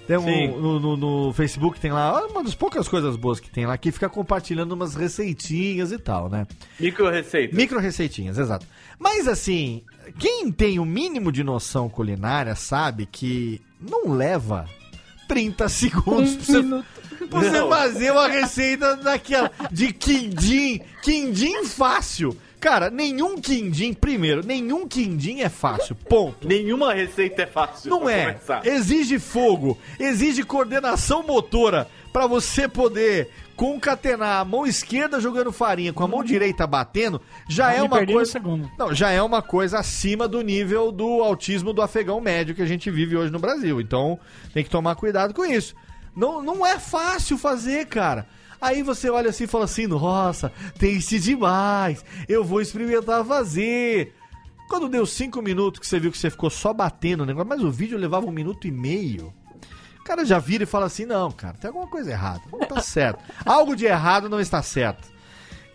Tem um, no, no, no Facebook tem lá uma das poucas coisas boas que tem lá que fica compartilhando umas receitinhas e tal, né? Micro receita. Micro receitinhas, exato. Mas assim, quem tem o mínimo de noção culinária sabe que não leva 30 segundos pra você, pra você Não. fazer uma receita daquela de quindim, quindim fácil. Cara, nenhum quindim, primeiro, nenhum quindim é fácil, ponto. Nenhuma receita é fácil. Não é. começar. Exige fogo, exige coordenação motora pra você poder concatenar a mão esquerda jogando farinha com a mão direita batendo, já é uma coisa. Não, já é uma coisa acima do nível do autismo do afegão médio que a gente vive hoje no Brasil. Então, tem que tomar cuidado com isso. Não, não é fácil fazer, cara. Aí você olha assim e fala assim: nossa, taste demais, eu vou experimentar fazer. Quando deu cinco minutos que você viu que você ficou só batendo o negócio, mas o vídeo levava um minuto e meio. O cara já vira e fala assim: não, cara, tem alguma coisa errada. Não tá certo. Algo de errado não está certo.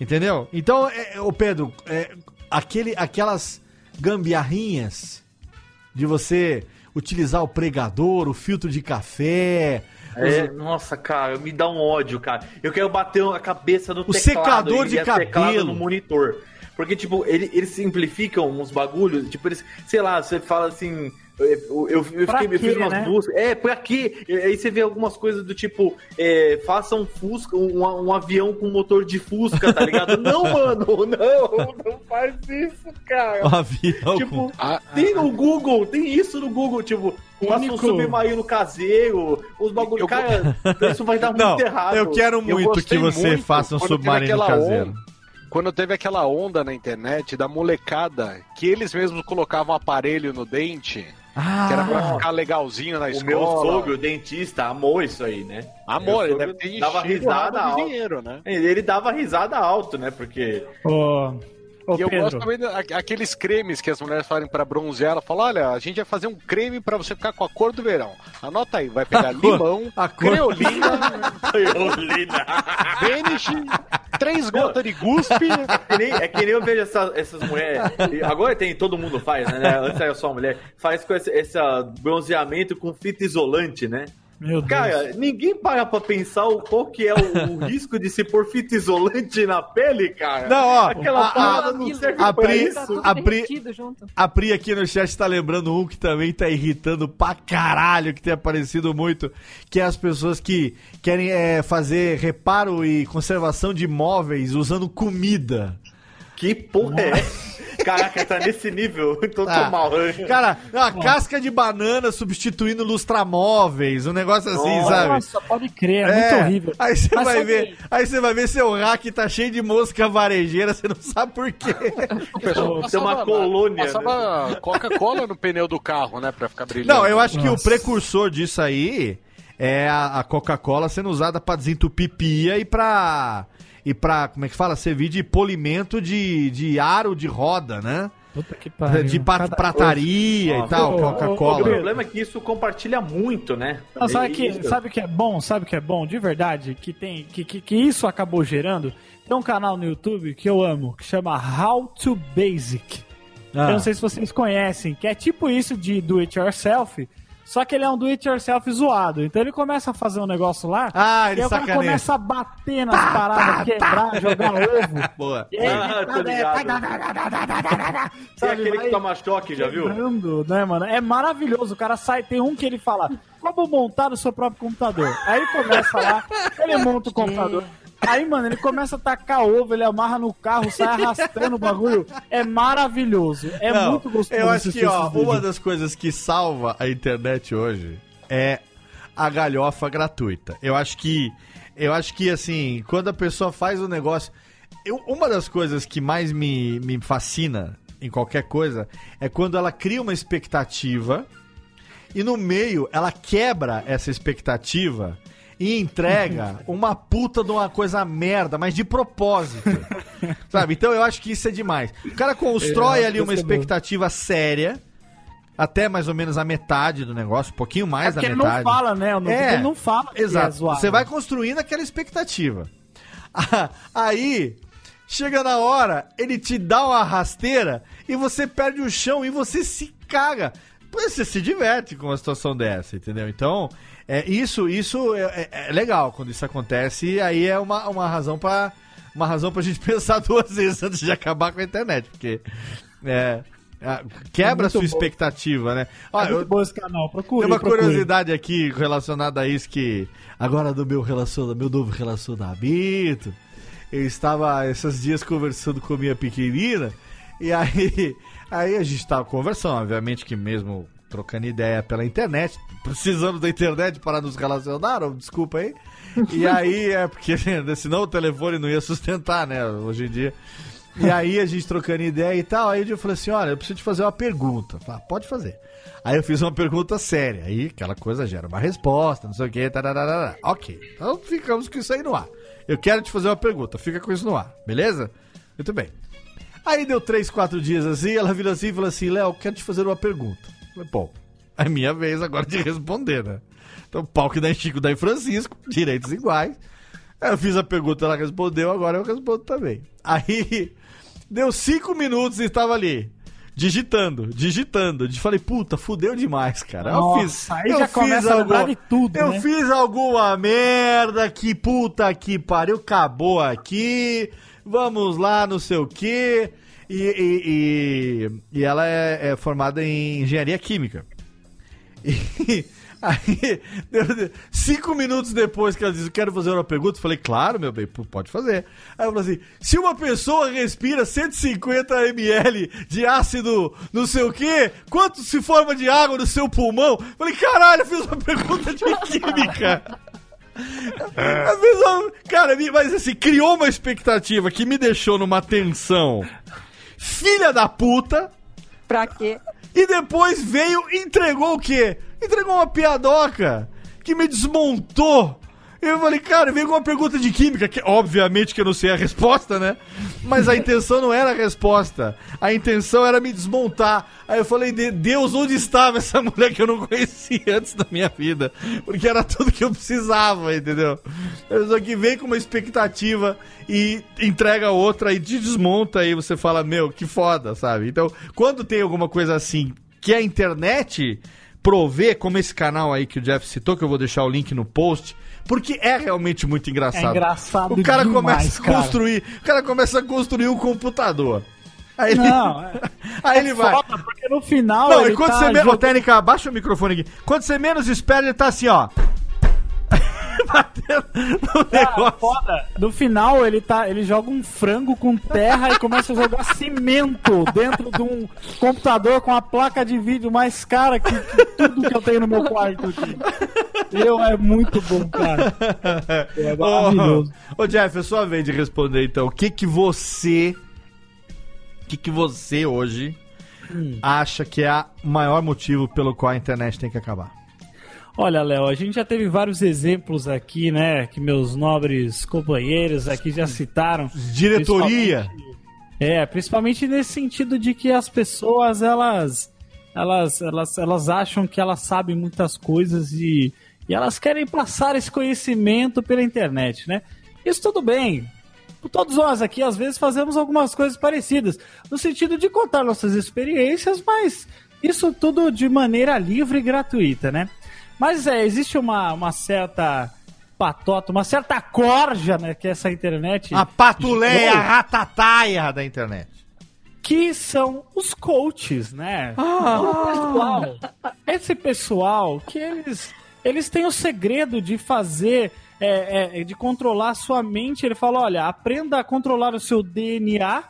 Entendeu? Então, é, ô Pedro, é, aquele, aquelas gambiarrinhas de você utilizar o pregador, o filtro de café. É, os- nossa, cara, me dá um ódio, cara. Eu quero bater a cabeça no O teclado secador e de teclado cabelo. no monitor. Porque, tipo, ele- eles simplificam uns bagulhos. Tipo, eles, sei lá, você fala assim. Eu, eu, eu Pra fiquei, eu fiz umas né? buscas. É, pra quê? E Aí você vê algumas coisas do tipo: é, faça um Fusca, um, um avião com motor de Fusca, tá ligado? não, mano, não, não faz isso, cara. Um avião Tipo, com- tem no Google, tem isso no Google, tipo, faça um submarino caseiro, os bagulhos. Eu- Cara, isso vai dar Não, muito errado. eu quero muito que gostei você muito faça um submarino caseiro. onda- quando teve aquela onda na internet da molecada que eles mesmos colocavam aparelho no dente, que era pra Ah, ficar legalzinho na O escola. meu sogro, o dentista, amou isso aí, né? Amor, ele deve ter dava risada o alta. dinheiro, né? Ele ele dava risada alto, né? Porque. Ô, ô e eu gosto Pedro, também daqueles cremes que as mulheres fazem pra bronzear. Ela fala: olha, a gente vai fazer um creme pra você ficar com a cor do verão. Anota aí, vai pegar A limão, a cor- creolina, Olina. Vanish, três gotas de guspe. É que nem, é que nem eu vejo essa- essas mulheres. Agora tem, todo mundo faz, né? Antes era só mulher. Faz com esse, esse bronzeamento com fita isolante, né? Meu Deus. Cara, ninguém para pra pensar o, qual que é o, o risco de se pôr fita isolante na pele, cara. Não, ó, Aquela a- parada a- não serve a pra Pri- isso. Tá tudo a Pri- derretido junto. A Pri aqui no chat tá lembrando um que também tá irritando pra caralho, que tem aparecido muito, que é as pessoas que querem é, fazer reparo e conservação de móveis usando comida. Que porra é essa? Caraca, tá nesse nível. Tô, Tá. tô mal. Cara, uma casca de banana substituindo lustramóveis, um negócio assim, sabe? Nossa, pode crer, é, muito horrível. Aí você vai sabe- ver, aí você vai ver seu rack tá cheio de mosca varejeira, você não sabe por quê. Tem uma colônia, Passava Coca-Cola no pneu do carro, né? Pra ficar brilhando. Não, eu acho que o Nossa. precursor disso aí é a, a Coca-Cola sendo usada pra desentupir pia e pra. E pra, como é que fala? Servir de polimento de, de aro de roda, né? Puta que pariu. De pa- Cada prataria e tal, ô, O Coca-Cola. problema é que isso compartilha muito, né? Não, sabe, É que, sabe que é bom? Sabe que é bom? De verdade, que tem que, que, que isso acabou gerando. Tem um canal no YouTube que eu amo, que chama How to Basic. Ah. Eu não sei se vocês conhecem, que é tipo isso de do it yourself, Só que ele é um do-it-yourself zoado. Então ele começa a fazer um negócio lá. Ah, ele e aí o cara sacaneia. começa a bater nas paradas, quebrar, jogar ovo. Boa. E aí, Ah, Sabe, aquele vai que toma choque, já viu? quebrando, né, mano? É maravilhoso. O cara sai, tem um que ele fala, como montar o seu próprio computador? Aí ele começa lá, ele monta o computador. Aí, mano, ele começa a tacar ovo, ele amarra no carro, sai arrastando o bagulho. É maravilhoso. É Não, muito gostoso. Eu acho que, ó, uma das coisas que salva a internet hoje é a galhofa gratuita. Eu acho que, eu acho que assim, quando a pessoa faz o negócio. eu- uma das coisas que mais me, me fascina em qualquer coisa é quando ela cria uma expectativa e no meio ela quebra essa expectativa e entrega uma puta de uma coisa merda, mas de propósito. Sabe? Então eu acho que isso é demais. O cara constrói É, ali uma é bom. expectativa séria, até mais ou menos a metade do negócio, um pouquinho mais É da porque ele metade. não fala, né? No É, ele não fala é Exato. zoado. Você vai construindo aquela expectativa. Aí, chega na hora, ele te dá uma rasteira e você perde o chão e você se caga. Pois Você se diverte com uma situação dessa, entendeu? Então, é, isso, isso é, é- é legal quando isso acontece e aí é uma, uma razão pra uma razão pra gente pensar duas vezes antes de acabar com a internet, porque é, quebra a É sua bom. expectativa, né? Ó, É eu- bom esse canal, procure. tem uma procure. curiosidade aqui relacionada a isso que agora do meu relacionamento, meu novo relacionamento, eu estava esses dias conversando com minha pequenina e aí aí a gente estava conversando, obviamente que mesmo trocando ideia pela internet, precisamos da internet para nos relacionar, desculpa aí. E aí é porque senão o telefone não ia sustentar, né, hoje em dia. E aí a gente trocando ideia e tal, aí eu falei assim, olha, eu preciso te fazer uma pergunta. Fala, pode fazer. Aí eu fiz uma pergunta séria, aí aquela coisa gera uma resposta, não sei o que, tararara. Ok, então ficamos com isso aí no ar. Eu quero te fazer uma pergunta, fica com isso no ar, beleza? Muito bem. Aí deu três, quatro dias assim, ela vira assim e falou assim, Léo, quero te fazer uma pergunta. Bom, é minha vez agora de responder, né? Então, pau que dá em Chico, dá em Francisco, direitos iguais. Eu fiz a pergunta, ela respondeu, agora eu respondo também. Aí, deu cinco minutos e estava ali, digitando, digitando. Falei, puta, fudeu demais, cara. Nossa, eu fiz, aí eu já fiz começa a lembrar de tudo, Eu né? fiz alguma merda, que puta que pariu, acabou aqui. Vamos lá, não sei o quê. E, e, e, e ela é, é formada em engenharia química. E aí, cinco minutos depois que ela disse, quero fazer uma pergunta, eu falei, claro, meu bem, pode fazer. Aí eu falei assim, se uma pessoa respira 150 ml de ácido não sei o quê, quanto se forma de água no seu pulmão? Eu falei, caralho, eu fiz uma pergunta de química. Uma- Cara, mas assim, criou uma expectativa que me deixou numa tensão filha da puta. Pra quê? E depois veio e entregou o quê? Entregou uma piadoca que me desmontou. Eu falei, cara, veio uma pergunta de química, que obviamente que eu não sei a resposta, né? Mas a intenção não era a resposta. A intenção era me desmontar. Aí eu falei, "De- Deus, onde estava essa mulher que eu não conhecia antes da minha vida? Porque era tudo que eu precisava, entendeu? Só que vem com uma expectativa e entrega outra e te desmonta e você fala, meu, que foda, sabe? Então, quando tem alguma coisa assim que a internet provê, como esse canal aí que o Jeff citou, que eu vou deixar o link no post, porque é realmente muito engraçado. É engraçado O cara demais, começa a cara. construir, o cara começa a construir um computador. Aí ele, Não, é- aí é ele vai. foda, porque no final Não, ele e quando tá você menos. Ô, jogando- Técnica, abaixa o microfone aqui. Quando você menos espera, ele tá assim, ó. Batendo no Cara, foda. No final, ele tá. Ele joga um frango com terra e começa a jogar cimento dentro de um computador com a placa de vídeo mais cara que, que tudo que eu tenho no meu quarto aqui. Eu é muito bom, cara. É maravilhoso. Ô, ô, Jeff, é sua vez de responder então. O que que você. O que que você hoje Hum. acha que é o maior motivo pelo qual a internet tem que acabar? Olha, Léo, a gente já teve vários exemplos aqui, né? Que meus nobres companheiros aqui já citaram. Diretoria. Principalmente- É, principalmente nesse sentido de que as pessoas, elas. Elas, elas, elas acham que elas sabem muitas coisas e, e elas querem passar esse conhecimento pela internet, né? Isso tudo bem. Todos nós aqui, às vezes, fazemos algumas coisas parecidas, no sentido de contar nossas experiências, mas Isso tudo de maneira livre e gratuita, né? Mas é, existe uma, uma certa patota, uma certa corja, né, que é essa internet. A patuleia, a gerou, ratataia da internet. Que são os coaches, né? O pessoal, esse pessoal que eles, eles têm o segredo de fazer, é, é, de controlar a sua mente. Ele fala, olha, aprenda a controlar o seu DNA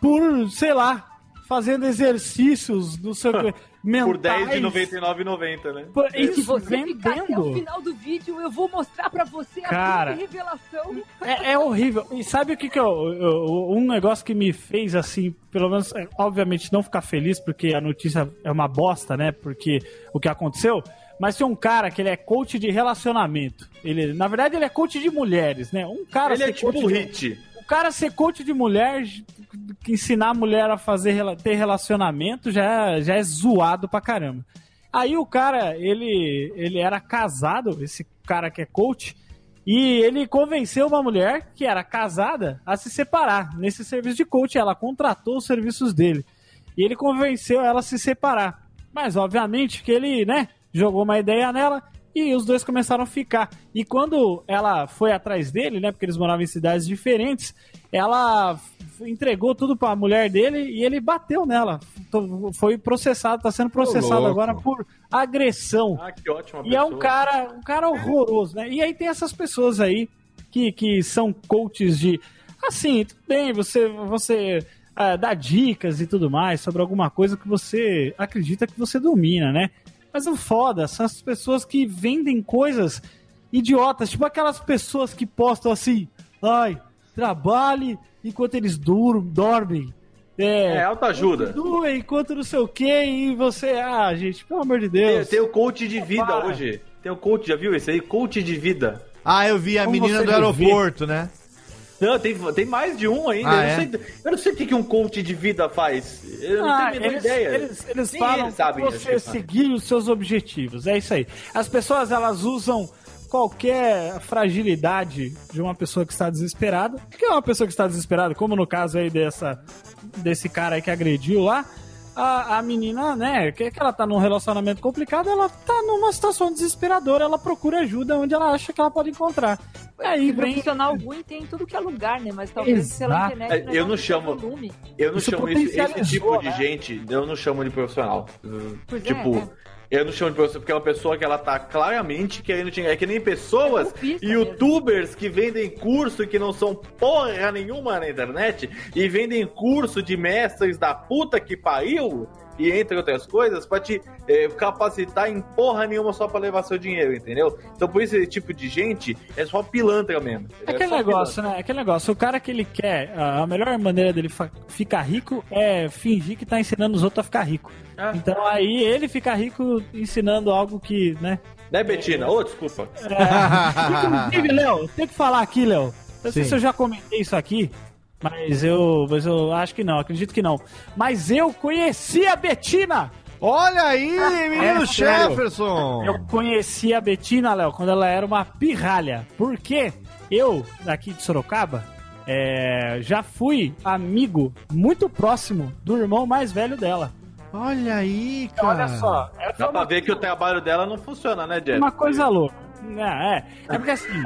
por, sei lá, fazendo exercícios do seu mentais. Por 10 de 99,90, né? Por- E se Isso, você ficar até o vendendo. final do vídeo, eu vou mostrar pra você Cara. a revelação. É, é horrível. E sabe o que que eu, eu- Um negócio que me fez, assim, pelo menos, é, obviamente, não ficar feliz, porque a notícia é uma bosta, né? Porque o que aconteceu. Mas tem um cara que ele é coach de relacionamento. Ele, na verdade, ele é coach de mulheres, né? Um cara Ele é tipo o de- Hit. O cara ser coach de mulher, ensinar a mulher a fazer ter relacionamento já, já é zoado pra caramba. Aí o cara, ele, ele era casado, esse cara que é coach, e ele convenceu uma mulher que era casada a se separar nesse serviço de coach. Ela contratou os serviços dele. E ele convenceu ela a se separar. Mas, obviamente, que ele, né, jogou uma ideia nela e os dois começaram a ficar. E quando ela foi atrás dele, né, porque eles moravam em cidades diferentes, ela entregou tudo pra mulher dele e ele bateu nela. Foi processado, tá sendo processado agora por agressão. Ah, que ótima E é um cara, um cara horroroso, né? E aí tem essas pessoas aí que, que são coaches de. Assim, tudo bem, você, você ah, dá dicas e tudo mais sobre alguma coisa que você acredita que você domina, né? Mas o foda são as pessoas que vendem coisas idiotas, tipo aquelas pessoas que postam assim, ai, trabalhe enquanto eles dur dormem. É, É, autoajuda. continue enquanto não sei o que, e você, ah, gente, pelo amor de Tem, Deus. tem o coach de vida Para. hoje. Tem o coach, já viu esse aí? Coach de vida. Ah, eu vi a Como menina do aeroporto, né? Não, tem, tem mais de um ainda. Ah, eu, é? não sei, eu não sei o que que um coach de vida faz. Eu não Ah, tenho a menor eles, ideia. Eles, eles Nem falam eles sabem, você seguir os seus objetivos. É isso aí. As pessoas, elas usam qualquer fragilidade de uma pessoa que está desesperada. Que é uma pessoa que está desesperada, como no caso aí dessa, desse cara aí que agrediu lá. A, a menina, né, que, que ela tá num relacionamento complicado, ela tá numa situação desesperadora, ela procura ajuda onde ela acha que ela pode encontrar. Aí E vem profissional ruim tem em tudo que é lugar, né? Mas talvez pela Exato. internet. É, eu não chamo- Volume. Eu não Isso chamo esse, esse tipo de né? gente, eu não chamo de profissional. Pois é, tipo, é. Eu não chamo de profissional porque é uma pessoa que ela tá claramente querendo te É que nem pessoas, É youtubers que vendem curso e que não são porra nenhuma na internet e vendem curso de mestres da puta que pariu. E entre outras coisas, pra te eh, capacitar em porra nenhuma só pra levar seu dinheiro, entendeu? Então, por isso, esse tipo de gente é só pilantra mesmo. É aquele só negócio, né? É aquele negócio. O cara que ele quer, a melhor maneira dele ficar rico é fingir que tá ensinando os outros a ficar rico. Ah. Então aí ele fica rico ensinando algo que, né? Né, Betina? Ô, desculpa. Inclusive, Léo, tem que falar aqui, Léo. Não sei se eu já comentei isso aqui, mas eu, mas eu acho que não, acredito que não. Mas eu conheci a Betina! Olha aí, menino É. Jefferson! Eu conheci a Betina, Léo, quando ela era uma pirralha. Porque eu, daqui de Sorocaba, é, já fui amigo muito próximo do irmão mais velho dela. Olha aí, cara. Olha só, é Dá pra ver que o trabalho dela não funciona, né, Jeff? uma coisa louca. É, é, é porque assim,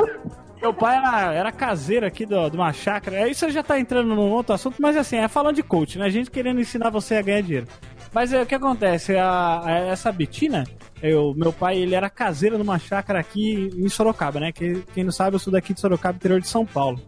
meu pai era, era caseiro aqui do- de uma chácara. É, Isso já tá entrando num outro assunto, mas assim, é falando de coach, né? Gente querendo ensinar você a ganhar dinheiro. Mas é, o que acontece? A, a- essa Betina, eu, meu pai, ele era caseiro numa chácara aqui em Sorocaba, né? Que, quem não sabe, eu sou daqui de Sorocaba, interior de São Paulo.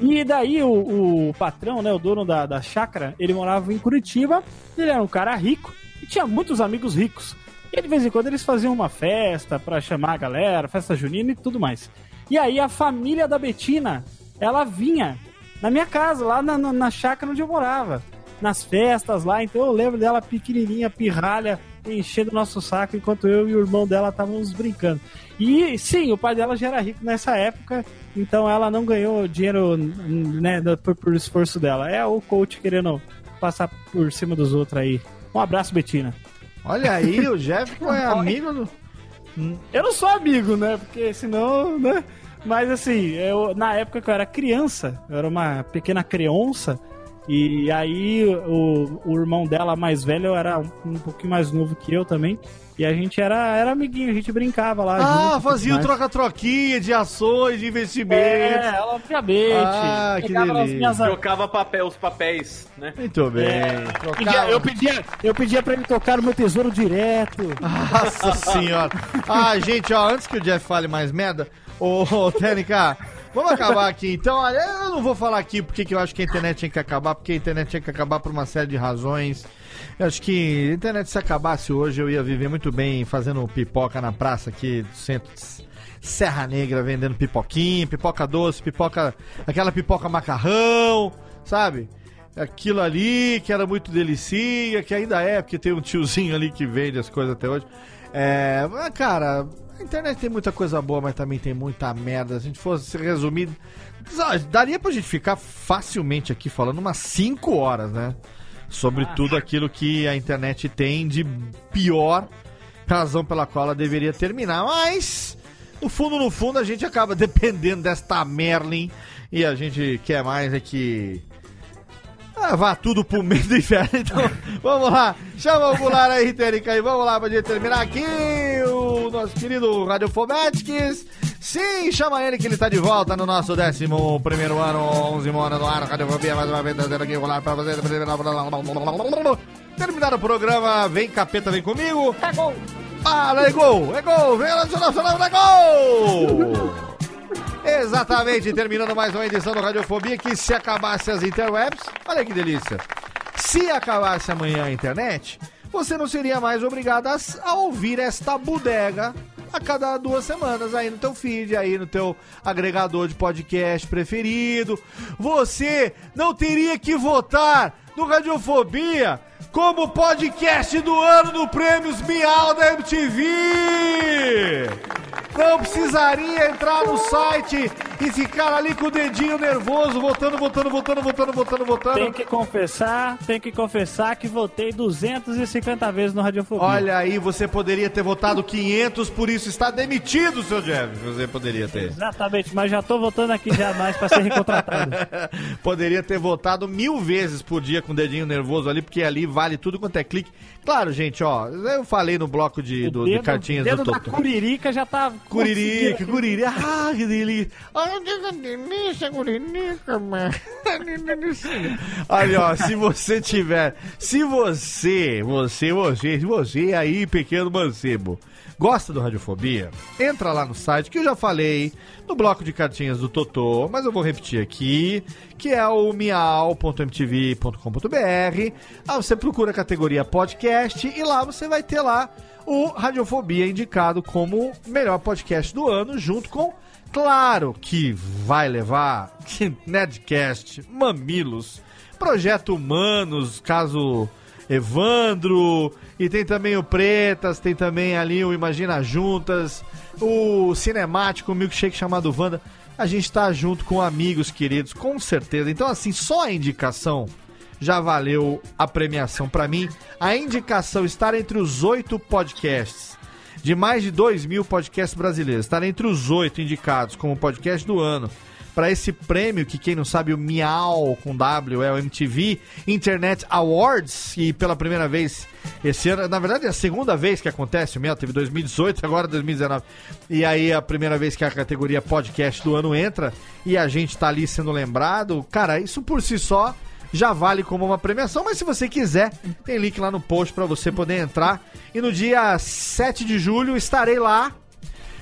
E daí o, o patrão, né, o dono da, da chácara, ele morava em Curitiba, ele era um cara rico e tinha muitos amigos ricos. E de vez em quando eles faziam uma festa pra chamar a galera, festa junina e tudo mais. E aí a família da Betina, ela vinha na minha casa, lá na, na, na chácara onde eu morava. Nas festas lá, então eu lembro dela pequenininha, pirralha, enchendo o nosso saco, enquanto eu e o irmão dela estávamos brincando. E sim, o pai dela já era rico nessa época, então ela não ganhou dinheiro né, por, por esforço dela. É o coach querendo passar por cima dos outros aí. Um abraço, Betina. Olha aí, o Jefferson é amigo do. Eu não sou amigo, né? Porque senão, né? Mas assim, eu, na época que eu era criança, eu era uma pequena criança, E aí o, o irmão dela mais velho era um, um pouquinho mais novo que eu também. E a gente era, era amiguinho, a gente brincava lá. Ah, junto, fazia o troca-troquinha de ações, de investimentos. É, obviamente. Ah, que delícia. minhas- Trocava papel, os papéis, né? Muito bem. É, pedia- eu, pedia, eu pedia pra ele tocar no meu tesouro direto. Nossa senhora. Ah, gente, ó, antes que o Jeff fale mais merda, ô, ô TNK, vamos acabar aqui. Então, olha, eu não vou falar aqui porque que eu acho que a internet tinha que acabar, porque a internet tinha que acabar por uma série de razões. Eu acho que a internet, se acabasse hoje, eu ia viver muito bem fazendo pipoca na praça aqui do centro de Serra Negra, vendendo pipoquinha, pipoca doce, pipoca. aquela pipoca macarrão, sabe? Aquilo ali que era muito delicia, que ainda é, porque tem um tiozinho ali que vende as coisas até hoje. É, cara, a internet tem muita coisa boa, mas também tem muita merda. Se a gente fosse resumir, daria pra gente ficar facilmente aqui falando umas 5 horas, né? Sobre tudo aquilo que a internet tem de pior, razão pela qual ela deveria terminar. Mas, no fundo, no fundo, a gente acaba dependendo desta Merlin e a gente quer mais é que. Ah, vá tudo pro meio do inferno. Então, vamos lá. Chama o Goulart aí, Terica, aí. Vamos lá pra gente terminar aqui. Nosso querido Radiofobetics. Sim, chama ele que ele tá de volta no nosso décimo primeiro ano, 11 ano no ar. Radiofobia, mais uma vez, trazendo aqui o Goulart pra você. Terminar o programa, vem capeta, vem comigo. É gol. Fala, é gol, é gol. Vem lá, Nacional, é gol. Exatamente, terminando mais uma edição do Radiofobia, que se acabasse as interwebs, olha que delícia. Se acabasse amanhã a internet, você não seria mais obrigado a, ouvir esta bodega a cada duas semanas aí no teu feed, aí no teu agregador de podcast preferido. Você não teria que votar no Radiofobia como podcast do ano no Prêmios Miau da MTV. Não precisaria entrar no site e ficar ali com o dedinho nervoso, votando, votando, votando, votando, votando, votando. Tem que confessar, tem que confessar que votei 250 vezes no Radiofobia. Olha aí, você poderia ter votado 500, por isso está demitido, seu Jeff. Você poderia ter. Exatamente, mas já tô votando aqui jamais pra ser recontratado. Poderia ter votado mil vezes por dia com o dedinho nervoso ali, porque ali vale tudo quanto é clique. Claro, gente, ó, eu falei no bloco de, do, de dedo- cartinhas dedo do da Totô. Curirica já tá... Curirica, curirica, ah, que delícia. Olha que delícia, Gurinica, mano. Olha, ó, se você tiver, se você, você, você, se você aí, pequeno mancebo, gosta do Radiofobia, entra lá no site que eu já falei, no bloco de cartinhas do Totô, mas eu vou repetir aqui, que é o miau.mtv.com.br. Aí você procura a categoria podcast e lá você vai ter lá o Radiofobia indicado como melhor podcast do ano, junto com Claro que vai levar Nedcast, Mamilos, Projeto Humanos, caso Evandro, e tem também o Pretas, tem também ali o Imagina Juntas, o Cinemático, o Milkshake chamado Wanda. A gente tá junto com amigos queridos, com certeza. Então, assim, só a indicação já valeu a premiação pra mim. A indicação estar entre os oito podcasts de mais de 2 mil podcasts brasileiros, estar entre os oito indicados como podcast do ano para esse prêmio que quem não sabe o Miau com W é o MTV Internet Awards e pela primeira vez esse ano, na verdade é a segunda vez que acontece o Miau, teve 2018, agora 2019 e aí é a primeira vez que a categoria podcast do ano entra e a gente tá ali sendo lembrado, cara, isso por si só já vale como uma premiação, mas se você quiser, tem link lá no post para você poder entrar. E no dia 7 de julho estarei lá.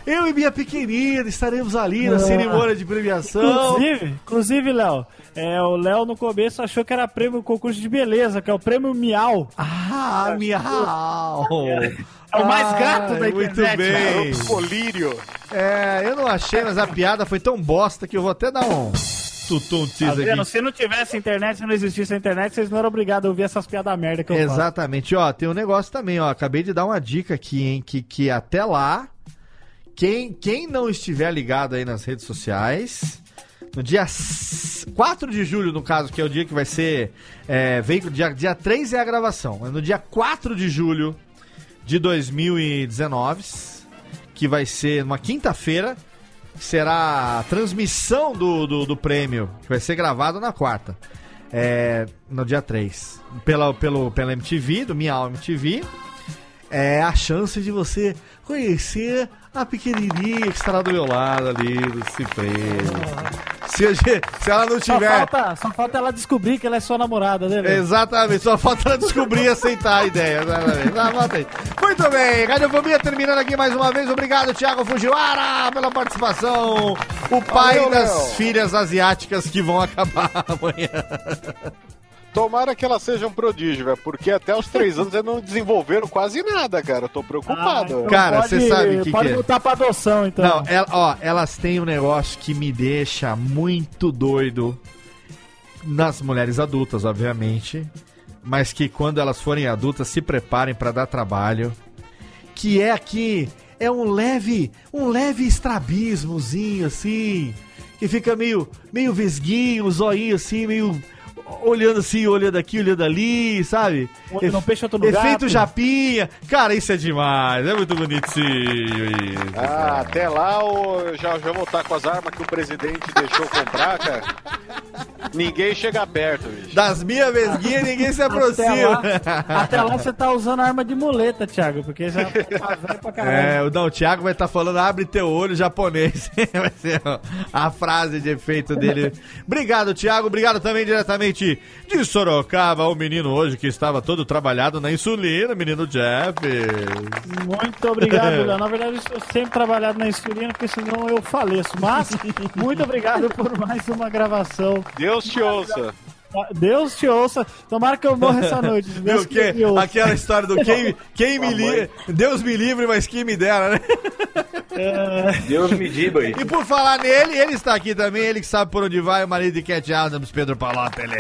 Eu e minha pequenina estaremos ali na cerimônia de premiação. Inclusive, inclusive, Léo, é, o Léo no começo achou que era prêmio concurso de beleza, que é o prêmio Miau. Ah, Miau! É o mais Ai, gato da Muito internet. bem. né? Colírio. É, eu não achei, mas a piada foi tão bosta que eu vou até dar um tutum Tá aqui. Se não tivesse internet, se não existisse a internet, vocês não eram obrigados a ouvir essas piadas merda que eu faço. Exatamente, ó, tem um negócio também, ó, acabei de dar uma dica aqui, hein, que, que até lá, quem, quem não estiver ligado aí nas redes sociais, no dia s- 4 de julho, no caso, que é o dia que vai ser, é, veículo, dia, dia 3 é a gravação, mas no dia 4 de julho de 2019, que vai ser uma quinta-feira, será a transmissão do, do, do prêmio, que vai ser gravado na quarta. é, no dia 3. Pela, pelo, pela MTV, do Miau MTV. É a chance de você conhecer a pequenininha que estará do meu lado ali, do Cipresa. Se, se ela não Só tiver. falta, só falta ela descobrir que ela é sua namorada, né, velho? Exatamente, só falta ela descobrir e aceitar a ideia. exatamente. Ah, bota aí. Muito bem, Radiofobia terminando aqui mais uma vez. Obrigado, Thiago Fujiwara, pela participação. O pai Valeu, das Léo. filhas asiáticas que vão acabar amanhã. Tomara que ela seja um prodígio, velho, porque até os três anos eles não desenvolveram quase nada, cara. Eu tô preocupado. então Cara, você sabe o que, Pode que é? voltar pra adoção, então. Não, ela- ó, elas têm um negócio que me deixa muito doido nas mulheres adultas, obviamente, mas que quando elas forem adultas se preparem pra dar trabalho, que é aqui é um leve, um leve estrabismozinho assim, que fica meio, meio vesguinho, zoinho assim, meio olhando assim, olhando aqui, olhando ali, sabe? No peixe, outro no Efeito gato. japinha. Cara, isso é demais, é muito bonitinho isso. Ah, até lá eu já, já vou estar com as armas que o presidente deixou comprar, cara. Ninguém chega perto, bicho. Das minhas vesguinhas ninguém se aproxima. Até lá, até lá você tá usando arma de muleta, Thiago, porque já tá velho pra caralho. É, o- não, o Thiago vai estar falando abre teu olho japonês. vai ser a frase de efeito dele. Obrigado, Thiago. Obrigado também diretamente de Sorocaba, o menino hoje que estava todo trabalhado na insulina, menino Jeff. Muito obrigado, Léo. Na verdade, eu sempre trabalhado na insulina, porque senão eu faleço. Mas, muito obrigado por mais uma gravação. Deus te ouça. Deus te ouça. Tomara que eu morra essa noite. Deus que, me ouça. aquela história do quem, quem me livre, Deus me livre, mas quem me dera, né? Deus me diba aí. E por falar nele, ele está aqui também, ele que sabe por onde vai, o marido de Cat Adams, Pedro Palópolis.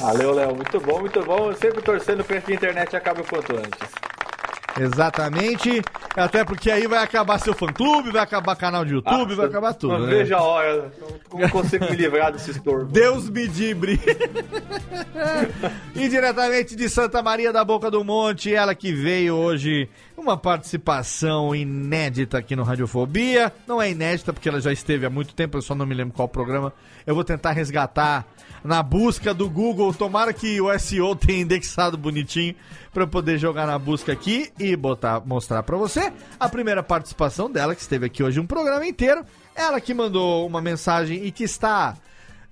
Valeu, Léo. Muito bom, muito bom. Eu sempre torcendo pra que a internet acabe o quanto antes. Exatamente. Até porque aí vai acabar seu fã-clube, vai acabar canal de YouTube, vai acabar tudo. Não né? vejo a hora. Não consigo me livrar desse estorvo. Deus me dibre. e diretamente de Santa Maria da Boca do Monte, ela que veio hoje, uma participação inédita aqui no Radiofobia. Não é inédita porque ela já esteve há muito tempo, eu só não me lembro qual programa. Eu vou tentar resgatar na busca do Google. Tomara que o SEO tenha indexado bonitinho para poder jogar na busca aqui e botar, mostrar para você a primeira participação dela, que esteve aqui hoje um programa inteiro. Ela que mandou uma mensagem e que está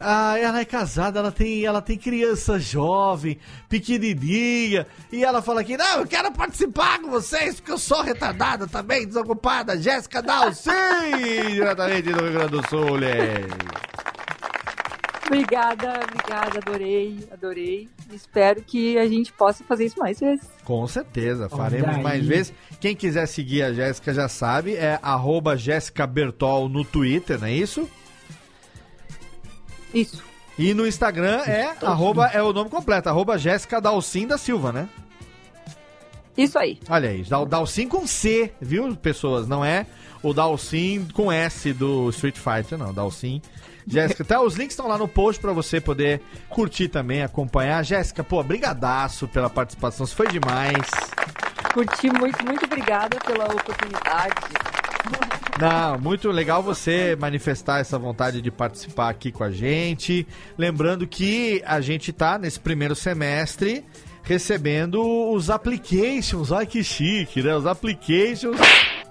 ah, ela é casada, ela tem, ela tem criança jovem, pequenininha, e ela fala aqui, não, eu quero participar com vocês, porque eu sou retardada também, desocupada, Jéssica Dalcin, diretamente do Rio Grande do Sul, né? Obrigada, obrigada, adorei, adorei. Espero que a gente possa fazer isso mais vezes. Com certeza, faremos mais vezes. Quem quiser seguir a Jéssica já sabe, é arroba Jéssica Bertol no Twitter, não é isso? Isso. E no Instagram é arroba, é o nome completo, arroba Jéssica Dalcin da Silva, né? Isso aí. Olha aí, Dal- Dalcin com C, viu, pessoas? Não é o Dalcin com S do Street Fighter, não. Dalcin. Jéssica, tá, os links estão lá no post pra você poder curtir também, acompanhar. Jéssica, pô, brigadaço pela participação, isso foi demais. Curti muito, muito obrigada pela oportunidade. Não, muito legal você manifestar essa vontade de participar aqui com a gente. Lembrando que a gente tá nesse primeiro semestre recebendo os applications. Olha que chique, né? Os applications.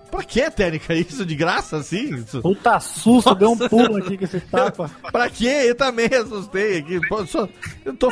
Pra que, Técnica? Isso de graça assim? Puta susto, deu um pulo aqui com esse tapa. Pra quê? Eu também assustei aqui. Eu tô.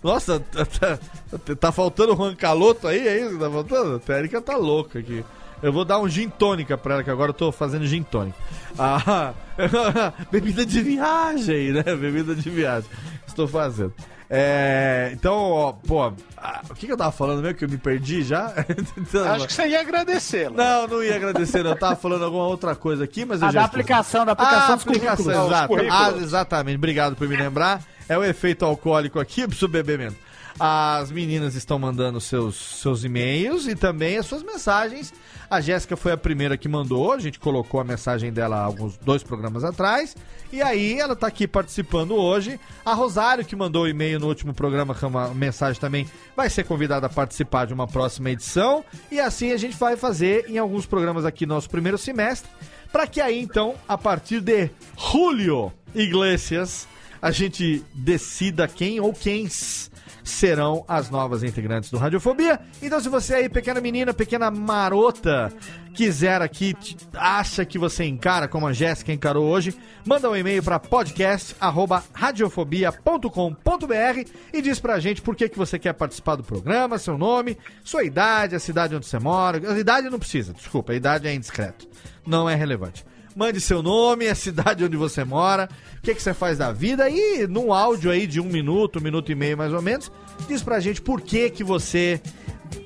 Nossa, tá, tá- tá faltando um rancaloto aí? É isso que tá faltando? A Térica tá louca aqui. Eu vou dar um gin tônica pra ela, que agora eu tô fazendo gin tônica. Ah, bebida de viagem, né? Bebida de viagem. Estou fazendo. É, então, ó, pô, ah, o que, que eu tava falando mesmo que eu me perdi já? Então, Acho que você ia agradecer, Léo. Não, não ia agradecer, não. Eu tava falando alguma outra coisa aqui, mas eu Ah, já da aplicação, da aplicação Ah, dos aplicação, currículos. exato. Ah, exatamente. Obrigado por me lembrar. É o efeito alcoólico aqui, eu preciso beber menos. As meninas estão mandando seus, seus e-mails e também as suas mensagens. A Jéssica foi a primeira que mandou, a gente colocou a mensagem dela alguns dois programas atrás. E aí ela tá aqui participando hoje. A Rosário, que mandou o e-mail no último programa, com uma mensagem também, vai ser convidada a participar de uma próxima edição. E assim a gente vai fazer em alguns programas aqui no nosso primeiro semestre. Para que aí então, a partir de julho, Iglesias, a gente decida quem ou quens serão as novas integrantes do Radiofobia. Então, se você aí, pequena menina, pequena marota, quiser aqui, acha que você encara como a Jéssica encarou hoje, manda um e-mail para podcast@radiofobia.com.br e diz pra gente por que, que você quer participar do programa, seu nome, sua idade, a cidade onde você mora. A idade não precisa, desculpa, a idade é indiscreto. Não é relevante. Mande seu nome, a cidade onde você mora, o que, que você faz da vida. E num áudio aí de um minuto, um minuto e meio mais ou menos, diz pra gente por que que você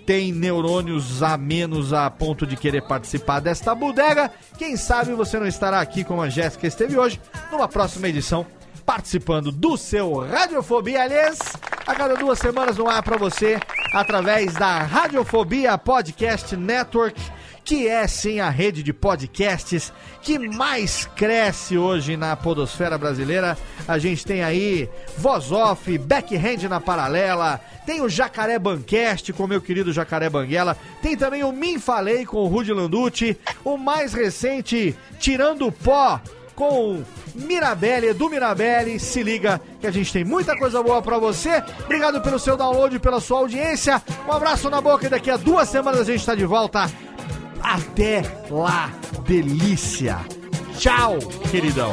tem neurônios a menos a ponto de querer participar desta bodega. Quem sabe você não estará aqui como a Jéssica esteve hoje, numa próxima edição, participando do seu Radiofobia, aliás, a cada duas semanas no ar pra você, através da Radiofobia Podcast Network, que é sim a rede de podcasts que mais cresce hoje na podosfera brasileira. A gente tem aí Voz Off, Backhand na Paralela, tem o Jacaré Bancast com meu querido Jacaré Banguela, tem também o Min Falei com o Rudy Landucci, o mais recente Tirando o Pó com Mirabelle, Edu Mirabelle. Se liga que a gente tem muita coisa boa pra você. Obrigado pelo seu download, pela sua audiência. Um abraço na boca e daqui a duas semanas a gente tá de volta. Até lá, delícia. Tchau, queridão.